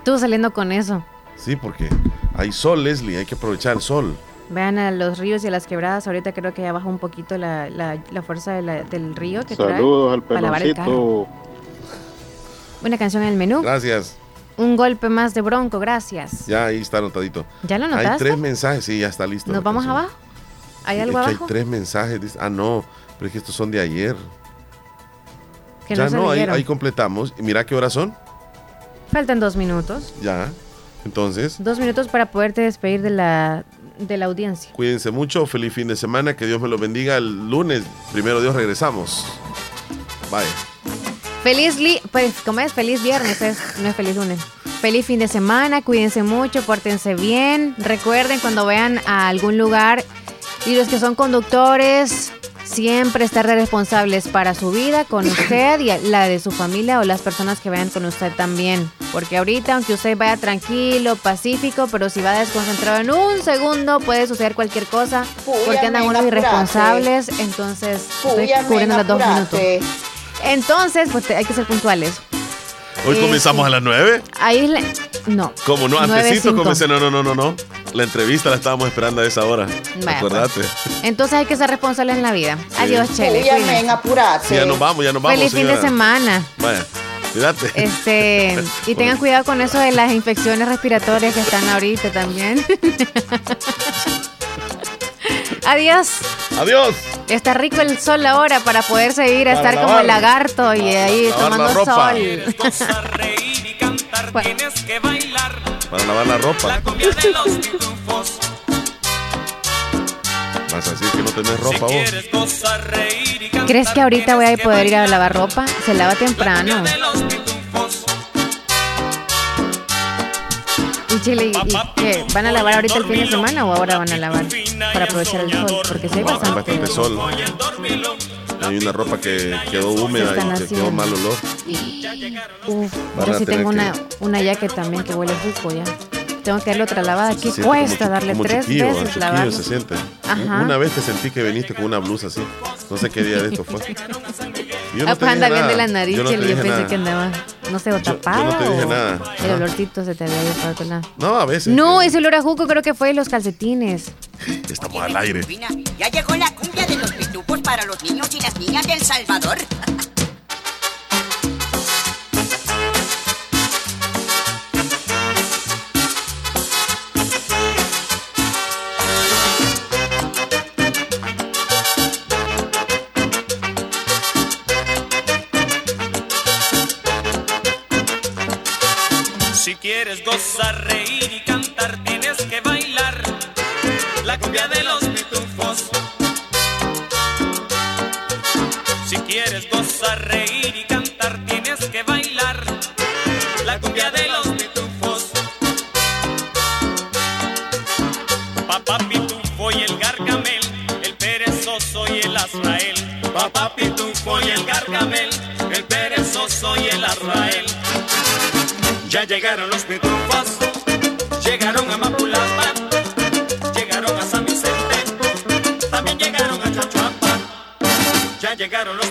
Tú saliendo con eso. Sí, porque hay sol, Leslie, hay que aprovechar el sol. Vean a los ríos y a las quebradas. Ahorita creo que ya bajó un poquito la, la- la fuerza de la- del río que trae Saludos al para el carro. peloncito. Una canción en el menú. Gracias. Un golpe más de bronco, gracias. Ya ahí está anotadito. ¿Ya lo Hay anotaste? tres mensajes, sí, ya está listo. ¿Nos vamos canción. abajo? ¿Hay algo es que abajo? Hay tres mensajes. dice- Ah, no, pero es que estos son de ayer. Que ya no no, ahí, completamos. Mira qué horas son. Faltan dos minutos. Ya. Entonces, Dos minutos para poderte despedir de la, de la audiencia. cuídense mucho. Feliz fin de semana. Que Dios me lo bendiga. El lunes, primero Dios, regresamos. Bye. Feliz, li pues, ¿cómo es? Feliz viernes, es, no es feliz lunes. Feliz fin de semana, cuídense mucho, pórtense bien. Recuerden cuando vayan a algún lugar y los que son conductores, siempre estar responsables para su vida con (coughs) usted y la de su familia o las personas que vayan con usted también. Porque ahorita, aunque usted vaya tranquilo, pacífico, pero si va desconcentrado en un segundo, puede suceder cualquier cosa. porque andan unos irresponsables. Entonces, estoy cubriendo los dos minutos. Entonces, pues hay que ser puntuales. Hoy Eh, comenzamos sí. a las nueve. Ahí le- no. ¿Cómo no? Antesito comencé. No, no, no, no, no. La entrevista la estábamos esperando a esa hora. Vaya, Acordate. Entonces hay que ser responsables en la vida. Adiós, Chele. Amén, cuídense. apurate. Sí, ya nos vamos, ya nos vamos. Feliz fin de semana. Vaya, cuídate. Este, y (laughs) tengan cuidado con eso de las infecciones respiratorias que están ahorita también. (laughs) Adiós. Adiós. Está rico el sol ahora para poder seguir a Para estar como el lagarto y ahí lavar la tomando ropa. sol. Para (laughs) lavar la ropa. Vas a decir que no tenés ropa vos. ¿Crees que ahorita voy a poder ir a lavar ropa? Se lava temprano. Y Chile, ¿y y qué? ¿Van a lavar ahorita el fin de semana o ahora van a lavar para aprovechar el sol? Porque sí hay bastante. bastante sol. Hay una ropa que quedó húmeda y que quedó mal olor. Uf, Van yo sí tengo que- una, una jacket también que huele jugo ya. Tengo que darle otra lavada. ¿Qué Se cuesta como darle como tres chiquillo, veces chiquillo lavarlo? se siente. Ajá. Una vez te sentí que viniste con una blusa así. No sé qué día de esto fue. Yo Ah, te pues anda bien de la nariz, Yo no yo pensé nada. que andaba, no sé, o tapada yo no te dije o nada. el olorcito se te había ido otro lado. No, a veces. No, ese olor a jugo creo que fue de los calcetines. Estamos al aire. Ya llegó la cumbia de los pitufos para los niños y las niñas del Salvador. (laughs) Si quieres gozar, reír y cantar, tienes que bailar la cumbia de los pitufos. Si quieres gozar, reír y cantar, tienes que bailar la cumbia de los pitufos. Papá pitufo y el gargamel, el perezoso y el azrael. Papá pitufo Ya llegaron los pitufos, llegaron a Mapulapa, llegaron a San Vicente, también llegaron a Chachuapa, ya llegaron los